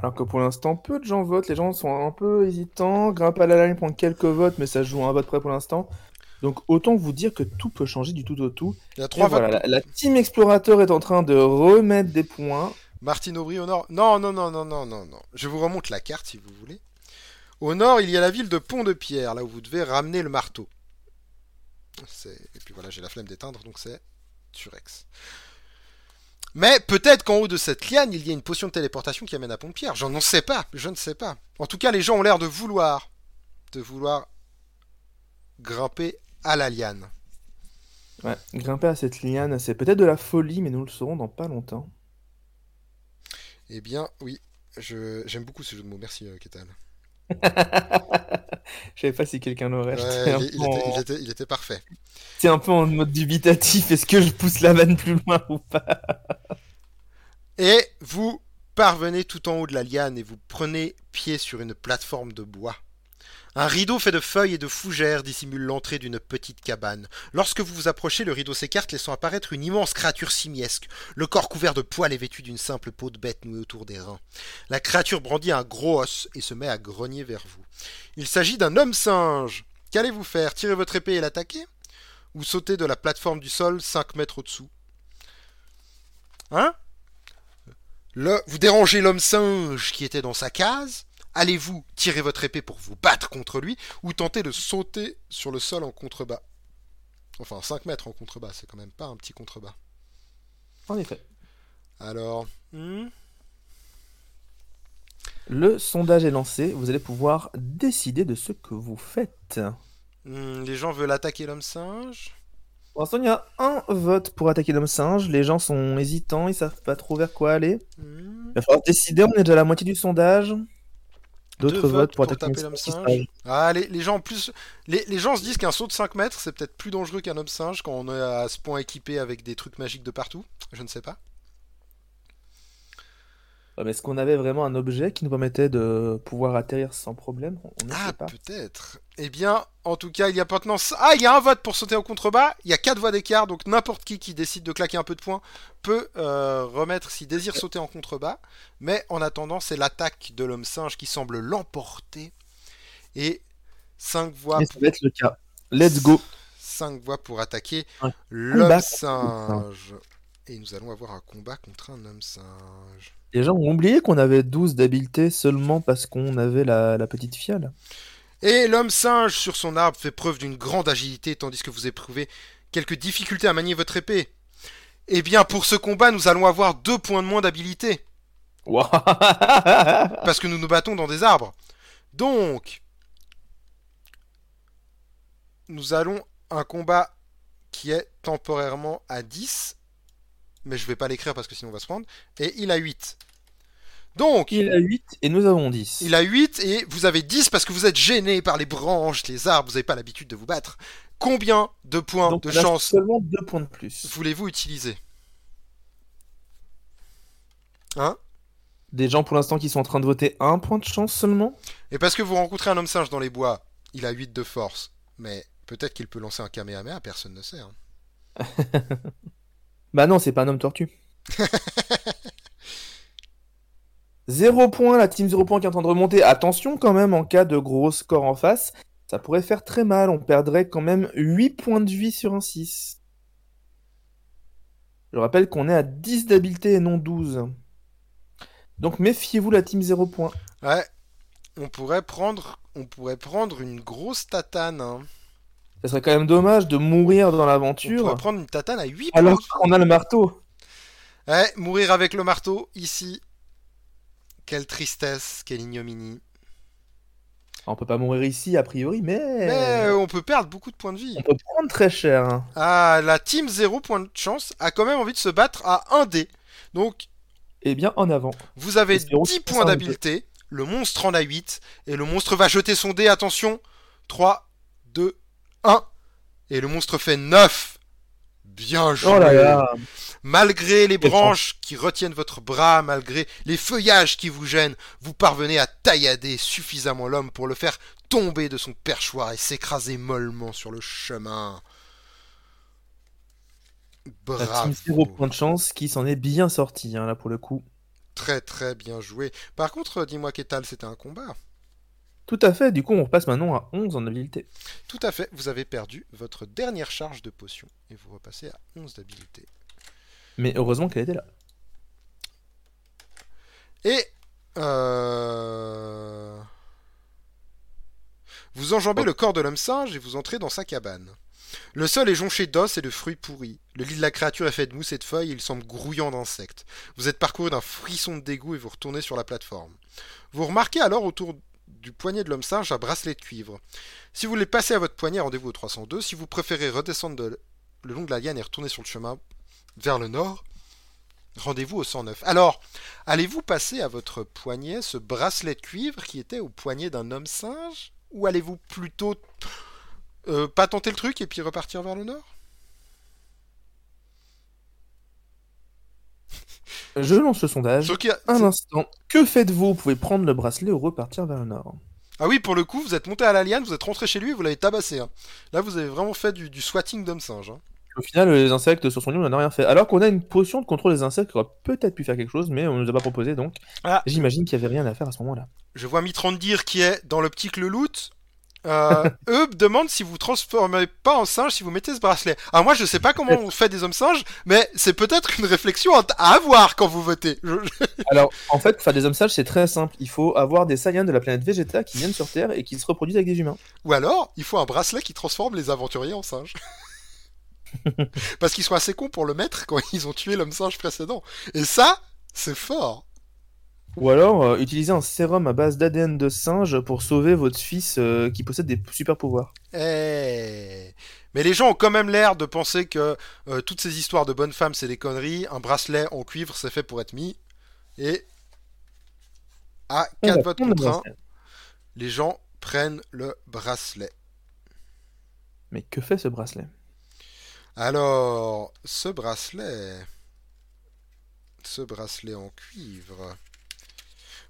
Alors que pour l'instant, peu de gens votent, les gens sont un peu hésitants, grimpent à la ligne, prendre quelques votes, mais ça joue à un vote près pour l'instant. Donc autant vous dire que tout peut changer du tout au tout. Il y a trois voilà, votes. la, la team explorateur est en train de remettre des points. Martine Aubry au nord. Non, non, non, non, non, non, non. Je vous remonte la carte si vous voulez. Au nord, il y a la ville de Pont-de-Pierre, là où vous devez ramener le marteau. Et puis voilà, j'ai la flemme d'éteindre, donc c'est Turex. Mais peut-être qu'en haut de cette liane, il y a une potion de téléportation qui amène à Pont-de-Pierre. J'en sais pas, je ne sais pas. En tout cas, les gens ont l'air de vouloir, de vouloir grimper à la liane. Ouais, grimper à cette liane, c'est peut-être de la folie, mais nous le saurons dans pas longtemps. Eh bien, oui, je... j'aime beaucoup ce jeu de mots. Merci, euh, Ketal. Je savais pas si quelqu'un l'aurait. Ouais, en- il était- il était parfait. C'est un peu en mode dubitatif. Est-ce que je pousse la vanne plus loin ou pas? Et vous parvenez tout en haut de la liane et vous prenez pied sur une plateforme de bois. Un rideau fait de feuilles et de fougères dissimule l'entrée d'une petite cabane. Lorsque vous vous approchez, le rideau s'écarte, laissant apparaître une immense créature simiesque, le corps couvert de poils et vêtu d'une simple peau de bête nouée autour des reins. La créature brandit un gros os et se met à grogner vers vous. Il s'agit d'un homme singe. Qu'allez-vous faire? Tirer votre épée et l'attaquer? Ou sauter de la plateforme du sol 5 mètres au-dessous? Hein? Le, vous dérangez l'homme singe qui était dans sa case? Allez-vous tirer votre épée pour vous battre contre lui ou tenter de sauter sur le sol en contrebas? Enfin, 5 mètres en contrebas, c'est quand même pas un petit contrebas. En effet. Alors, hmm, Le sondage est lancé. Vous allez pouvoir décider de ce que vous faites. hmm, les gens veulent attaquer l'homme singe Pour l'instant, il y a un vote pour attaquer l'homme singe. Les gens sont hésitants, ils savent pas trop vers quoi aller. Hmm, Il va falloir décider. On est déjà à la moitié du sondage. D'autres Deux votes pour taper l'homme singe. Ah, les, les gens en plus, les, les gens se disent qu'un saut de 5 mètres c'est peut-être plus dangereux qu'un homme singe quand on est à ce point équipé avec des trucs magiques de partout. Je ne sais pas. Ouais, mais est-ce qu'on avait vraiment un objet qui nous permettait de pouvoir atterrir sans problème? On on ne Ah, peut-être. Eh bien, en tout cas, il y a maintenant. Ah, il y a un vote pour sauter au contrebas. Il y a 4 voix d'écart, donc n'importe qui qui décide de claquer un peu de points peut euh, remettre s'il désire sauter en contrebas. Mais en attendant, c'est l'attaque de l'homme singe qui semble l'emporter. Et 5 voix, Et ça va être le cas. Let's go. 5 voix pour attaquer l'homme singe. Et nous allons avoir un combat contre un homme singe. Les gens ont oublié qu'on avait 12 d'habileté seulement parce qu'on avait la, la petite fiole. Et l'homme singe sur son arbre fait preuve d'une grande agilité tandis que vous éprouvez quelques difficultés à manier votre épée. Eh bien, pour ce combat, nous allons avoir deux points de moins d'habilité, parce que nous nous battons dans des arbres. Donc, nous allons un combat qui est temporairement à 10, mais je vais pas l'écrire parce que sinon on va se prendre, et il a 8. Donc, Il a 8 et nous avons 10. Il a 8 et vous avez 10 parce que vous êtes gêné par les branches, les arbres, vous n'avez pas l'habitude de vous battre. Combien de points Donc de chance seulement 2 points de plus. voulez-vous utiliser? Hein? Des gens pour l'instant qui sont en train de voter un point de chance seulement? Et parce que vous rencontrez un homme singe dans les bois, il a 8 de force, mais peut-être qu'il peut lancer un Kamehameha, personne ne sait. hein. Bah non, c'est pas un homme tortue. Zéro point, la team 0 point qui est en train de remonter. Attention quand même, en cas de gros score en face, ça pourrait faire très mal. On perdrait quand même 8 points de vie sur un 6. Je rappelle qu'on est à 10 d'habileté et non 12. Donc méfiez-vous la team 0 point. Ouais, on pourrait prendre, on pourrait prendre une grosse tatane. hein. Ça serait quand même dommage de mourir dans On pourrait l'aventure prendre une tatane à 8 points. alors qu'on a le marteau. Ouais, mourir avec le marteau, ici. Quelle tristesse, quelle ignominie. On peut pas mourir ici a priori, mais, Mais on peut perdre beaucoup de points de vie. on peut prendre très cher. hein. Ah, la team 0 point de chance a quand même envie de se battre à 1 dé. Donc, Eh bien, en avant. vous avez Espérons 10 que points d'habileté. Le monstre en a 8. Et le monstre va jeter son dé. Attention. 3, 2, 1. Et le monstre fait 9. Bien joué. Oh là là. Malgré les branches qui retiennent votre bras, malgré les feuillages qui vous gênent, vous parvenez à taillader suffisamment l'homme pour le faire tomber de son perchoir et s'écraser mollement sur le chemin. Bravo. 0 point de chance qui s'en est bien sorti hein, là pour le coup. Très très bien joué. Par contre, dis-moi Kétal, c'était un combat. Tout à fait, du coup on repasse maintenant à 11 en habileté. Tout à fait, vous avez perdu votre dernière charge de potion et vous repassez à 11 d'habileté. Mais heureusement qu'elle était là. Et euh, vous enjambez le corps de l'homme singe et vous entrez dans sa cabane. Le sol est jonché d'os et de fruits pourris. Le lit de la créature est fait de mousse et de feuilles et il semble grouillant d'insectes. Vous êtes parcouru d'un frisson de dégoût et vous retournez sur la plateforme. Vous remarquez alors autour du poignet de l'homme singe un bracelet de cuivre. Si vous voulez passer à votre poignet, rendez-vous au 302. Si vous préférez redescendre de- le long de la liane et retourner sur le chemin vers le nord, rendez-vous au 109. Alors, allez-vous passer à votre poignet ce bracelet de cuivre qui était au poignet d'un homme singe Ou allez-vous plutôt euh, pas tenter le truc et puis repartir vers le nord? Je lance le sondage. A- Un instant. Que faites-vous? Vous pouvez prendre le bracelet ou repartir vers le nord. Ah oui, pour le coup, vous êtes monté à la liane, vous êtes rentré chez lui et vous l'avez tabassé. hein. Là, vous avez vraiment fait du, du swatting d'homme singe. hein. Au final, les insectes sur son lit, on n'en a rien fait. Alors qu'on a une potion de contrôle des insectes qui aurait peut-être pu faire quelque chose, mais on nous a pas proposé donc. Ah. J'imagine qu'il y avait rien à faire à ce moment-là. Je vois Mitrandir qui est dans l'optique le loot. Euh, eux demandent si vous transformez pas en singe si vous mettez ce bracelet. Alors moi je sais pas comment on fait des hommes singes, mais c'est peut-être une réflexion à avoir quand vous votez. Je- Alors, en fait, faire des hommes sages, c'est très simple. Il faut avoir des Saiyans de la planète Vegeta qui viennent sur Terre et qui se reproduisent avec des humains. Ou alors, il faut un bracelet qui transforme les aventuriers en singes. Parce qu'ils sont assez cons pour le mettre quand ils ont tué l'homme singe précédent. Et ça, c'est fort. Ou alors, euh, utiliser un sérum à base d'ADN de singe pour sauver votre fils euh, qui possède des super pouvoirs. Eh. Mais les gens ont quand même l'air de penser que euh, toutes ces histoires de bonnes femmes, c'est des conneries. Un bracelet en cuivre, c'est fait pour être mis. Et. Ah, On 4 va votes prendre le contre 1. bracelet. les gens prennent le bracelet. Mais que fait ce bracelet? Alors, ce bracelet, ce bracelet en cuivre.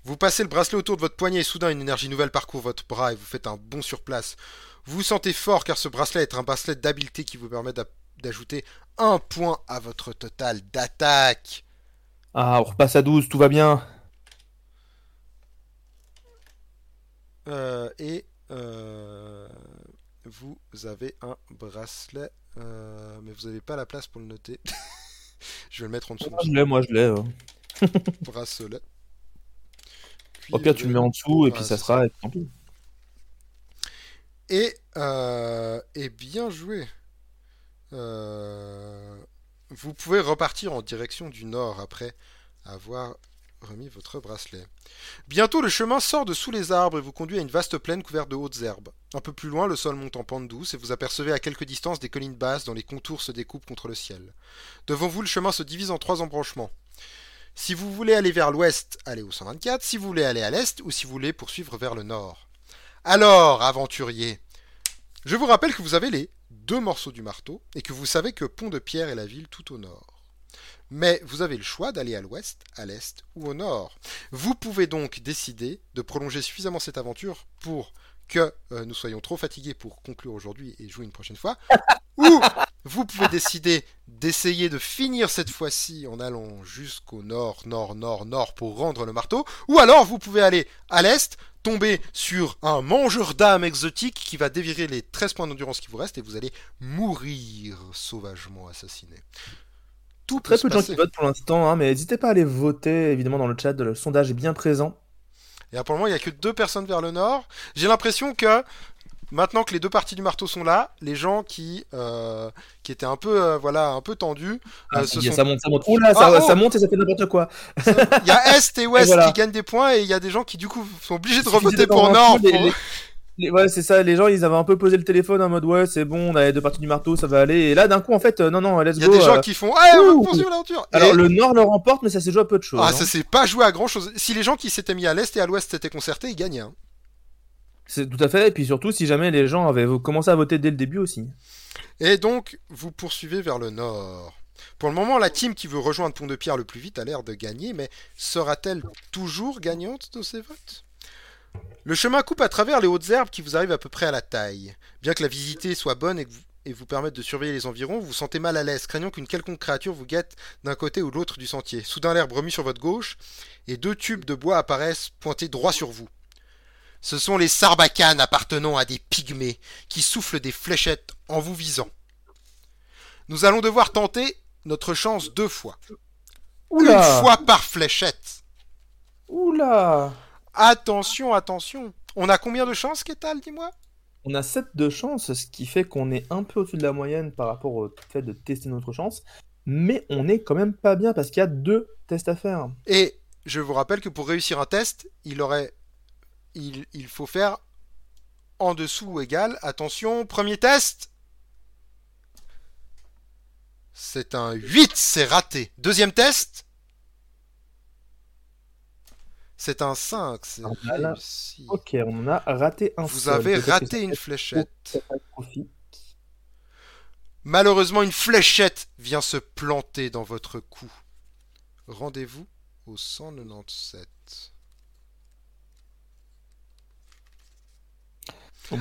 Vous passez le bracelet autour de votre poignet et soudain une énergie nouvelle parcourt votre bras et vous faites un bond sur place. Vous vous sentez fort car ce bracelet est un bracelet d'habileté qui vous permet d'ajouter un point à votre total d'attaque. Ah, on repasse à 12, tout va bien. Euh, et euh, vous avez un bracelet, euh, mais vous n'avez pas la place pour le noter. je vais le mettre en dessous. Moi je l'ai, moi je l'ai. bracelet. Au pire, tu le mets en dessous et puis ça sera. Et, euh, et bien joué. Euh, vous pouvez repartir en direction du nord après avoir remis votre bracelet. Bientôt, le chemin sort de sous les arbres et vous conduit à une vaste plaine couverte de hautes herbes. Un peu plus loin, le sol monte en pente douce et vous apercevez à quelque distance des collines basses dont les contours se découpent contre le ciel. Devant vous, le chemin se divise en trois embranchements. Si vous voulez aller vers l'ouest, allez au 124. Si vous voulez aller à l'est ou si vous voulez poursuivre vers le nord. Alors, aventurier, je vous rappelle que vous avez les deux morceaux du marteau et que vous savez que Pont-de-Pierre est la ville tout au nord. Mais vous avez le choix d'aller à l'ouest, à l'est ou au nord. Vous pouvez donc décider de prolonger suffisamment cette aventure pour que euh, nous soyons trop fatigués pour conclure aujourd'hui et jouer une prochaine fois, ou vous pouvez décider d'essayer de finir cette fois-ci en allant jusqu'au nord, nord, nord, nord pour rendre le marteau, ou alors vous pouvez aller à l'est, tomber sur un mangeur d'âmes exotique qui va dévirer les 13 points d'endurance qui vous restent et vous allez mourir sauvagement assassiné. Tout Très peu de gens qui votent pour l'instant, hein, mais n'hésitez pas à aller voter évidemment dans le chat, le sondage est bien présent. Et pour le moment, il n'y a que deux personnes vers le nord. J'ai l'impression que maintenant que les deux parties du marteau sont là, les gens qui euh, qui étaient un peu euh, voilà un peu tendus, euh, ah, ça monte, ça monte. Oula, ça, ah, ça, oh monte et ça fait n'importe quoi. Il y a est et ouest qui gagnent des points et il y a des gens qui du coup sont obligés de revoter pour nord. Pour ouais, c'est ça, les gens ils avaient un peu posé le téléphone en mode ouais, c'est bon, on a les deux parties du marteau, ça va aller. Et là, d'un coup, en fait, euh, non, non, let's go. Il y a des gens euh, qui font ouais, on va poursuivre l'aventure. Alors, le nord le remporte, mais ça s'est joué à peu de choses. Ah, ça s'est pas joué à grand chose. Si les gens qui s'étaient mis à l'est et à l'ouest s'étaient concertés, ils gagnaient. Hein. C'est tout à fait, et puis surtout si jamais les gens avaient commencé à voter dès le début aussi. Et donc, vous poursuivez vers le nord. Pour le moment, la team qui veut rejoindre Pont-de-Pierre le plus vite a l'air de gagner, mais sera-t-elle toujours gagnante de ces votes? Le chemin coupe à travers les hautes herbes qui vous arrivent à peu près à la taille. Bien que la visite soit bonne et, vous, vous permette de surveiller les environs, vous vous sentez mal à l'aise, craignant qu'une quelconque créature vous guette d'un côté ou de l'autre du sentier. Soudain l'herbe remue sur votre gauche, et deux tubes de bois apparaissent pointés droit sur vous. Ce sont les sarbacanes appartenant à des pygmées qui soufflent des fléchettes en vous visant. Nous allons devoir tenter notre chance deux fois. Une fois par fléchette. Oula Attention, attention. On a combien de chances, Ketal, dis-moi? On a 7 de chance, ce qui fait qu'on est un peu au-dessus de la moyenne par rapport au fait de tester notre chance. Mais on est quand même pas bien parce qu'il y a deux tests à faire. Et je vous rappelle que pour réussir un test, il aurait. Il, il faut faire en dessous ou égal. Attention, premier test. C'est un 8, c'est raté. Deuxième test. C'est un 5, c'est réussi. Ok, on a raté un Vous avez raté une fléchette. Malheureusement, une fléchette vient se planter dans votre cou. Rendez-vous au 197.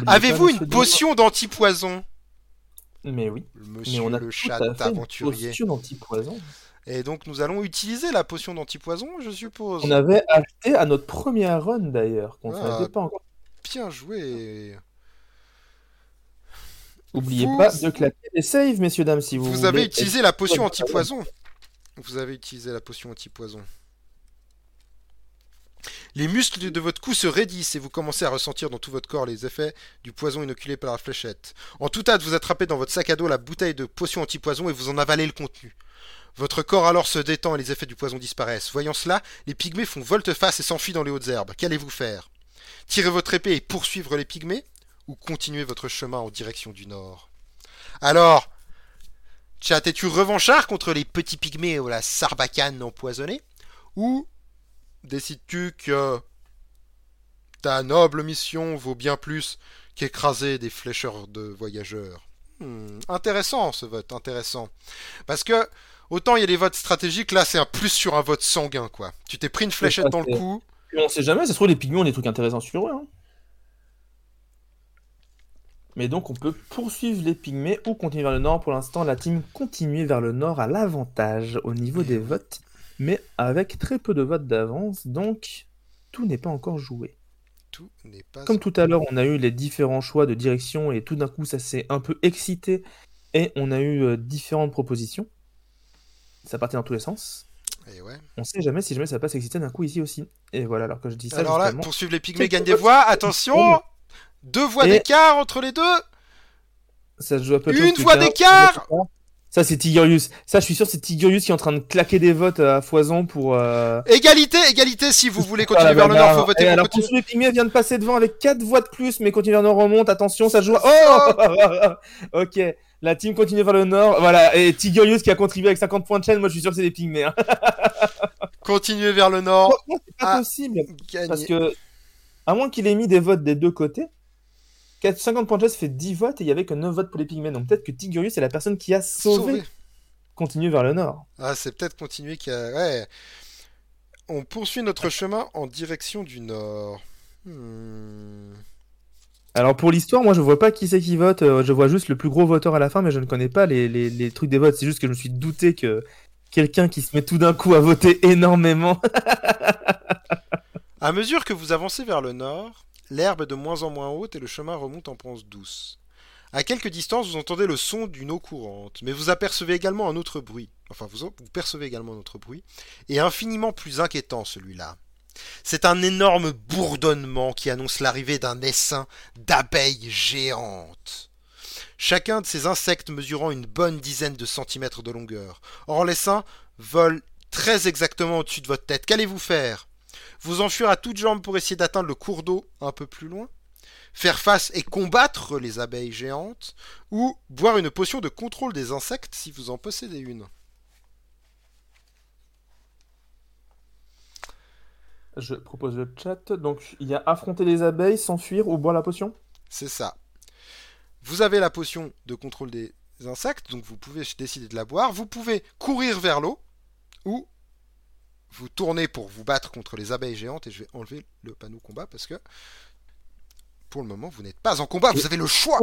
Avez-vous une potion d'antipoison? Mais oui. Monsieur on a le chat aventurier. Une potion d'antipoison. Et donc nous allons utiliser la potion d'antipoison, je suppose. On avait acheté à notre première run d'ailleurs, qu'on ah, pas encore. Bien joué. N'oubliez pas de claquer les saves, messieurs dames, si vous. Vous avez utilisé la potion antipoison. Vous avez utilisé la potion antipoison. Les muscles de votre cou se raidissent et vous commencez à ressentir dans tout votre corps les effets du poison inoculé par la fléchette. En tout hâte, vous attrapez dans votre sac à dos la bouteille de potion antipoison et vous en avalez le contenu. Votre corps alors se détend et les effets du poison disparaissent. Voyant cela, les pygmées font volte-face et s'enfuient dans les hautes herbes. Qu'allez-vous faire? Tirer votre épée et poursuivre les pygmées? Ou continuer votre chemin en direction du nord? Alors, chat, es-tu revanchard contre les petits pygmées ou la sarbacane empoisonnée? Ou décides-tu que Ta noble mission vaut bien plus qu'écraser des flécheurs de voyageurs? Hmm, intéressant ce vote, intéressant. Parce que autant il y a des votes stratégiques, là c'est un plus sur un vote sanguin quoi. Tu t'es pris une fléchette dans le cou. On sait jamais, ça se trouve les pygmées ont des trucs intéressants sur eux. Hein. Mais donc on peut poursuivre les pygmées ou continuer vers le nord. Pour l'instant, la team continue vers le nord à l'avantage au niveau des votes, mais avec très peu de votes d'avance, donc tout n'est pas encore joué. Tout n'est pas Comme tout à l'heure, on a eu les différents choix de direction et tout d'un coup ça s'est un peu excité et on a eu euh, différentes propositions. Ça partait dans tous les sens. Et ouais. On sait jamais si jamais ça va pas s'exciter d'un coup ici aussi. Et voilà, alors que je dis ça. Alors là, justement, poursuivre les pygmées gagne des voix. Attention Deux voix Et- d'écart entre les deux ça se joue à peu Une voix d'écart Ça c'est Tigurius. Ça je suis sûr c'est Tigurius qui est en train de claquer des votes à foison pour. Euh... Égalité, égalité si vous voulez pour continuer vers le nord, faut voter Et pour alors continuer. Les Pygmées vient de passer devant avec 4 voix de plus, mais continue vers le nord remonte. Attention, ça se joue. à- Oh Ok, la team continue vers le nord. Voilà, et Tigurius qui a contribué avec 50 points de chaîne. Moi je suis sûr que c'est des Pygmées. Hein. Continuer vers le nord, Franchement, c'est pas Ah. possible. gagner. Parce que, à moins qu'il ait mis des votes des deux côtés, 4 50 points de chaise fait 10 votes et il y avait que 9 votes pour les Pygmées. Donc peut-être que Tigurius est la personne qui a sauvé. Continue vers le nord. Ah, c'est peut-être continuer qui a... Ouais. On poursuit notre chemin en direction du nord. Hmm. Alors pour l'histoire, moi je vois pas qui c'est qui vote, euh, je vois juste le plus gros voteur à la fin, mais je ne connais pas les, trucs des votes. C'est juste que je me suis douté que quelqu'un qui se met tout d'un coup à voter énormément. À mesure que vous avancez vers le nord, l'herbe est de moins en moins haute et le chemin remonte en pente douce. À quelque distance, vous entendez le son d'une eau courante, mais vous apercevez également un autre bruit. Enfin, vous, vous percevez également un autre bruit, et infiniment plus inquiétant celui-là. C'est un énorme bourdonnement qui annonce l'arrivée d'un essaim d'abeilles géantes. Chacun de ces insectes mesurant une bonne dizaine de centimètres de longueur. Or, l'essaim vole très exactement au-dessus de votre tête. Qu'allez-vous faire? Vous enfuir à toutes jambes pour essayer d'atteindre le cours d'eau un peu plus loin? Faire face et combattre les abeilles géantes? Ou boire une potion de contrôle des insectes si vous en possédez une? Je propose le chat. Donc il y a affronter les abeilles, s'enfuir ou boire la potion. C'est ça. Vous avez la potion de contrôle des insectes, donc vous pouvez décider de la boire. Vous pouvez courir vers l'eau ou vous tourner pour vous battre contre les abeilles géantes. Et je vais enlever le panneau combat parce que pour le moment vous n'êtes pas en combat. Vous avez le choix.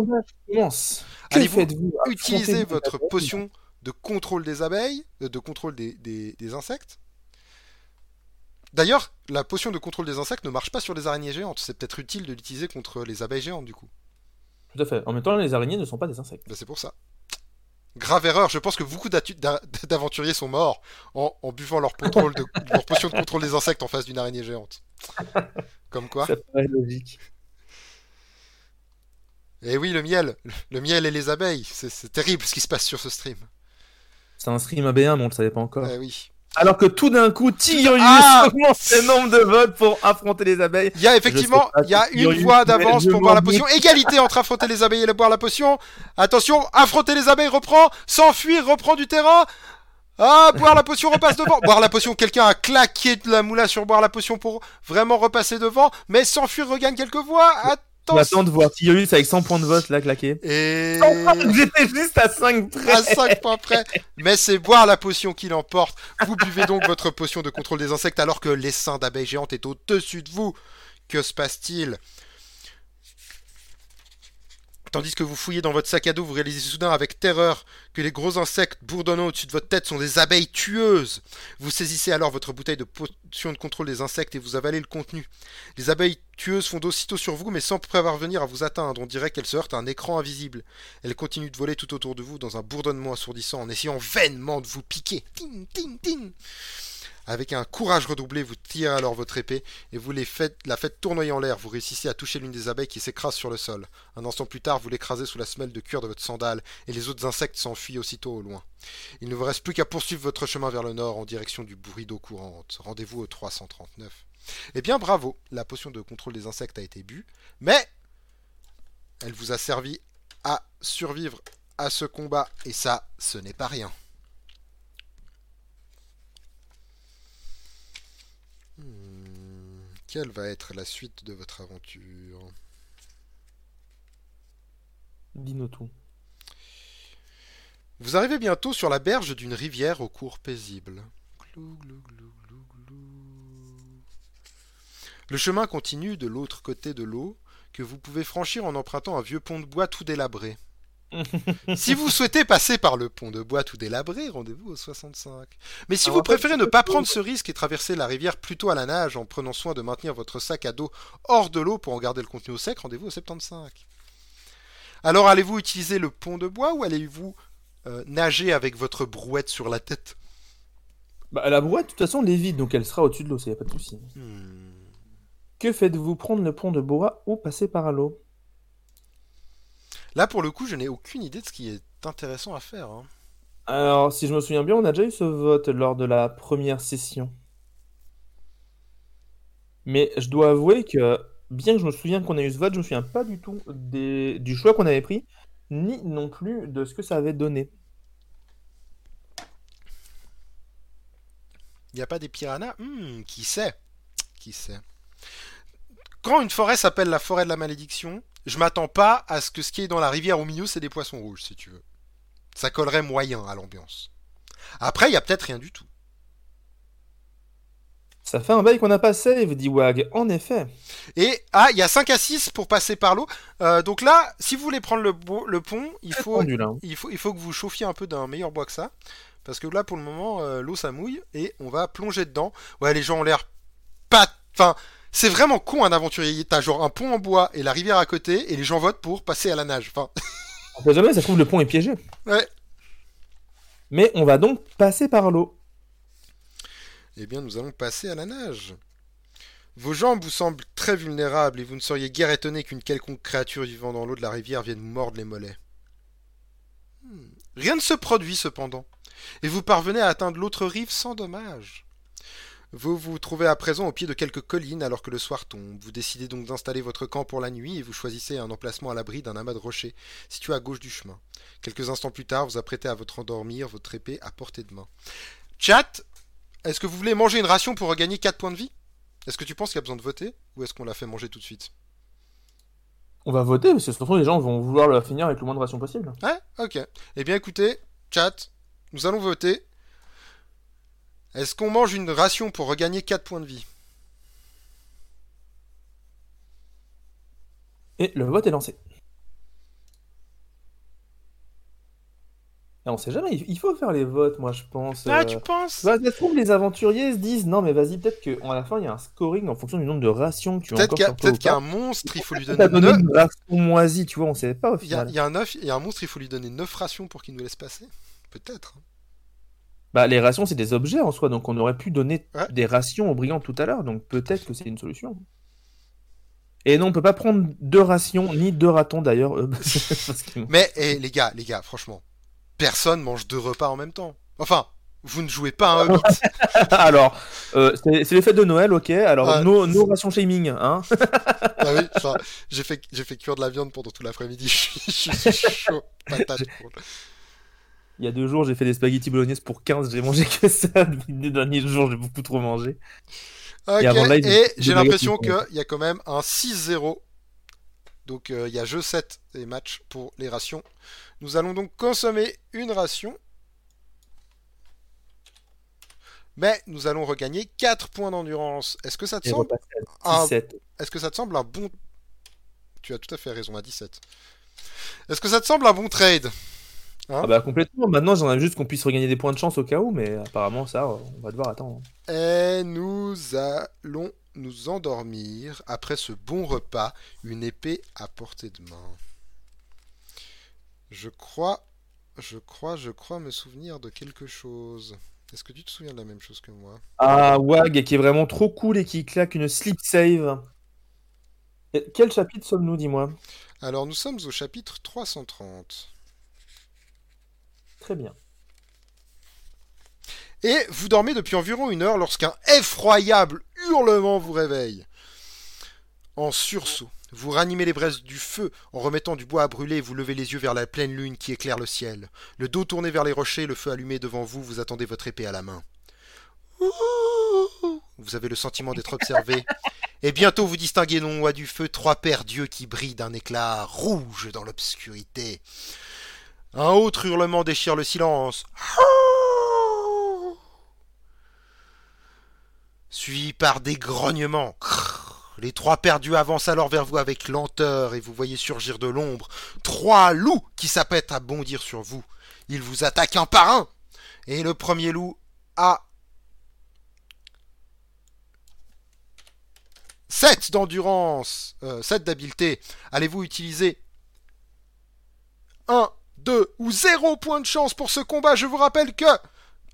Allez-vous les votre potion de contrôle des abeilles, euh, de contrôle des, des- des insectes? D'ailleurs, la potion de contrôle des insectes ne marche pas sur les araignées géantes. C'est peut-être utile de l'utiliser contre les abeilles géantes du coup. Tout à fait. En même temps, les araignées ne sont pas des insectes. Ben, c'est pour ça. Grave erreur, je pense que beaucoup d'aventuriers sont morts en, en buvant leur, contrôle de, leur potion de contrôle des insectes en face d'une araignée géante. Comme quoi Ça paraît logique. Eh oui, le miel Le miel et les abeilles C'est c'est terrible ce qui se passe sur ce stream. C'est un stream AB1, mais on le savait pas encore. Eh oui. Alors que tout d'un coup, Tigurius Ah augmente ses nombres de votes pour affronter les abeilles. Il y a effectivement, il y a une Yorius voie met d'avance le pour boire la potion. Égalité entre affronter les abeilles et boire la potion. Attention, affronter les abeilles reprend, s'enfuir reprend du terrain. Ah, boire la potion repasse devant. Boire la potion, quelqu'un a claqué de la moula sur boire la potion pour vraiment repasser devant, mais s'enfuir regagne quelques voix. On attend de voir Tigurius avec 100 points de vote là claqué. Et J'étais juste à 5 près. à 5 points près. Mais c'est boire la potion qui l'emporte. Vous buvez donc votre potion de contrôle des insectes alors que l'essaim d'abeilles géantes est au-dessus de vous. Que se passe-t-il? Tandis que vous fouillez dans votre sac à dos, vous réalisez soudain avec terreur que les gros insectes bourdonnant au-dessus de votre tête sont des abeilles tueuses. Vous saisissez alors votre bouteille de potion de contrôle des insectes et vous avalez le contenu. Les abeilles tueuses fondent aussitôt sur vous mais sans parvenir à vous atteindre. On dirait qu'elles se heurtent à un écran invisible. Elles continuent de voler tout autour de vous dans un bourdonnement assourdissant en essayant vainement de vous piquer. Ting, ting, ting. Avec un courage redoublé, vous tirez alors votre épée et vous la faites tournoyer en l'air. Vous réussissez à toucher l'une des abeilles qui s'écrase sur le sol. Un instant plus tard, vous l'écrasez sous la semelle de cuir de votre sandale et les autres insectes s'enfuient aussitôt au loin. Il ne vous reste plus qu'à poursuivre votre chemin vers le nord en direction du bruit d'eau courante. Rendez-vous au 339. Eh bien, bravo, la potion de contrôle des insectes a été bue, mais elle vous a servi à survivre à ce combat et ça, ce n'est pas rien. Quelle va être la suite de votre aventure? Dis-nous tout. Vous arrivez bientôt sur la berge d'une rivière au cours paisible. Glou, glou, glou, glou, glou. Le chemin continue de l'autre côté de l'eau, que vous pouvez franchir en empruntant un vieux pont de bois tout délabré. si vous souhaitez passer par le pont de bois tout délabré, rendez-vous au 65. Mais si Alors, vous préférez ne pas prendre ce risque et traverser la rivière plutôt à la nage en prenant soin de maintenir votre sac à dos hors de l'eau pour en garder le contenu au sec, rendez-vous au 75. Alors allez-vous utiliser le pont de bois ou allez-vous euh, nager avec votre brouette sur la tête? Bah, la brouette, de toute façon, elle est vide, donc elle sera au-dessus de l'eau, ça y a pas de souci. Hmm. Que faites-vous Prendre le pont de bois ou passer par l'eau? Là pour le coup, je n'ai aucune idée de ce qui est intéressant à faire. hein. Alors, si je me souviens bien, on a déjà eu ce vote lors de la première session. Mais je dois avouer que, bien que je me souvienne qu'on a eu ce vote, je me souviens pas du tout des... du choix qu'on avait pris, ni non plus de ce que ça avait donné. Il n'y a pas des piranhas? Hmm, Qui sait? Qui sait? Quand une forêt s'appelle la forêt de la malédiction, je m'attends pas à ce que ce qui est dans la rivière au milieu, c'est des poissons rouges, si tu veux. Ça collerait moyen à l'ambiance. Après, il y a peut-être rien du tout. Ça fait un bail qu'on n'a pas save, dit Wag. En effet. Et, ah, il y a 5 à 6 pour passer par l'eau. Euh, donc là, si vous voulez prendre le, pont, il Très faut, tendu, là. il, faut, il faut que vous chauffiez un peu d'un meilleur bois que ça. Parce que là, pour le moment, euh, l'eau, ça mouille. Et on va plonger dedans. Ouais, les gens ont l'air pas... Enfin, c'est vraiment con un aventurier. T'as genre un pont en bois et la rivière à côté. Et les gens votent pour passer à la nage. Enfin, On sait jamais, ça se trouve, le pont est piégé. ouais. Mais on va donc passer par l'eau. Eh bien, nous allons passer à la nage. Vos jambes vous semblent très vulnérables et vous ne seriez guère étonné qu'une quelconque créature vivant dans l'eau de la rivière vienne mordre les mollets. Hmm. Rien ne se produit cependant, et vous parvenez à atteindre l'autre rive sans dommage. Vous vous trouvez à présent au pied de quelques collines alors que le soir tombe. Vous décidez donc d'installer votre camp pour la nuit et vous choisissez un emplacement à l'abri d'un amas de rochers situé à gauche du chemin. Quelques instants plus tard, vous apprêtez à votre endormir, votre épée à portée de main. Chat, est-ce que vous voulez manger une ration pour regagner 4 points de vie? Est-ce que tu penses qu'il y a besoin de voter Ou est-ce qu'on la fait manger tout de suite? On va voter, parce que façon, les gens vont vouloir le finir avec le moins de rations possible. Ouais Ok. Eh bien écoutez, chat, nous allons voter. Est-ce qu'on mange une ration pour regagner 4 points de vie? Et le vote est lancé. Et on sait jamais, il faut faire les votes, moi je pense. Ah, euh, tu penses? Bah, ça se trouve, les aventuriers se disent non, mais vas-y, peut-être qu'à la fin, il y a un scoring en fonction du nombre de rations que tu as Peut-être encore qu'il y, a- ou qu'il y a un monstre, il faut lui donner donné 9... une ration moisie, tu vois, on sait pas au Il y, a, final. il y a un neuf- il y a un monstre, il faut lui donner 9 rations pour qu'il nous laisse passer? Peut-être. Bah, les rations, c'est des objets en soi, donc on aurait pu donner Ouais. des rations aux brigands tout à l'heure, donc peut-être que c'est une solution. Et non, on peut pas prendre deux rations, ni deux ratons d'ailleurs. euh, Mais eh, les gars, les gars, franchement, personne mange deux repas en même temps. Enfin, vous ne jouez pas à un hobbit. Alors, euh, c'est les fêtes de Noël, ok. Alors, nos, rations shaming, hein. Ah oui, j'ai fait, cuire de la viande pendant tout l'après-midi. Je suis, je suis chaud. Patate. Il y a deux jours, j'ai fait des spaghettis bolognaise pour 15, j'ai mangé que ça. Les derniers jours, j'ai beaucoup trop mangé. Ok, Et là, j'ai l'impression qu'il y a quand même un 6-0. Donc euh, il y a jeu 7 et match pour les rations. Nous allons donc consommer une ration. Mais nous allons regagner 4 points d'endurance. Est-ce que ça te Et semble repasser à 17. Est-ce que ça te semble un bon... Tu as tout à fait raison, à 17. Est-ce que ça te semble un bon trade? Ah bah complètement. Maintenant, j'en ai juste qu'on puisse regagner des points de chance au cas où, mais apparemment, ça, on va devoir attendre. Et nous allons nous endormir après ce bon repas, une épée à portée de main. Je crois, je crois, je crois me souvenir de quelque chose. Est-ce que tu te souviens de la même chose que moi? Ah, Wag, qui est vraiment trop cool et qui claque une sleep save. Et quel chapitre sommes-nous, dis-moi? Alors nous sommes au chapitre 330. Bien. Et vous dormez depuis environ une heure lorsqu'un effroyable hurlement vous réveille. En sursaut, vous ranimez les braises du feu en remettant du bois à brûler vous levez les yeux vers la pleine lune qui éclaire le ciel. Le dos tourné vers les rochers, le feu allumé devant vous, vous attendez votre épée à la main. Vous avez le sentiment d'être observé. Et bientôt vous distinguez non loin du feu trois paires d'yeux qui brillent d'un éclat rouge dans l'obscurité. Un autre hurlement déchire le silence. Suivi par des grognements. Les trois perdus avancent alors vers vous avec lenteur et vous voyez surgir de l'ombre trois loups qui s'apprêtent à bondir sur vous. Ils vous attaquent un par un. Et le premier loup a 7 d'endurance, 7 euh, d'habileté. Allez-vous utiliser 1, 2 ou 0 points de chance pour ce combat Je vous rappelle que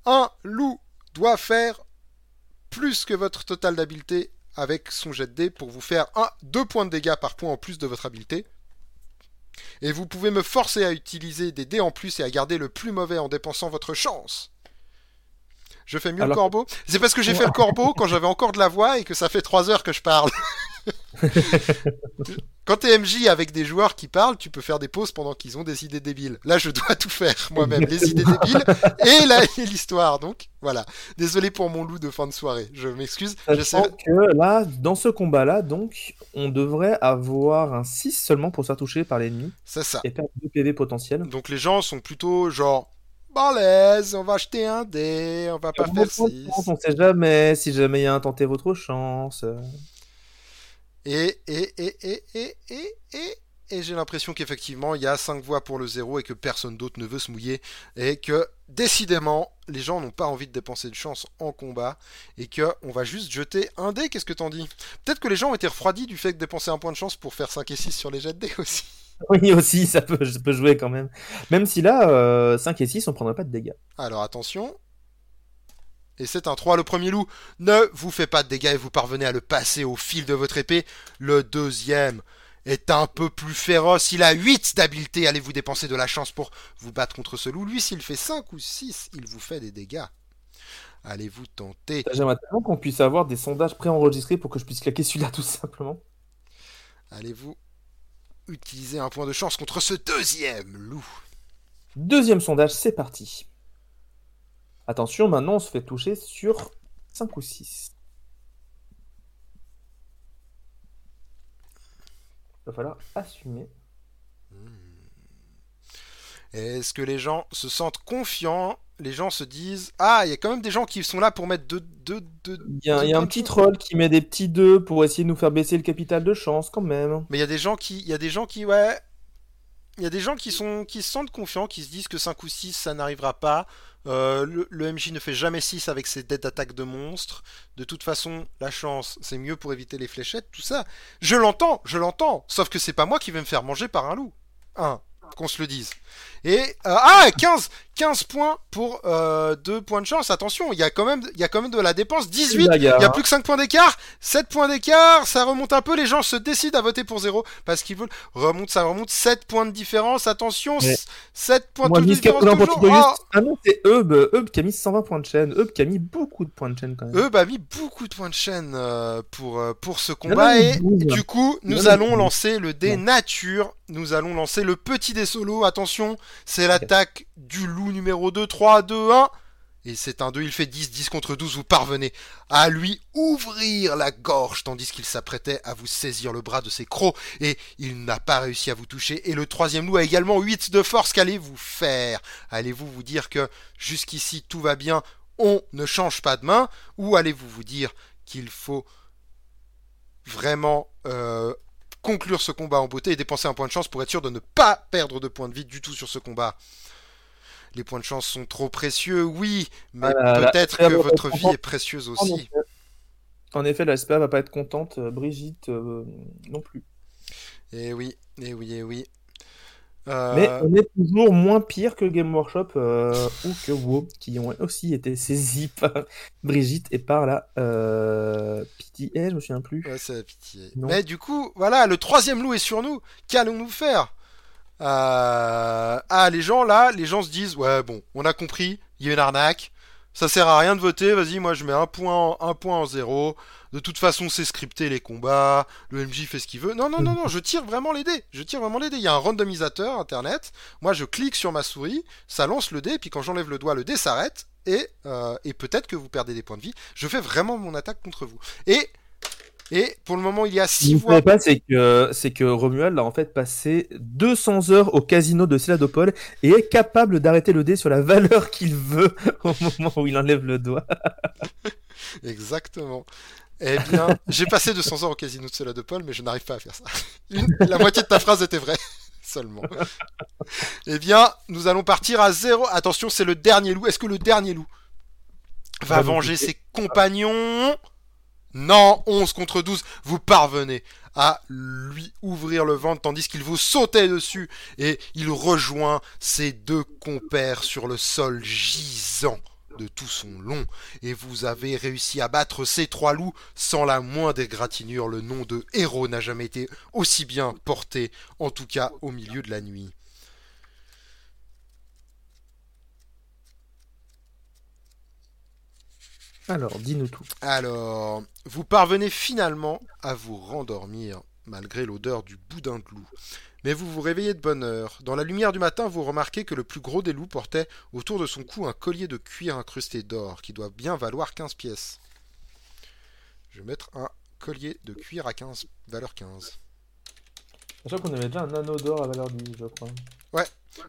un loup doit faire plus que votre total d'habileté avec son jet de dés pour vous faire 1, 2 points de dégâts par point en plus de votre habileté. Et vous pouvez me forcer à utiliser des dés en plus et à garder le plus mauvais en dépensant votre chance. Je fais mieux le corbeau? C'est parce que j'ai fait le corbeau quand j'avais encore de la voix et que ça fait 3 heures que je parle. Quand t'es MJ avec des joueurs qui parlent, tu peux faire des pauses pendant qu'ils ont des idées débiles. Là, je dois tout faire moi-même, les idées débiles et l'histoire. Donc, voilà. Désolé pour mon loup de fin de soirée. Je m'excuse. Sachant que là, dans ce combat-là, donc, on devrait avoir un 6 seulement pour se faire toucher par l'ennemi. C'est ça. Et perdre 2 PV potentiels. Donc, les gens sont plutôt genre balèze, on va acheter un dé, on va pas faire 6. On sait jamais, si jamais il y a un tenter votre chance. Et, et, et, et, et, et, et, et j'ai l'impression qu'effectivement, il y a 5 voix pour le 0 et que personne d'autre ne veut se mouiller. Et que, décidément, les gens n'ont pas envie de dépenser de chance en combat. Et que on va juste jeter un dé. Qu'est-ce que t'en dis? Peut-être que les gens ont été refroidis du fait de dépenser un point de chance pour faire 5 et 6 sur les jets de dés aussi. Oui, aussi, ça peut, peut jouer quand même. Même si là, 5 euh, et 6, on prendrait pas de dégâts. Alors attention, et c'est un 3. Le premier loup ne vous fait pas de dégâts et vous parvenez à le passer au fil de votre épée. Le deuxième est un peu plus féroce. Il a 8 d'habileté. Allez-vous dépenser de la chance pour vous battre contre ce loup? Lui, s'il fait 5 ou 6, il vous fait des dégâts. Allez-vous tenter? J'aimerais tellement qu'on puisse avoir des sondages préenregistrés pour que je puisse claquer celui-là tout simplement. Allez-vous utiliser un point de chance contre ce deuxième loup? Deuxième sondage, c'est parti. Attention, maintenant on se fait toucher sur 5 ou 6. Il va falloir assumer. Hmm. Est-ce que les gens se sentent confiants? Les gens se disent Ah, il y a quand même des gens qui sont là pour mettre 2 deux, deux, Il y a, y a un petit troll qui met des petits 2 pour essayer de nous faire baisser le capital de chance quand même. Mais il y a des gens qui. Il y a des gens qui. Ouais. Il y a des gens qui, sont, qui se sentent confiants, qui se disent que 5 ou 6 ça n'arrivera pas. Euh, le, MJ ne fait jamais 6 avec ses dettes d'attaque de monstres. De toute façon, la chance, c'est mieux pour éviter les fléchettes, tout ça. Je l'entends, je l'entends. Sauf que c'est pas moi qui vais me faire manger par un loup. Hein, qu'on se le dise. Et euh, ah 15 15 points pour 2 euh, points de chance. Attention, il y a quand même il y a quand même de la dépense 18. Il y a plus que 5 points d'écart, 7 points d'écart, ça remonte un peu les gens se décident à voter pour 0 parce qu'ils veulent remonte ça remonte 7 points de différence. Attention, 7 points de différence toujours. Ah non, c'est Eub, Eub qui a mis 120 points de chaîne, Eub qui a mis beaucoup de points de chaîne quand même. Eub a mis beaucoup de points de chaîne euh, pour pour ce combat et du coup, nous allons lancer le dé nature, nous allons lancer le petit dé solo. Attention, c'est l'attaque du loup numéro 2, 3, 2, 1. Et c'est un 2, il fait 10, 10 contre 12, vous parvenez à lui ouvrir la gorge tandis qu'il s'apprêtait à vous saisir le bras de ses crocs et il n'a pas réussi à vous toucher. Et le troisième loup a également 8 de force, qu'allez-vous faire? Allez-vous vous dire que jusqu'ici tout va bien, on ne change pas de main? Ou allez-vous vous dire qu'il faut vraiment euh, conclure ce combat en beauté et dépenser un point de chance pour être sûr de ne pas perdre de points de vie du tout sur ce combat? Les points de chance sont trop précieux, oui, mais ah peut-être que votre vie est précieuse aussi. En effet, la SPA va pas être contente, euh, Brigitte euh, non plus. Eh oui, eh oui, eh oui. Euh, mais on est toujours moins pire que Game Workshop ou que WoW, qui ont aussi été saisis par Brigitte et par la PTA, je me souviens plus. Ouais, c'est la PTA. Mais du coup, voilà, le troisième loup est sur nous. Qu'allons-nous faire? Euh... Ah, les gens là, les gens se disent ouais bon, on a compris, il y a une arnaque, ça sert à rien de voter, vas-y moi je mets un point, en, un point zéro. De toute façon c'est scripté les combats, le MJ fait ce qu'il veut. Non non non non, je tire vraiment les dés, je tire vraiment les dés. Il y a un randomisateur internet, moi je clique sur ma souris, ça lance le dé, puis quand j'enlève le doigt le dé s'arrête et, euh, et peut-être que vous perdez des points de vie. Je fais vraiment mon attaque contre vous. Et, et pour le moment, il y a 6 vous voix. pas, c'est que, c'est que Romuald a en fait passé 200 heures au casino de Céladopol et est capable d'arrêter le dé sur la valeur qu'il veut au moment où il enlève le doigt. Exactement. Eh bien, j'ai passé 200 heures au casino de Céladopol, mais je n'arrive pas à faire ça. Une- la moitié de ta phrase était vraie. Seulement. Eh bien, nous allons partir à zéro. Attention, c'est le dernier loup. Est-ce que le dernier loup va venger ses compagnons? Non, 11 contre 12. Vous parvenez à lui ouvrir le ventre tandis qu'il vous sautait dessus et il rejoint ses deux compères sur le sol gisant de tout son long et vous avez réussi à battre ces trois loups sans la moindre égratignure. Le nom de héros n'a jamais été aussi bien porté, en tout cas au milieu de la nuit. Alors, dis-nous tout. Alors, vous parvenez finalement à vous rendormir, malgré l'odeur du boudin de loup. Mais vous vous réveillez de bonne heure. Dans la lumière du matin, vous remarquez que le plus gros des loups portait autour de son cou un collier de cuir incrusté d'or, qui doit bien valoir 15 pièces. Je vais mettre un collier de cuir à 15, valeur 15. Sachant qu'on avait déjà un anneau d'or à valeur 10, je crois.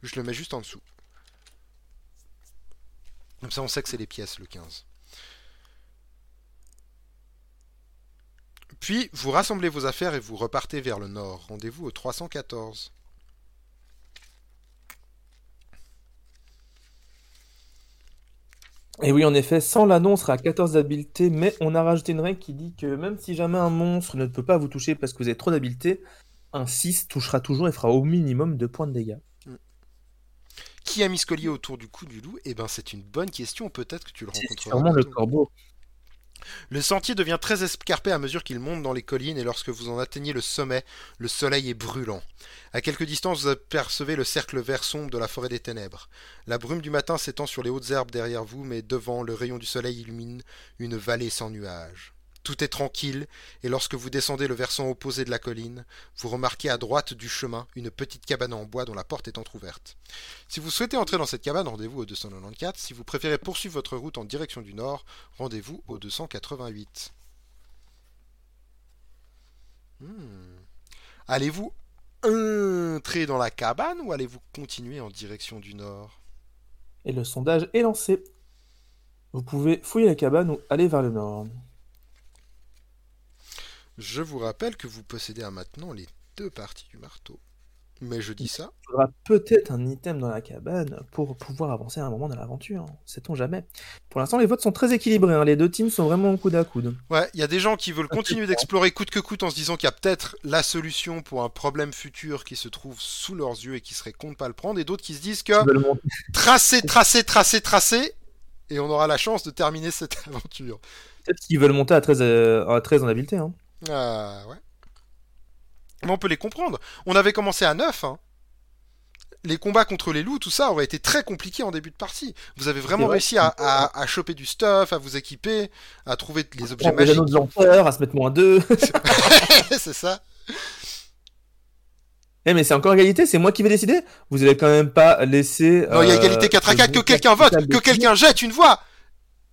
Je le mets juste en dessous. Comme ça, on sait que c'est les pièces, le 15. Puis, vous rassemblez vos affaires et vous repartez vers le nord. Rendez-vous au 314. Et oui, en effet, sans l'anneau, on sera à 14 d'habileté, mais on a rajouté une règle qui dit que même si jamais un monstre ne peut pas vous toucher parce que vous avez trop d'habileté, un 6 touchera toujours et fera au minimum 2 points de dégâts. Qui a mis ce collier autour du cou du loup? Eh ben, c'est une bonne question. Peut-être que tu le C'est rencontreras. sûrement le corbeau. Le sentier devient très escarpé à mesure qu'il monte dans les collines et lorsque vous en atteignez le sommet, le soleil est brûlant. À quelque distance, vous apercevez le cercle vert sombre de la forêt des ténèbres. La brume du matin s'étend sur les hautes herbes derrière vous, mais devant, le rayon du soleil illumine une vallée sans nuages. Tout est tranquille, et lorsque vous descendez le versant opposé de la colline, vous remarquez à droite du chemin une petite cabane en bois dont la porte est entr'ouverte. Si vous souhaitez entrer dans cette cabane, rendez-vous au 294. Si vous préférez poursuivre votre route en direction du nord, rendez-vous au 288. Hmm. Allez-vous entrer dans la cabane ou allez-vous continuer en direction du nord? Et le sondage est lancé. Vous pouvez fouiller la cabane ou aller vers le nord. Je vous rappelle que vous possédez à maintenant les deux parties du marteau. Mais je dis ça. Il faudra peut-être un item dans la cabane pour pouvoir avancer à un moment dans l'aventure. Sait-on jamais. Pour l'instant, les votes sont très équilibrés. hein. Les deux teams sont vraiment coude à coude. Ouais, il y a des gens qui veulent continuer d'explorer coûte que coûte en se disant qu'il y a peut-être la solution pour un problème futur qui se trouve sous leurs yeux et qui serait con de pas le prendre, et d'autres qui se disent que tracer, tracer, tracer, tracer, et on aura la chance de terminer cette aventure. Peut-être qu'ils veulent monter à 13, euh, à 13 en habileté. hein. Ah ouais. Mais on peut les comprendre. On avait commencé à 9. Hein. Les combats contre les loups, tout ça aurait été très compliqué en début de partie. Vous avez vraiment vrai. réussi à, à- à choper du stuff, à vous équiper, à trouver les objets magiques. anneaux de lenteur, à se mettre moins 2. c'est ça. Eh mais c'est encore égalité, c'est moi qui vais décider. Vous allez quand même pas laisser. Non, il y a euh, égalité 4 à 4, que quelqu'un vote, que quelqu'un jette une voix.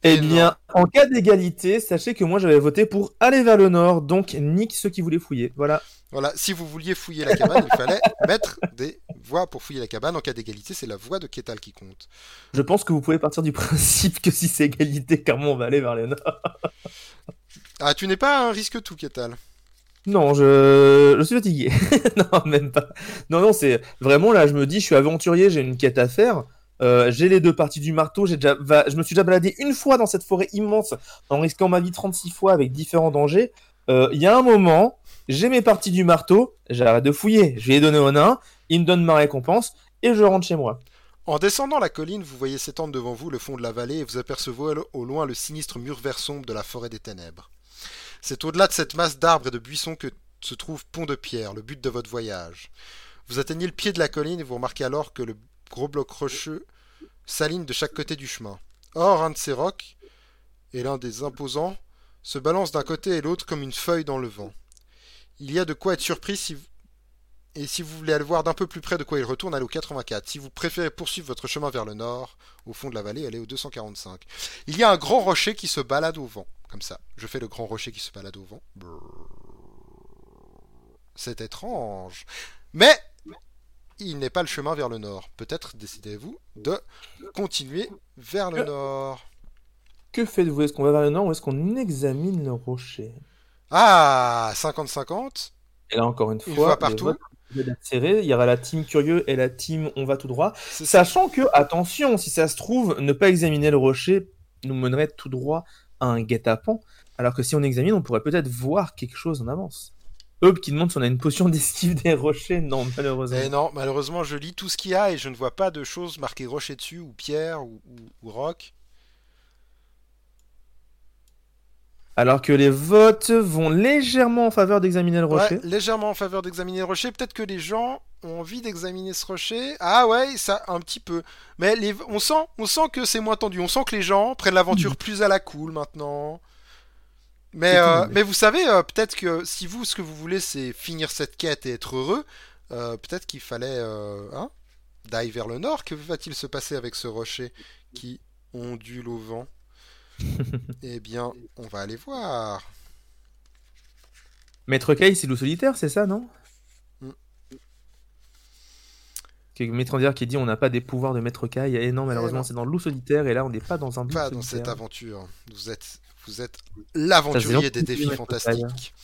Eh bien, en cas d'égalité, sachez que moi j'avais voté pour aller vers le nord, donc nique ceux qui voulaient fouiller. Voilà. Voilà, si vous vouliez fouiller la cabane, il fallait mettre des voix pour fouiller la cabane. En cas d'égalité, c'est la voix de Ketal qui compte. Je pense que vous pouvez partir du principe que si c'est égalité, clairement on va aller vers le nord. Ah, tu n'es pas un risque tout, Ketal. Non, je, je suis fatigué. non, même pas. Non, non, c'est vraiment là, je me dis, je suis aventurier, j'ai une quête à faire. Euh, j'ai les deux parties du marteau. J'ai déjà, je me suis déjà baladé une fois dans cette forêt immense en risquant ma vie 36 fois avec différents dangers. Euh, Il y a un moment, j'ai mes parties du marteau, j'arrête de fouiller, je vais les donner au nain, il me donne ma récompense et je rentre chez moi. En descendant la colline, vous voyez s'étendre devant vous le fond de la vallée et vous apercevez au loin le sinistre mur vert sombre de la forêt des ténèbres. C'est au-delà de cette masse d'arbres et de buissons que se trouve Pont de Pierre, le but de votre voyage. Vous atteignez le pied de la colline et vous remarquez alors que le gros bloc rocheux s'aligne de chaque côté du chemin. Or, un de ces rocs, et l'un des imposants, se balance d'un côté et l'autre comme une feuille dans le vent. Il y a de quoi être surpris si Et si vous voulez aller voir d'un peu plus près de quoi il retourne, allez au 84. Si vous préférez poursuivre votre chemin vers le nord, au fond de la vallée, allez au 245. Il y a un grand rocher qui se balade au vent, comme ça. Je fais le grand rocher qui se balade au vent. C'est étrange. Mais il n'est pas le chemin vers le nord. Peut-être décidez-vous de continuer vers le nord. Que faites-vous? Est-ce qu'on va vers le nord ou est-ce qu'on examine le rocher? Ah 50-50 Et là, encore une Une fois, fois les partout. Il y aura la team curieux et la team on va tout droit. Sachant que, attention, si ça se trouve, ne pas examiner le rocher nous mènerait tout droit à un guet-apens. Alors que si on examine, on pourrait peut-être voir quelque chose en avance. Hub qui demande si on a une potion d'esquive des rochers. Non, malheureusement. Eh non, malheureusement, je lis tout ce qu'il y a et je ne vois pas de choses marquées rocher dessus, ou pierre, ou, ou- ou roc. Alors que les votes vont légèrement en faveur d'examiner le rocher. Ouais, légèrement en faveur d'examiner le rocher. Peut-être que les gens ont envie d'examiner ce rocher. Ah ouais, ça un petit peu. Mais les- on sent, on sent que c'est moins tendu. On sent que les gens prennent l'aventure plus à la cool maintenant. Mais, euh, mais vous savez, euh, peut-être que si vous, ce que vous voulez, c'est finir cette quête et être heureux, euh, peut-être qu'il fallait, hein, d'aller vers le nord. Que va-t-il se passer avec ce rocher qui ondule au vent? Eh bien, on va aller voir. Maître Kai, c'est loup solitaire, c'est ça, non? Mm. Maître Andir qui dit on n'a pas des pouvoirs de Maître Kai. Et non, malheureusement, non. c'est dans loup solitaire. Et là, on n'est pas dans un pas dans solitaire. cette aventure. Vous êtes, vous êtes l'aventurier des défis fantastiques.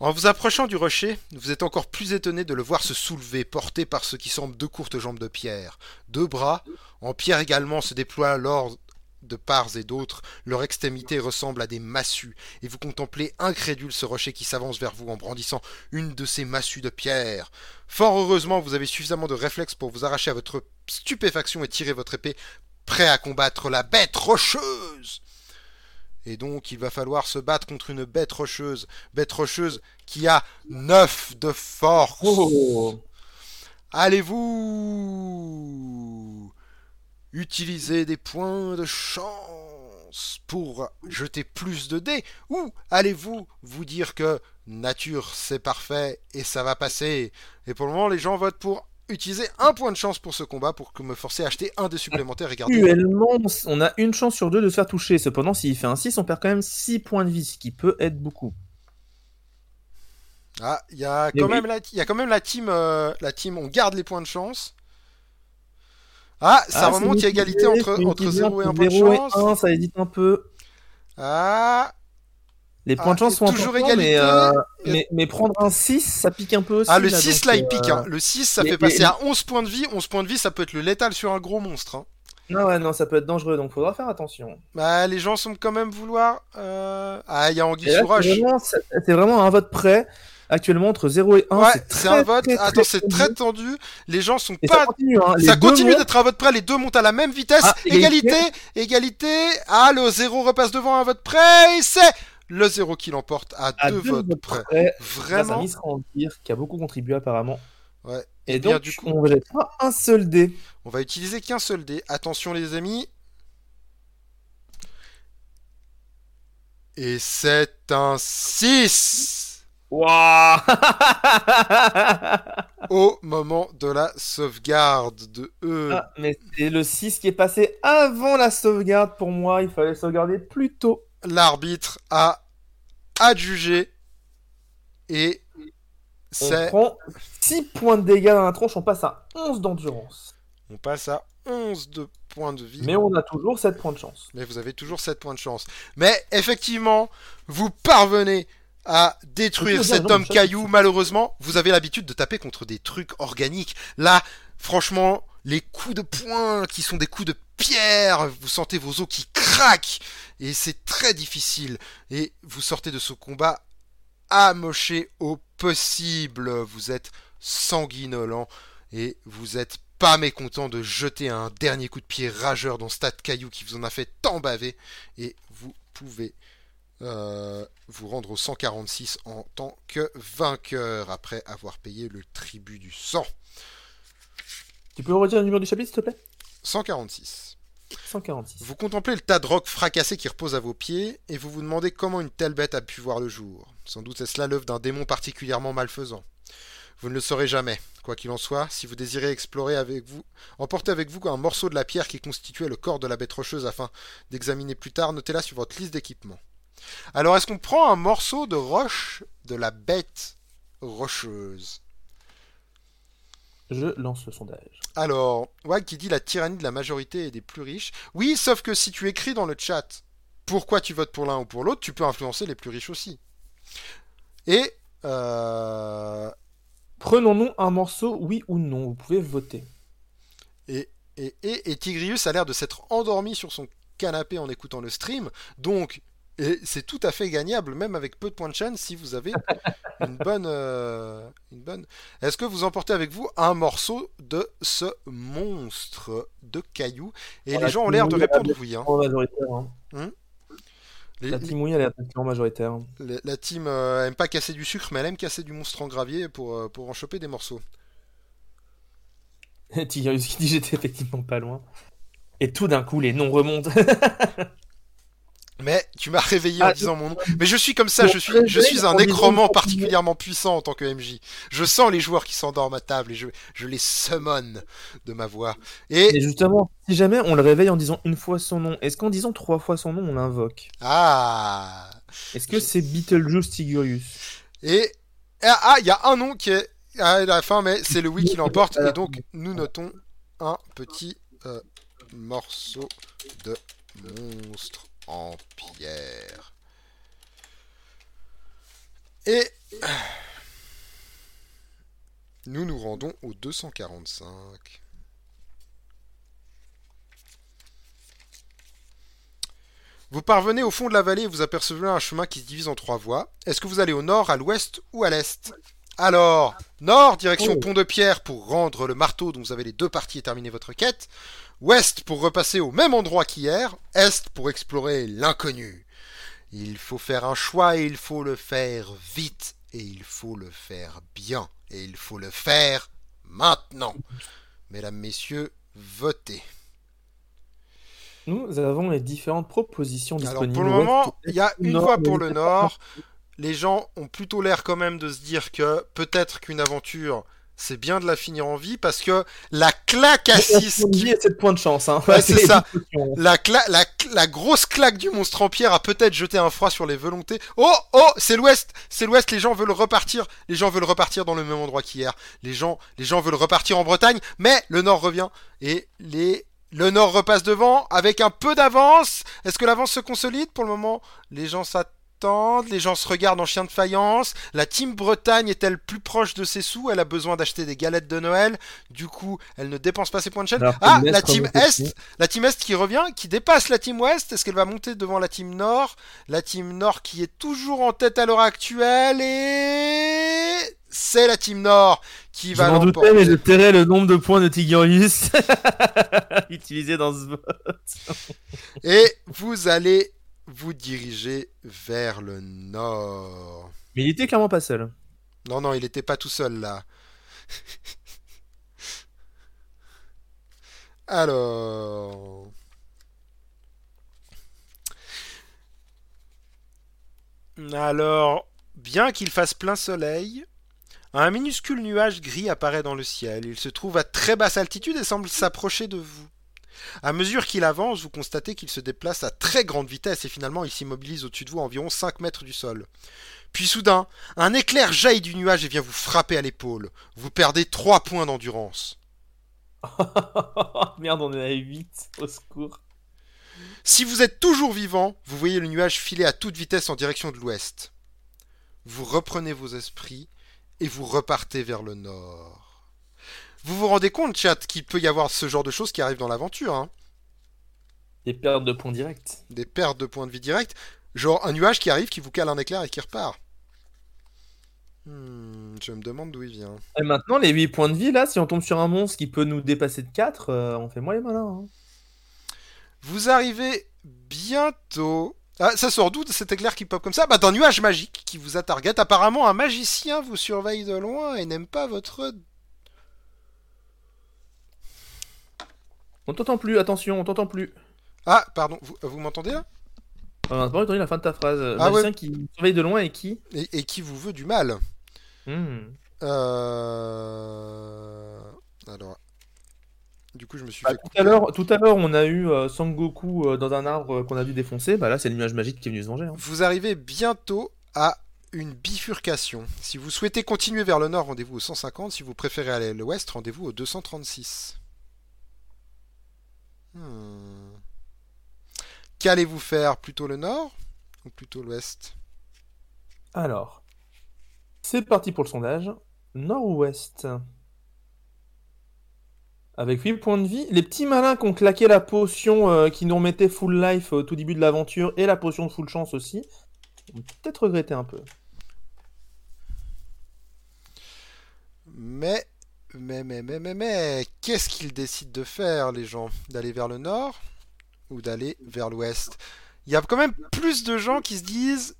En vous approchant du rocher, vous êtes encore plus étonné de le voir se soulever, porté par ce qui semble deux courtes jambes de pierre. Deux bras, en pierre également, se déploient lors de parts et d'autres. Leur extrémité ressemble à des massues, et vous contemplez incrédule ce rocher qui s'avance vers vous en brandissant une de ces massues de pierre. Fort heureusement, vous avez suffisamment de réflexes pour vous arracher à votre stupéfaction et tirer votre épée, prêt à combattre la bête rocheuse. Et donc, il va falloir se battre contre une bête rocheuse, bête rocheuse qui a 9 de force. Oh. Allez-vous utiliser des points de chance pour jeter plus de dés? Ou allez-vous vous dire que nature c'est parfait et ça va passer? Et pour le moment, les gens votent pour utiliser un point de chance pour ce combat pour que me forcer à acheter un dé supplémentaire et garder. Actuellement, on a une chance sur deux de se faire toucher. Cependant, s'il fait un 6, on perd quand même 6 points de vie, ce qui peut être beaucoup. Ah, il y a quand oui. même la, il y a quand même la team, euh, la team, on garde les points de chance. Ah, ça Ah, remonte, il y a égalité entre, entre mitigé 0 et 1 entre point de 0 et chance. 1, ça hésite un peu. Ah, Les points Ah, de chance sont toujours importants, mais, euh, Et- mais, mais prendre un 6, ça pique un peu aussi. ah, le là, 6 donc, là, il euh, pique. hein. Le 6, ça fait passer à 11 points de vie. 11 points de vie, ça peut être le létal sur un gros monstre. hein. Non, ouais, non, ça peut être dangereux, donc faudra faire attention. Bah, les gens semblent quand même vouloir. euh, Ah, il y a Anguille c'est vraiment, vraiment un vote près. Actuellement, entre 0 et 1, Ouais, c'est un vote. très, Attends, c'est très tendu. Les gens sont Et pas ça continue, hein. Continue montent. d'être à vote près, les deux montent à la même vitesse. Ah, égalité, égalité. Ah, le 0 repasse devant à un vote près. Et c'est le 0 qui l'emporte à, à deux, votes près. près. Grâce à Vraiment. Miss Randir, qui a beaucoup contribué apparemment. Ouais. Et, Et bien, donc, du coup- on ne pas un seul dé. On va utiliser qu'un seul dé. Attention, les amis. Et c'est un 6 Waouh au moment de la sauvegarde de E. Ah, mais c'est le 6 qui est passé avant la sauvegarde pour moi. Il fallait sauvegarder plus tôt. L'arbitre a adjugé. Et On c'est. prend 6 points de dégâts dans la tronche, on passe à 11 d'endurance. On passe à 11 de points de vie. Mais on a toujours 7 points de chance. Mais vous avez toujours 7 points de chance. Mais effectivement, vous parvenez à détruire cet homme caillou. Malheureusement, vous avez l'habitude de taper contre des trucs organiques. Là, franchement, les coups de poing qui sont des coups de pierre, vous sentez vos os qui craquent. Et c'est très difficile. Et vous sortez de ce combat amoché au possible. Vous êtes sanguinolent et vous êtes pas mécontent de jeter un dernier coup de pied rageur dans ce tas de cailloux qui vous en a fait tant baver et vous pouvez euh, vous rendre au 146 en tant que vainqueur après avoir payé le tribut du sang. Tu peux redire le numéro du chapitre, s'il te plaît? 146. 146. Vous contemplez le tas de rocs fracassés qui repose à vos pieds et vous vous demandez comment une telle bête a pu voir le jour. Sans doute est-ce là l'œuvre d'un démon particulièrement malfaisant. Vous ne le saurez jamais. Quoi qu'il en soit, si vous désirez explorer avec vous, emportez avec vous un morceau de la pierre qui constituait le corps de la bête rocheuse afin d'examiner plus tard, notez-la sur votre liste d'équipements. Alors, est-ce qu'on prend un morceau de roche de la bête rocheuse? Je lance le sondage. Alors, Wag qui dit la tyrannie de la majorité et des plus riches. Oui, sauf que si tu écris dans le chat pourquoi tu votes pour l'un ou pour l'autre, tu peux influencer les plus riches aussi. Et euh, Prenons-nous un morceau, oui ou non Vous pouvez voter. Et, et, et, et Tigrius a l'air de s'être endormi sur son canapé en écoutant le stream. Donc, et c'est tout à fait gagnable, même avec peu de points de chaîne, si vous avez une bonne. euh, une bonne... Est-ce que vous emportez avec vous un morceau de ce monstre de cailloux? Et les gens ont l'air de répondre Mouille, oui. hein. Majoritaire. hein. Les- La team Mouille, elle est majoritaire. les- la team euh, aime pas casser du sucre, mais elle aime casser du monstre en gravier pour, euh, pour en choper des morceaux. Tigrius qui dit j'étais effectivement pas loin. Et tout d'un coup, les noms remontent. Mais tu m'as réveillé en Ah, disant mon nom. Mais je suis comme ça, je suis, je suis un nécromant particulièrement puissant en tant que MJ. Je sens les joueurs qui s'endorment à table et je, je les summon de ma voix. Et Et justement, si jamais on le réveille en disant une fois son nom, est-ce qu'en disant trois fois son nom, on l'invoque? Ah Est-ce que c'est Beetlejuice Tigurius? Et ah, ah, il y a un nom qui est à la fin, mais c'est le oui qui l'emporte. Et donc nous notons un petit euh, morceau de monstre en pierre. Et nous nous rendons au 245. Vous parvenez au fond de la vallée et vous apercevez un chemin qui se divise en trois voies. Est-ce que vous allez au nord, à l'ouest ou à l'est? Alors, nord, direction Oh. Pont de Pierre pour rendre le marteau dont vous avez les deux parties et terminer votre quête. Ouest pour repasser au même endroit qu'hier. Est pour explorer l'inconnu. Il faut faire un choix et il faut le faire vite. Et il faut le faire bien. Et il faut le faire maintenant. Mesdames, messieurs, votez. Nous avons les différentes propositions Alors disponibles. pour le moment, il y a une nord, voie pour le nord. Les gens ont plutôt l'air quand même de se dire que peut-être qu'une aventure, c'est bien de la finir en vie parce que la claque à 6 On qui dit 7 points de chance. Hein. Ouais, c'est ça. discussions. La, cla- la, la grosse claque du monstre en pierre a peut-être jeté un froid sur les volontés. Oh, oh, c'est l'ouest, c'est l'ouest. Les gens veulent repartir. Les gens veulent repartir dans le même endroit qu'hier. Les gens, les gens veulent repartir en Bretagne, mais le nord revient et les le nord repasse devant avec un peu d'avance. Est-ce que l'avance se consolide? Pour le moment Les gens s'attendent, les gens se regardent en chien de faïence. La team Bretagne est-elle plus proche de ses sous? Elle a besoin d'acheter des galettes de Noël. Du coup, elle ne dépense pas ses points de chaîne. Alors, Ah, la team Est, la team Est qui revient, qui dépasse la team Ouest. Est-ce qu'elle va monter devant la team Nord? La team Nord qui est toujours en tête à l'heure actuelle et c'est la team Nord qui Je va m'en doutais, mais je tairais le nombre de points de Tigurius utilisé dans ce vote. Et vous allez vous diriger vers le nord. Mais il était clairement pas seul. Non, non, il n'était pas tout seul là. Alors. Alors, bien qu'il fasse plein soleil, un minuscule nuage gris apparaît dans le ciel. Il se trouve à très basse altitude et semble s'approcher de vous. À mesure qu'il avance, vous constatez qu'il se déplace à très grande vitesse et finalement il s'immobilise au-dessus de vous à environ 5 mètres du sol. Puis soudain, un éclair jaillit du nuage et vient vous frapper à l'épaule. Vous perdez 3 points d'endurance. Merde, on est à 8. Au secours. Si vous êtes toujours vivant, vous voyez le nuage filer à toute vitesse en direction de l'ouest. Vous reprenez vos esprits et vous repartez vers le nord. Vous vous rendez compte, chat, qu'il peut y avoir ce genre de choses qui arrivent dans l'aventure, hein Des pertes de points directs. Des pertes de points de vie directs. Genre un nuage qui arrive, qui vous cale un éclair et qui repart. Hmm, je me demande d'où il vient. Et maintenant, les 8 points de vie, là, si on tombe sur un monstre qui peut nous dépasser de 4, on fait moins les malins. hein. Vous arrivez bientôt. Ah, ça sort d'où cet éclair qui pop comme ça? Bah d'un nuage magique qui vous a target. Apparemment, un magicien vous surveille de loin et n'aime pas votre. On t'entend plus, attention, on t'entend plus. Ah, pardon, vous, vous m'entendez là? On a pas entendu la fin de ta phrase. Ah Magicien qui surveille de loin et qui? Et, et qui vous veut du mal. Hmm. Euh... Alors. Du coup, je me suis Bah, fait tout à l'heure, tout à l'heure, on a eu euh, Sangoku euh, dans un arbre euh, qu'on a dû défoncer. Bah là, c'est le nuage magique qui est venu se venger. hein. Vous arrivez bientôt à une bifurcation. Si vous souhaitez continuer vers le nord, rendez-vous au 150. Si vous préférez aller à l'ouest, rendez-vous au 236. Hmm. Qu'allez-vous faire Plutôt le nord ou plutôt l'ouest? Alors, c'est parti pour le sondage. Nord ou ouest? Avec 8 points de vie, les petits malins qui ont claqué la potion euh, qui nous remettait full life au tout début de l'aventure et la potion de full chance aussi, ont peut-être regretté un peu. Mais, mais, mais, mais, mais, mais, qu'est-ce qu'ils décident de faire, les gens? D'aller vers le nord ou d'aller vers l'ouest? Il y a quand même plus de gens qui se disent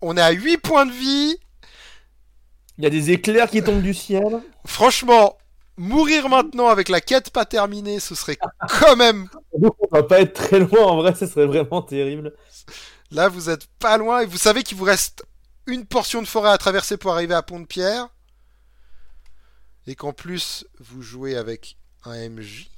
on est à 8 points de vie. Il y a des éclairs qui tombent du ciel. Franchement, mourir maintenant avec la quête pas terminée, ce serait quand même. On va pas être très loin en vrai, ce serait vraiment terrible. Là, vous êtes pas loin et vous savez qu'il vous reste une portion de forêt à traverser pour arriver à Pont de Pierre. Et qu'en plus, vous jouez avec un MJ.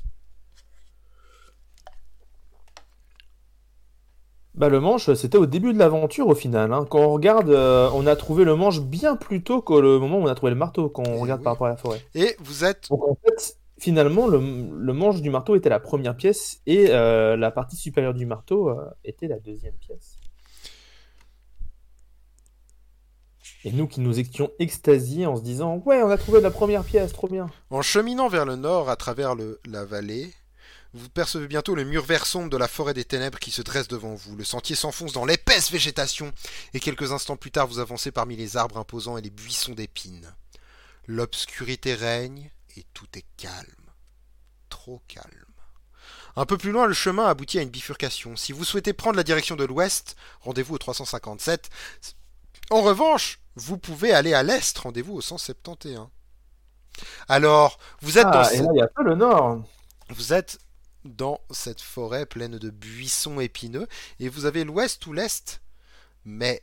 Bah le manche, c'était au début de l'aventure au final. hein. Quand on regarde, euh, on a trouvé le manche bien plus tôt que le moment où on a trouvé le marteau, quand on Eh regarde oui. par rapport à la forêt. Et vous êtes Donc en fait, finalement, le, le manche du marteau était la première pièce et euh, la partie supérieure du marteau euh, était la deuxième pièce. Et nous qui nous étions extasiés en se disant Ouais, on a trouvé la première pièce, trop bien. En cheminant vers le nord à travers la vallée, vous percevez bientôt le mur vert sombre de la forêt des ténèbres qui se dresse devant vous. Le sentier s'enfonce dans l'épaisse végétation, et quelques instants plus tard vous avancez parmi les arbres imposants et les buissons d'épines. L'obscurité règne, et tout est calme. Trop calme. Un peu plus loin, le chemin aboutit à une bifurcation. Si vous souhaitez prendre la direction de l'ouest, rendez-vous au 357. En revanche, vous pouvez aller à l'est, rendez-vous au 171. Alors, vous êtes dans Ah, et ce- là, il n'y a pas le nord. vous êtes dans cette forêt pleine de buissons épineux et vous avez l'ouest ou l'est, mais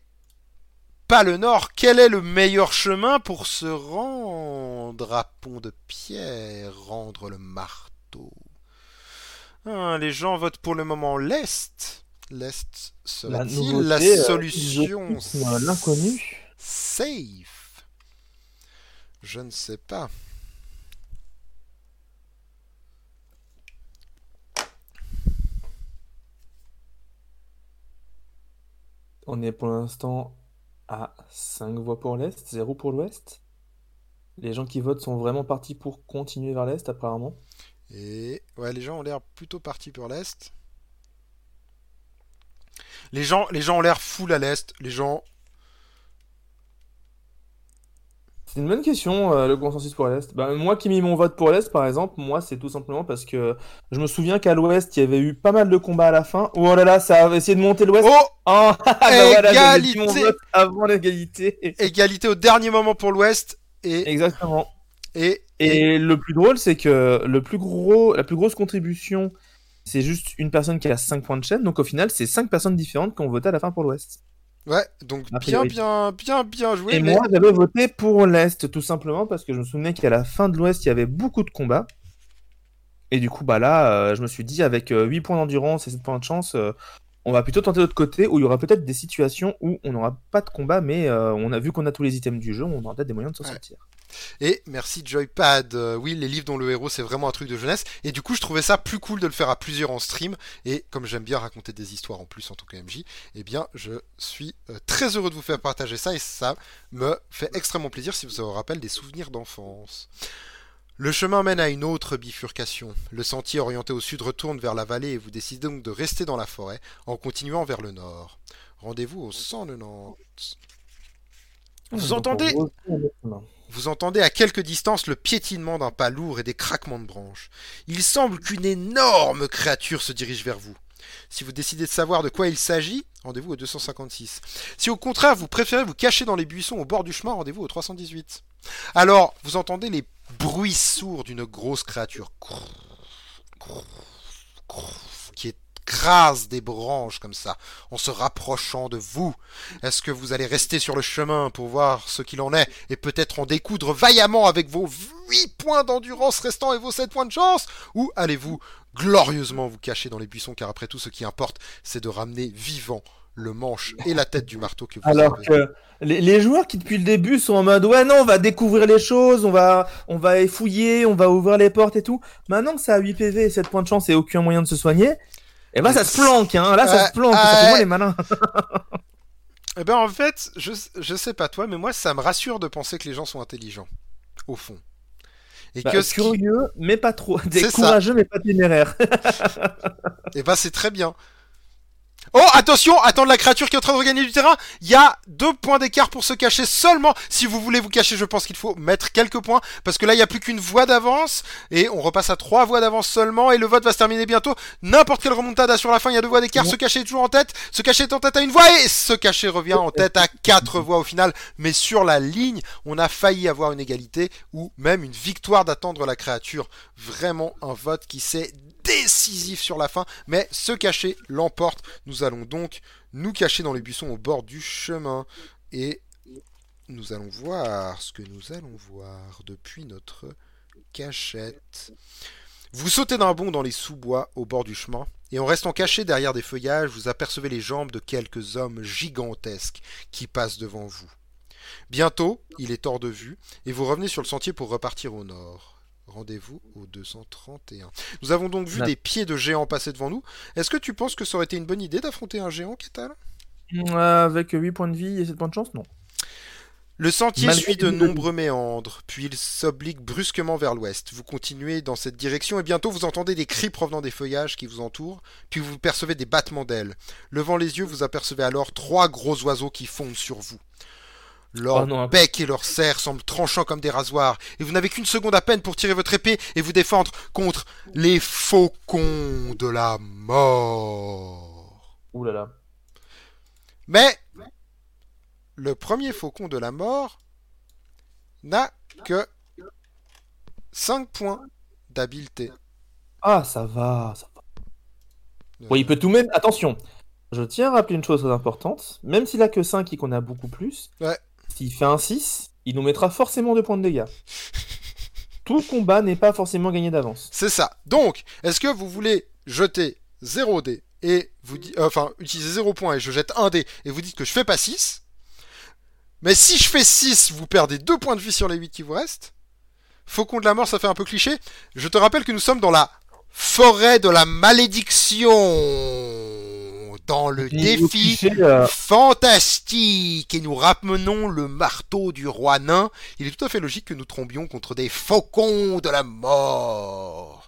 pas le nord. Quel est le meilleur chemin pour se rendre à Pont de Pierre, rendre le marteau? Ah, Les gens votent pour le moment l'est. L'est serait-il la euh, solution exotisme, l'inconnu? Safe Je ne sais pas. On est pour l'instant à 5 voix pour l'Est, 0 pour l'Ouest. Les gens qui votent sont vraiment partis pour continuer vers l'Est, apparemment. Et ouais, les gens ont l'air plutôt partis pour l'est. Les gens, les gens ont l'air full à l'est. Les gens, C'est une bonne question, euh, le consensus pour l'Est. Ben, moi qui ai mis mon vote pour l'Est, par exemple, moi, c'est tout simplement parce que je me souviens qu'à l'Ouest, il y avait eu pas mal de combats à la fin. Oh là là, ça a essayé de monter l'Ouest. oh, Ah, voilà, mon Égalité vote avant l'égalité. égalité au dernier moment pour l'ouest. Et, Exactement. et, et, Et le plus drôle, c'est que le plus gros, la plus grosse contribution, c'est juste une personne qui a 5 points de chaîne. Donc au final, c'est 5 personnes différentes qui ont voté à la fin pour l'Ouest. Ouais, donc bien, bien, bien, bien joué. Et mais moi, j'avais voté pour l'Est, tout simplement parce que je me souvenais qu'à la fin de l'Ouest, il y avait beaucoup de combats. Et du coup, bah là, euh, je me suis dit, avec euh, 8 points d'endurance et 7 points de chance, euh, on va plutôt tenter l'autre côté où il y aura peut-être des situations où on n'aura pas de combat, mais euh, on a vu qu'on a tous les items du jeu, on aura peut-être des moyens de s'en Ouais. sortir. Et merci Joypad. Euh, oui, les livres dont le héros c'est vraiment un truc de jeunesse. Et du coup, je trouvais ça plus cool de le faire à plusieurs en stream. Et comme j'aime bien raconter des histoires en plus en tant que MJ, eh bien, je suis euh, très heureux de vous faire partager ça. Et ça me fait extrêmement plaisir si vous vous rappelle des souvenirs d'enfance. Le chemin mène à une autre bifurcation. Le sentier orienté au sud retourne vers la vallée et vous décidez donc de rester dans la forêt en continuant vers le nord. Rendez-vous au 190. Vous entendez? Vous entendez à quelque distance le piétinement d'un pas lourd et des craquements de branches. Il semble qu'une énorme créature se dirige vers vous. Si vous décidez de savoir de quoi il s'agit, rendez-vous au 256. Si au contraire vous préférez vous cacher dans les buissons au bord du chemin, rendez-vous au 318. Alors, vous entendez les bruits sourds d'une grosse créature grâce des branches comme ça, en se rapprochant de vous. Est-ce que vous allez rester sur le chemin pour voir ce qu'il en est et peut-être en découdre vaillamment avec vos 8 points d'endurance restants et vos 7 points de chance? Ou allez-vous glorieusement vous cacher dans les buissons car après tout ce qui importe c'est de ramener vivant le manche et la tête du marteau que vous Alors que les, joueurs qui depuis le début sont en mode ouais non on va découvrir les choses, on va on va fouiller, on va ouvrir les portes et tout. Maintenant que ça a 8 PV et 7 points de chance et aucun moyen de se soigner, et eh ben ça se planque hein. Là ça se planque, ça moi les malins. eh ben en fait, je je sais pas toi mais moi ça me rassure de penser que les gens sont intelligents au fond. Et bah, que curieux, mais pas trop. Des courageux, mais pas téméraires. et eh ben c'est très bien. Oh, attention, attendre la créature qui est en train de regagner du terrain. Il y a deux points d'écart pour se cacher seulement. Si vous voulez vous cacher, je pense qu'il faut mettre quelques points. Parce que là, il n'y a plus qu'une voie d'avance. Et on repasse à trois voies d'avance seulement. Et le vote va se terminer bientôt. N'importe quelle remontada sur la fin, il y a deux voies d'écart. Se cacher est toujours en tête. Se cacher est en tête à une voie. Et se cacher revient en tête à quatre voies au final. Mais sur la ligne, on a failli avoir une égalité. Ou même une victoire d'attendre la créature. Vraiment un vote qui s'est décisif sur la fin, mais se cacher l'emporte. Nous allons donc nous cacher dans les buissons au bord du chemin et nous allons voir ce que nous allons voir depuis notre cachette. Vous sautez d'un bond dans les sous-bois au bord du chemin, et en restant caché derrière des feuillages, vous apercevez les jambes de quelques hommes gigantesques qui passent devant vous. Bientôt, il est hors de vue, et vous revenez sur le sentier pour repartir au nord. Rendez-vous au 231. Nous avons donc vu des pieds de géants passer devant nous. Est-ce que tu penses que ça aurait été une bonne idée d'affronter un géant, Kétal euh, Avec 8 points de vie et 7 points de chance, non. Le sentier suit de nombreux méandres, puis il s'oblique brusquement vers l'ouest. Vous continuez dans cette direction et bientôt vous entendez des cris provenant des feuillages qui vous entourent, puis vous percevez des battements d'ailes. Levant les yeux, vous apercevez alors trois gros oiseaux qui fondent sur vous. Leur oh bec et leur serre semblent tranchants comme des rasoirs, et vous n'avez qu'une seconde à peine pour tirer votre épée et vous défendre contre les faucons de la mort. Ouh là là. Mais le premier faucon de la mort n'a que 5 points d'habileté. Ah, ça va, ça va. Oui, il peut tout même. Attention, je tiens à rappeler une chose importante. Même s'il a que 5 et qu'on a beaucoup plus, ouais. S'il fait un 6, il nous mettra forcément 2 points de dégâts. Tout combat n'est pas forcément gagné d'avance. C'est ça. Donc, est-ce que vous voulez jeter 0 dé et vous dites, euh, enfin, utiliser 0 points et je jette 1 dé et vous dites que je fais pas 6 Mais si je fais 6, vous perdez 2 points de vie sur les 8 qui vous restent. Faucon de la mort, ça fait un peu cliché. Je te rappelle que nous sommes dans la forêt de la malédiction dans le défi euh, fantastique et nous ramenons le marteau du roi nain, il est tout à fait logique que nous trombions contre des faucons de la mort.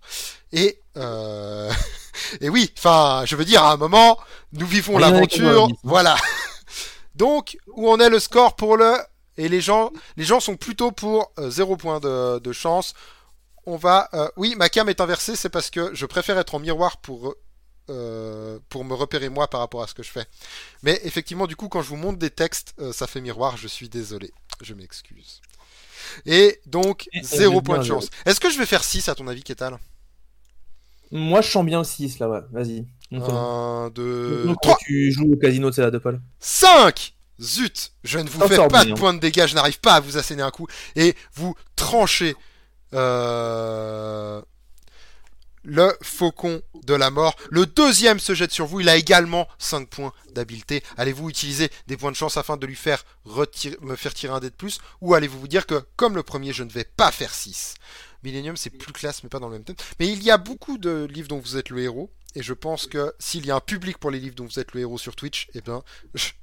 Et euh... et oui, enfin, je veux dire, à un moment, nous vivons l'aventure, voilà. Donc, où en est le score pour le et les gens, les gens sont plutôt pour 0 euh, point de, de, chance. On va, euh, oui, ma cam est inversée, c'est parce que je préfère être en miroir pour euh, pour me repérer moi par rapport à ce que je fais. Mais effectivement, du coup, quand je vous montre des textes, euh, ça fait miroir, je suis désolé. Je m'excuse. Et donc, 0 point de chance. Est-ce que je vais faire 6 à ton avis, Kétal Moi, je sens bien 6 là, ouais. Vas-y. 1, 2, 3. Tu joues au casino, c'est là de Paul. 5 Zut Je ne vous fais pas de points de dégâts, je n'arrive pas à vous asséner un coup. Et vous tranchez. Euh le faucon de la mort. Le deuxième se jette sur vous, il a également 5 points d'habileté. Allez-vous utiliser des points de chance afin de lui faire me faire tirer un dé de plus? Ou allez-vous vous dire que, comme le premier, je ne vais pas faire 6 Millennium, c'est plus classe, mais pas dans le même thème. Mais il y a beaucoup de livres dont vous êtes le héros. Et je pense que s'il y a un public pour les livres dont vous êtes le héros sur Twitch, eh bien,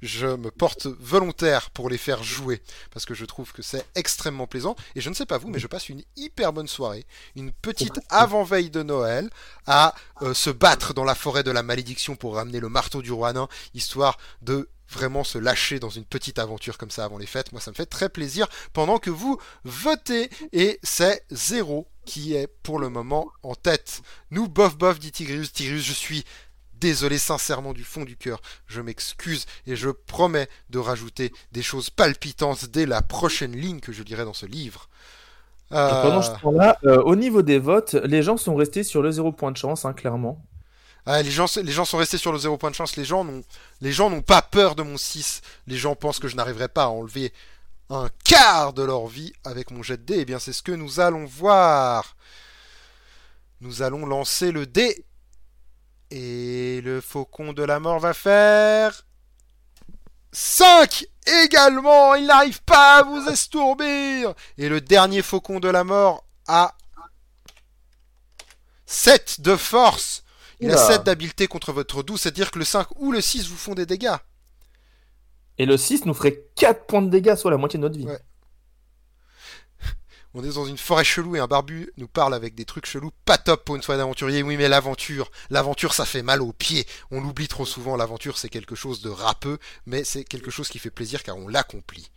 je, me porte volontaire pour les faire jouer. Parce que je trouve que c'est extrêmement plaisant. Et je ne sais pas vous, mais je passe une hyper bonne soirée. Une petite avant-veille de Noël à euh, se battre dans la forêt de la malédiction pour ramener le marteau du roi nain, histoire de vraiment se lâcher dans une petite aventure comme ça avant les fêtes. Moi, ça me fait très plaisir pendant que vous votez. Et c'est zéro qui est pour le moment en tête. Nous, bof bof, dit Tigrius. Tigrius, je suis désolé sincèrement du fond du cœur. Je m'excuse et je promets de rajouter des choses palpitantes dès la prochaine ligne que je lirai dans ce livre. Pendant ce temps-là, euh, au niveau des votes, les gens sont restés sur le zéro point de chance, hein, clairement. Les, gens, sont restés sur le zéro point de chance. Les gens n'ont, les gens n'ont pas peur de mon 6. Les gens pensent que je n'arriverai pas à enlever un quart de leur vie avec mon jet de dé. Eh bien, c'est ce que nous allons voir. Nous allons lancer le dé. Et le faucon de la mort va faire 5 également. Il n'arrive pas à vous estourbir. Et le dernier faucon de la mort a 7 de force. Il a 7 d'habileté contre votre doux, c'est-à-dire que le 5 ou le 6 vous font des dégâts. Et le 6 nous ferait 4 points de dégâts, soit la moitié de notre vie. Ouais. On est dans une forêt chelou et un barbu nous parle avec des trucs chelous, pas top pour une soirée d'aventurier. Oui, mais l'aventure, l'aventure, ça fait mal aux pieds. On l'oublie trop souvent. L'aventure, c'est quelque chose de râpeux, mais c'est quelque chose qui fait plaisir car on l'accomplit.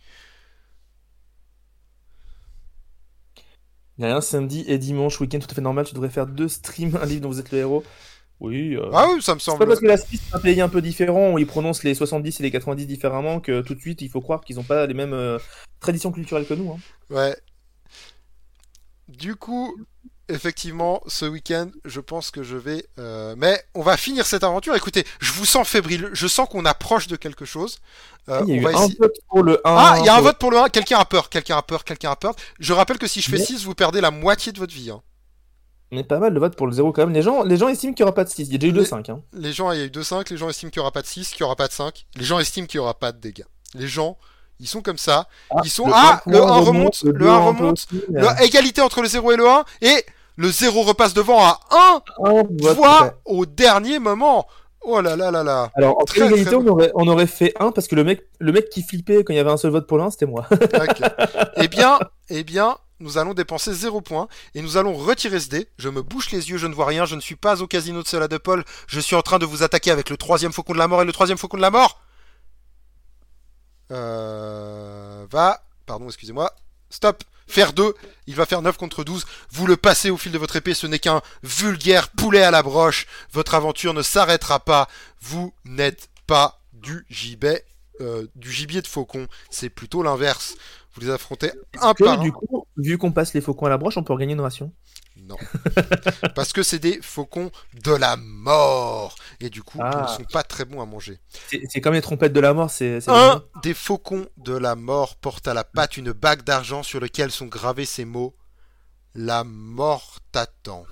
Il y a un samedi et dimanche, week-end tout à fait normal. Tu devrais faire deux streams, un livre dont vous êtes le héros. Oui. Euh... Ah oui, ça me semble. C'est pas parce que la Suisse est un pays un peu différent, où ils prononcent les 70 et les 90 différemment, que tout de suite, il faut croire qu'ils n'ont pas les mêmes euh, traditions culturelles que nous. Hein. Ouais. Du coup, effectivement, ce week-end, je pense que je vais. Euh... Mais on va finir cette aventure. Écoutez, je vous sens fébrile. Je sens qu'on approche de quelque chose. Euh, il y a eu un essayer... vote pour le 1. Ah, il y a un vote pour le 1. Quelqu'un a peur. Quelqu'un a peur. Quelqu'un a peur. Je rappelle que si je fais Mais... 6, vous perdez la moitié de votre vie. Hein. Mais pas mal de votes pour le 0 quand même. Les gens, les gens estiment qu'il n'y aura pas de 6. Il y a déjà eu 2-5. Hein. Les gens, il y a eu 2-5. Les gens estiment qu'il n'y aura pas de 6, qu'il n'y aura pas de 5. Les gens estiment qu'il n'y aura pas de dégâts. Les gens, ils sont comme ça. Ah, ils sont. Le ah, 1 le 1 remonte. Le 1 remonte. Le... La égalité entre le 0 et le 1. Et le 0 repasse devant à 1 oh, voix au dernier moment. Oh là là là là. Alors, en très, égalité, très... on, aurait, on aurait fait 1 parce que le mec, le mec qui flippait quand il y avait un seul vote pour l'un, c'était moi. okay. Eh bien, eh bien, nous allons dépenser 0 points et nous allons retirer ce dé. Je me bouche les yeux, je ne vois rien, je ne suis pas au casino de cela de Paul. Je suis en train de vous attaquer avec le troisième faucon de la mort et le troisième faucon de la mort. Euh, va, pardon, excusez-moi. Stop. Faire 2, il va faire 9 contre 12. Vous le passez au fil de votre épée, ce n'est qu'un vulgaire poulet à la broche. Votre aventure ne s'arrêtera pas. Vous n'êtes pas du gibet, euh, du gibier de faucon. C'est plutôt l'inverse. Vous les affrontez un que, par du coup, vu qu'on passe les faucons à la broche, on peut regagner une ration? Non. Parce que c'est des faucons de la mort. Et du coup, ah. ils ne sont pas très bons à manger. C'est comme les trompettes de la mort. c'est Un des faucons de la mort porte à la patte une bague d'argent sur laquelle sont gravés ces mots La mort t'attend.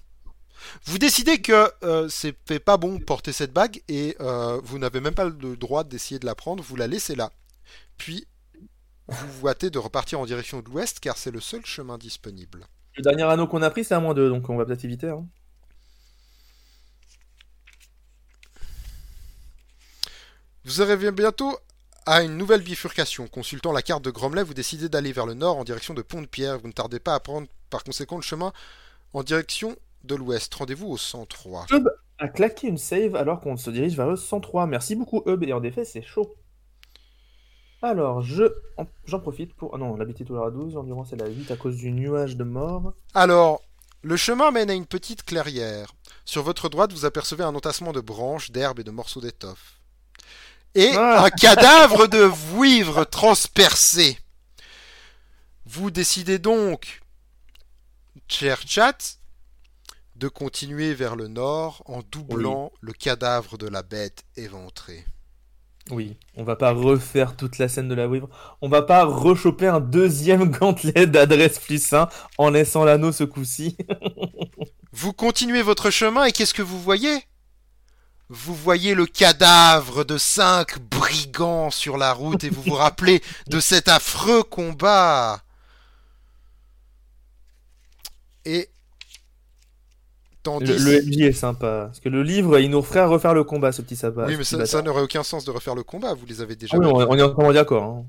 Vous décidez que euh, c'est pas bon porter cette bague et euh, vous n'avez même pas le droit d'essayer de la prendre, vous la laissez là. Puis vous vous hâtez de repartir en direction de l'ouest car c'est le seul chemin disponible. Le dernier anneau qu'on a pris, c'est à moins 2, donc on va peut-être éviter. Hein. Vous arrivez bientôt à une nouvelle bifurcation. Consultant la carte de Gromley, vous décidez d'aller vers le nord en direction de Pont-de-Pierre. Vous ne tardez pas à prendre par conséquent le chemin en direction de l'ouest. Rendez-vous au 103. Hub a claqué une save alors qu'on se dirige vers le 103. Merci beaucoup Hub, et en effet c'est chaud. Alors, je j'en profite pour... Ah non, l'habitude à 12, l'endurance est la 8 à cause du nuage de mort. Alors, le chemin mène à une petite clairière. Sur votre droite, vous apercevez un entassement de branches, d'herbes et de morceaux d'étoffe. Et ah. un cadavre de vouivre transpercé. Vous décidez donc, cher chat, de continuer vers le nord en doublant le cadavre de la bête éventrée. Oui, on va pas refaire toute la scène de la vouivre. On va pas rechoper un deuxième gantelet d'adresse plus 1 en laissant l'anneau ce coup-ci. vous continuez votre chemin et qu'est-ce que vous voyez? Vous voyez le cadavre de cinq brigands sur la route et vous vous rappelez de cet affreux combat. Et Tandis... Le, le MJ est sympa. Parce que le livre, il nous ferait refaire le combat, ce petit sabbat. Oui, mais ça, ça n'aurait aucun sens de refaire le combat. Vous les avez déjà. Ah oui, on, est entièrement d'accord. Hein.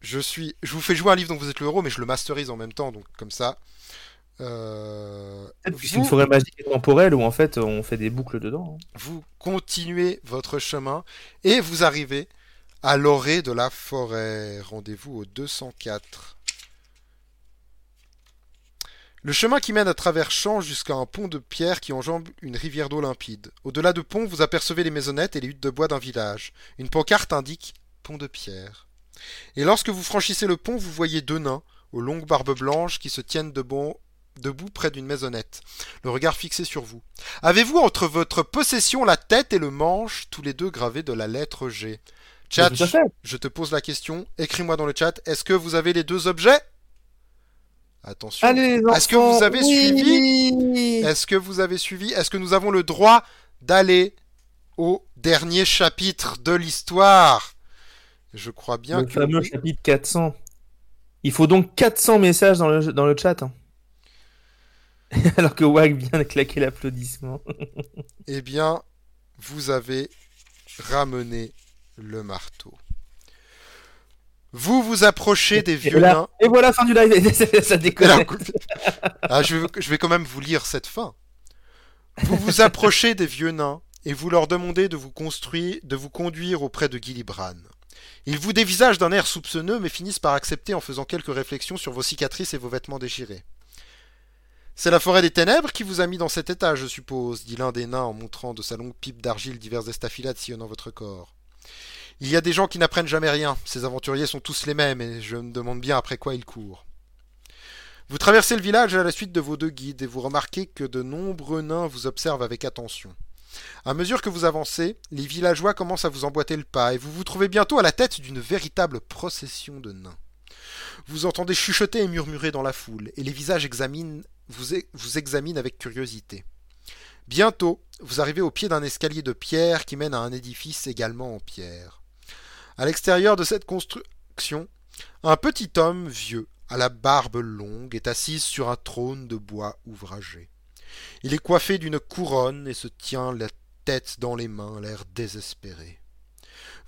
Je suis, je vous fais jouer un livre dont vous êtes le héros, mais je le masterise en même temps, donc comme ça. Euh... C'est une forêt magique et temporelle où en fait on fait des boucles dedans. Hein. Vous continuez votre chemin et vous arrivez à l'orée de la forêt. Rendez-vous au 204. Le chemin qui mène à travers champs jusqu'à un pont de pierre qui enjambe une rivière d'eau limpide. Au-delà de pont, vous apercevez les maisonnettes et les huttes de bois d'un village. Une pancarte indique pont de pierre. Et lorsque vous franchissez le pont, vous voyez deux nains, aux longues barbes blanches, qui se tiennent debout, debout près d'une maisonnette, le regard fixé sur vous. Avez-vous entre votre possession la tête et le manche, tous les deux gravés de la lettre G? Chat, je te pose la question. Écris-moi dans le chat. Est-ce que vous avez les deux objets? Attention. Allez, les Est-ce que vous avez oui Est-ce que vous avez suivi Est-ce que nous avons le droit d'aller au dernier chapitre de l'histoire? Je crois bien Le que fameux oui. chapitre 400. Il faut donc 400 messages dans le, dans le chat. hein. Alors que Wag vient de claquer l'applaudissement. Eh bien, vous avez ramené le marteau. Vous vous approchez des Et vieux voilà, nains. et voilà, fin du live. Ça déconne. Alors, Ah, je, vais- je vais quand même vous lire cette fin. Vous vous approchez des vieux nains et vous leur demandez de vous construire, de vous conduire auprès de Gilibran. Ils vous dévisagent d'un air soupçonneux mais finissent par accepter en faisant quelques réflexions sur vos cicatrices et vos vêtements déchirés. C'est la forêt des ténèbres qui vous a mis dans cet état, je suppose, dit l'un des nains en montrant de sa longue pipe d'argile diverses estafilades sillonnant votre corps. Il y a des gens qui n'apprennent jamais rien. Ces aventuriers sont tous les mêmes et je me demande bien après quoi ils courent. Vous traversez le village à la suite de vos deux guides et vous remarquez que de nombreux nains vous observent avec attention. À mesure que vous avancez, les villageois commencent à vous emboîter le pas et vous vous trouvez bientôt à la tête d'une véritable procession de nains. Vous entendez chuchoter et murmurer dans la foule et les visages examinent, vous, vous examinent avec curiosité. Bientôt, vous arrivez au pied d'un escalier de pierre qui mène à un édifice également en pierre. À l'extérieur de cette construction, un petit homme vieux, à la barbe longue, est assis sur un trône de bois ouvragé. Il est coiffé d'une couronne et se tient la tête dans les mains, l'air désespéré.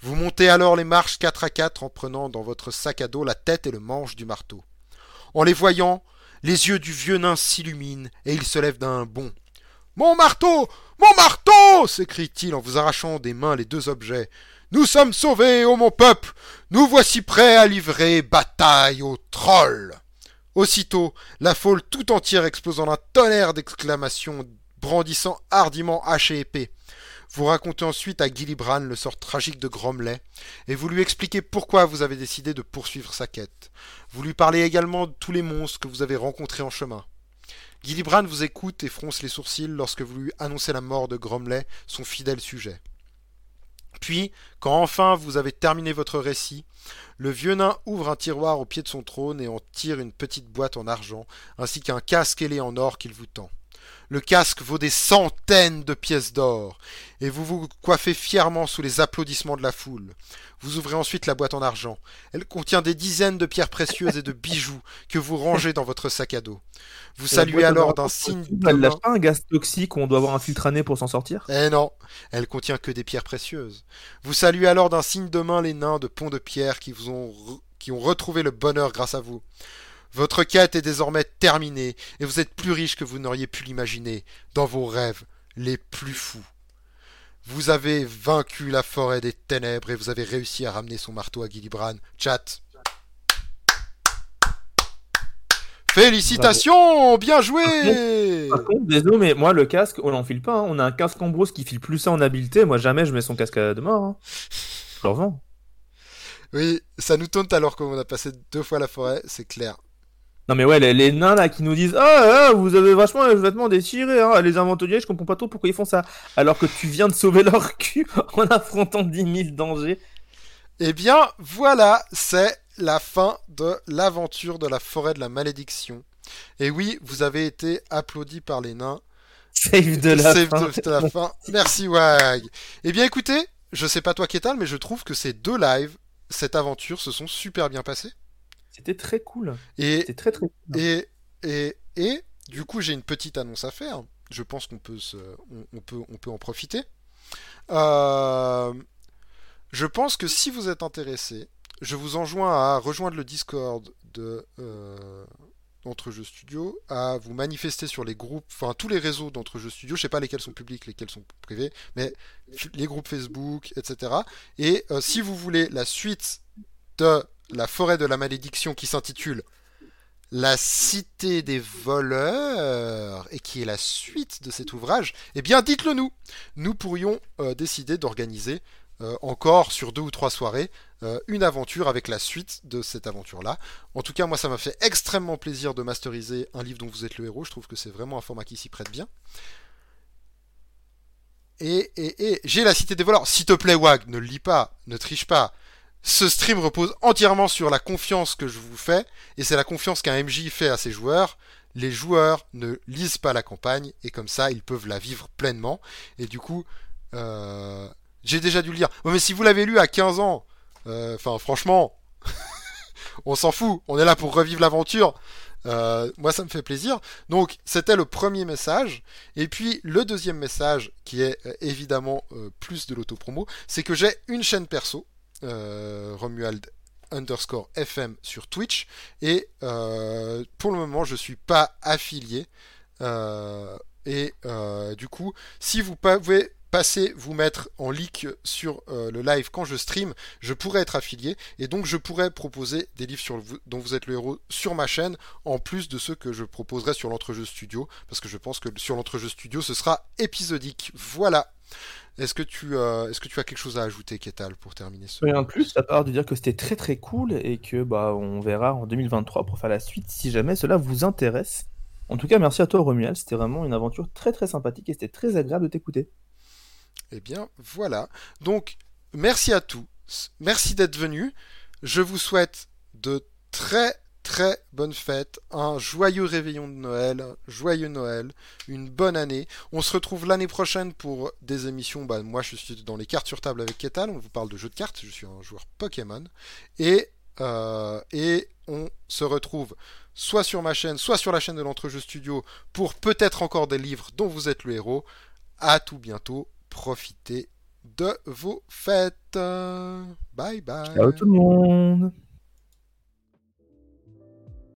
Vous montez alors les marches quatre à quatre en prenant dans votre sac à dos la tête et le manche du marteau. En les voyant, les yeux du vieux nain s'illuminent et il se lève d'un bond. Mon marteau Mon marteau s'écrie-t-il en vous arrachant des mains les deux objets. Nous sommes sauvés, ô mon peuple Nous voici prêts à livrer bataille aux trolls Aussitôt, la foule tout entière explose en un tonnerre d'exclamations, brandissant hardiment hache et épée. Vous racontez ensuite à Gilibran le sort tragique de Gromley, et vous lui expliquez pourquoi vous avez décidé de poursuivre sa quête. Vous lui parlez également de tous les monstres que vous avez rencontrés en chemin. Gilibran vous écoute et fronce les sourcils lorsque vous lui annoncez la mort de Gromley, son fidèle sujet. Puis, quand enfin vous avez terminé votre récit, le vieux nain ouvre un tiroir au pied de son trône et en tire une petite boîte en argent, ainsi qu'un casque ailé en or qu'il vous tend. Le casque vaut des centaines de pièces d'or, et vous vous coiffez fièrement sous les applaudissements de la foule. Vous ouvrez ensuite la boîte en argent. Elle contient des dizaines de pierres précieuses et de bijoux que vous rangez dans votre sac à dos. Vous saluez alors d'un signe de Elle lâche pas un gaz toxique où on doit avoir un filtre à nez pour s'en sortir? Eh non, elle contient que des pierres précieuses. Vous saluez alors d'un signe de main les nains de Pont de Pierre qui vous ont re- qui ont retrouvé le bonheur grâce à vous. Votre quête est désormais terminée et vous êtes plus riche que vous n'auriez pu l'imaginer dans vos rêves les plus fous. Vous avez vaincu la forêt des ténèbres et vous avez réussi à ramener son marteau à Gilibran. Chat. Félicitations, bien joué. Par contre, désolé, mais moi, le casque, on n'en file pas. hein. On a un casque en brousse qui file plus ça en habileté. Moi, jamais je mets son casque à de mort. hein. Je le revends. Oui, ça nous tente alors qu'on a passé deux fois la forêt, c'est clair. Non, mais ouais, les, les nains là qui nous disent Ah, ah, vous avez vachement les vêtements déchirés. Hein. Les aventuriers, je comprends pas trop pourquoi ils font ça. Alors que tu viens de sauver leur cul en affrontant 10 000 dangers. Eh bien, voilà, c'est la fin de l'aventure de la forêt de la malédiction. Et oui, vous avez été applaudi par les nains. Save de la Save fin. de, de la fin. Merci Wag. Eh bien, écoutez, je sais pas toi Kétal, mais je trouve que ces deux lives, cette aventure, se sont super bien passés. C'était très cool. Et C'était très très cool. Et, et, et du coup, j'ai une petite annonce à faire. Je pense qu'on peut, se, on, on peut, on peut en profiter. Euh, je pense que si vous êtes intéressé, je vous enjoins à rejoindre le Discord de euh, d'Entrejeux Studio, à vous manifester sur les groupes, enfin tous les réseaux d'Entrejeux Studio. Je sais pas lesquels sont publics, lesquels sont privés, mais les groupes Facebook, etc. Et euh, si vous voulez la suite de la forêt de la malédiction qui s'intitule La cité des voleurs et qui est la suite de cet ouvrage, eh bien dites-le nous. Nous pourrions euh, décider d'organiser encore sur deux ou trois soirées une aventure avec la suite de cette aventure-là. En tout cas, moi, ça m'a fait extrêmement plaisir de masteriser un livre dont vous êtes le héros. Je trouve que c'est vraiment un format qui s'y prête bien. Et, et, et j'ai la cité des voleurs. S'il te plaît, Wag, ne le lis pas, ne triche pas. Ce stream repose entièrement sur la confiance que je vous fais, et c'est la confiance qu'un MJ fait à ses joueurs. Les joueurs ne lisent pas la campagne, et comme ça, ils peuvent la vivre pleinement. Et du coup, euh, j'ai déjà dû le lire. mais si vous l'avez lu à 15 ans, euh, enfin, franchement, on s'en fout. On est là pour revivre l'aventure. Euh, moi, ça me fait plaisir. Donc, c'était le premier message. Et puis, le deuxième message, qui est évidemment plus de l'autopromo, c'est que j'ai une chaîne perso, Romuald underscore FM sur Twitch. Et pour le moment, je suis pas affilié. et du coup, si vous pouvez passer, vous mettre en leak sur euh, le live quand je stream, je pourrais être affilié et donc je pourrais proposer des livres sur dont vous êtes le héros sur ma chaîne en plus de ceux que je proposerai sur l'entrejeu studio parce que je pense que sur l'entrejeu studio ce sera épisodique. Voilà. Est-ce que tu euh, est-ce que tu as quelque chose à ajouter, Ketal, pour terminer ce Rien de plus, à part de dire que c'était très très cool et que bah on verra en 2023 pour faire la suite si jamais cela vous intéresse. En tout cas, merci à toi Romuald, c'était vraiment une aventure très très sympathique et c'était très agréable de t'écouter. Eh bien, voilà. Donc, merci à tous. Merci d'être venus. Je vous souhaite de très très bonnes fêtes, un joyeux réveillon de Noël, joyeux Noël, une bonne année. On se retrouve l'année prochaine pour des émissions. Bah, moi, je suis dans les cartes sur table avec Ketal. On vous parle de jeux de cartes. Je suis un joueur Pokémon. Et, euh, et on se retrouve soit sur ma chaîne, soit sur la chaîne de l'Entrejeu Studio pour peut-être encore des livres dont vous êtes le héros. À tout bientôt profitez de vos fêtes. Bye bye. Ciao tout le monde.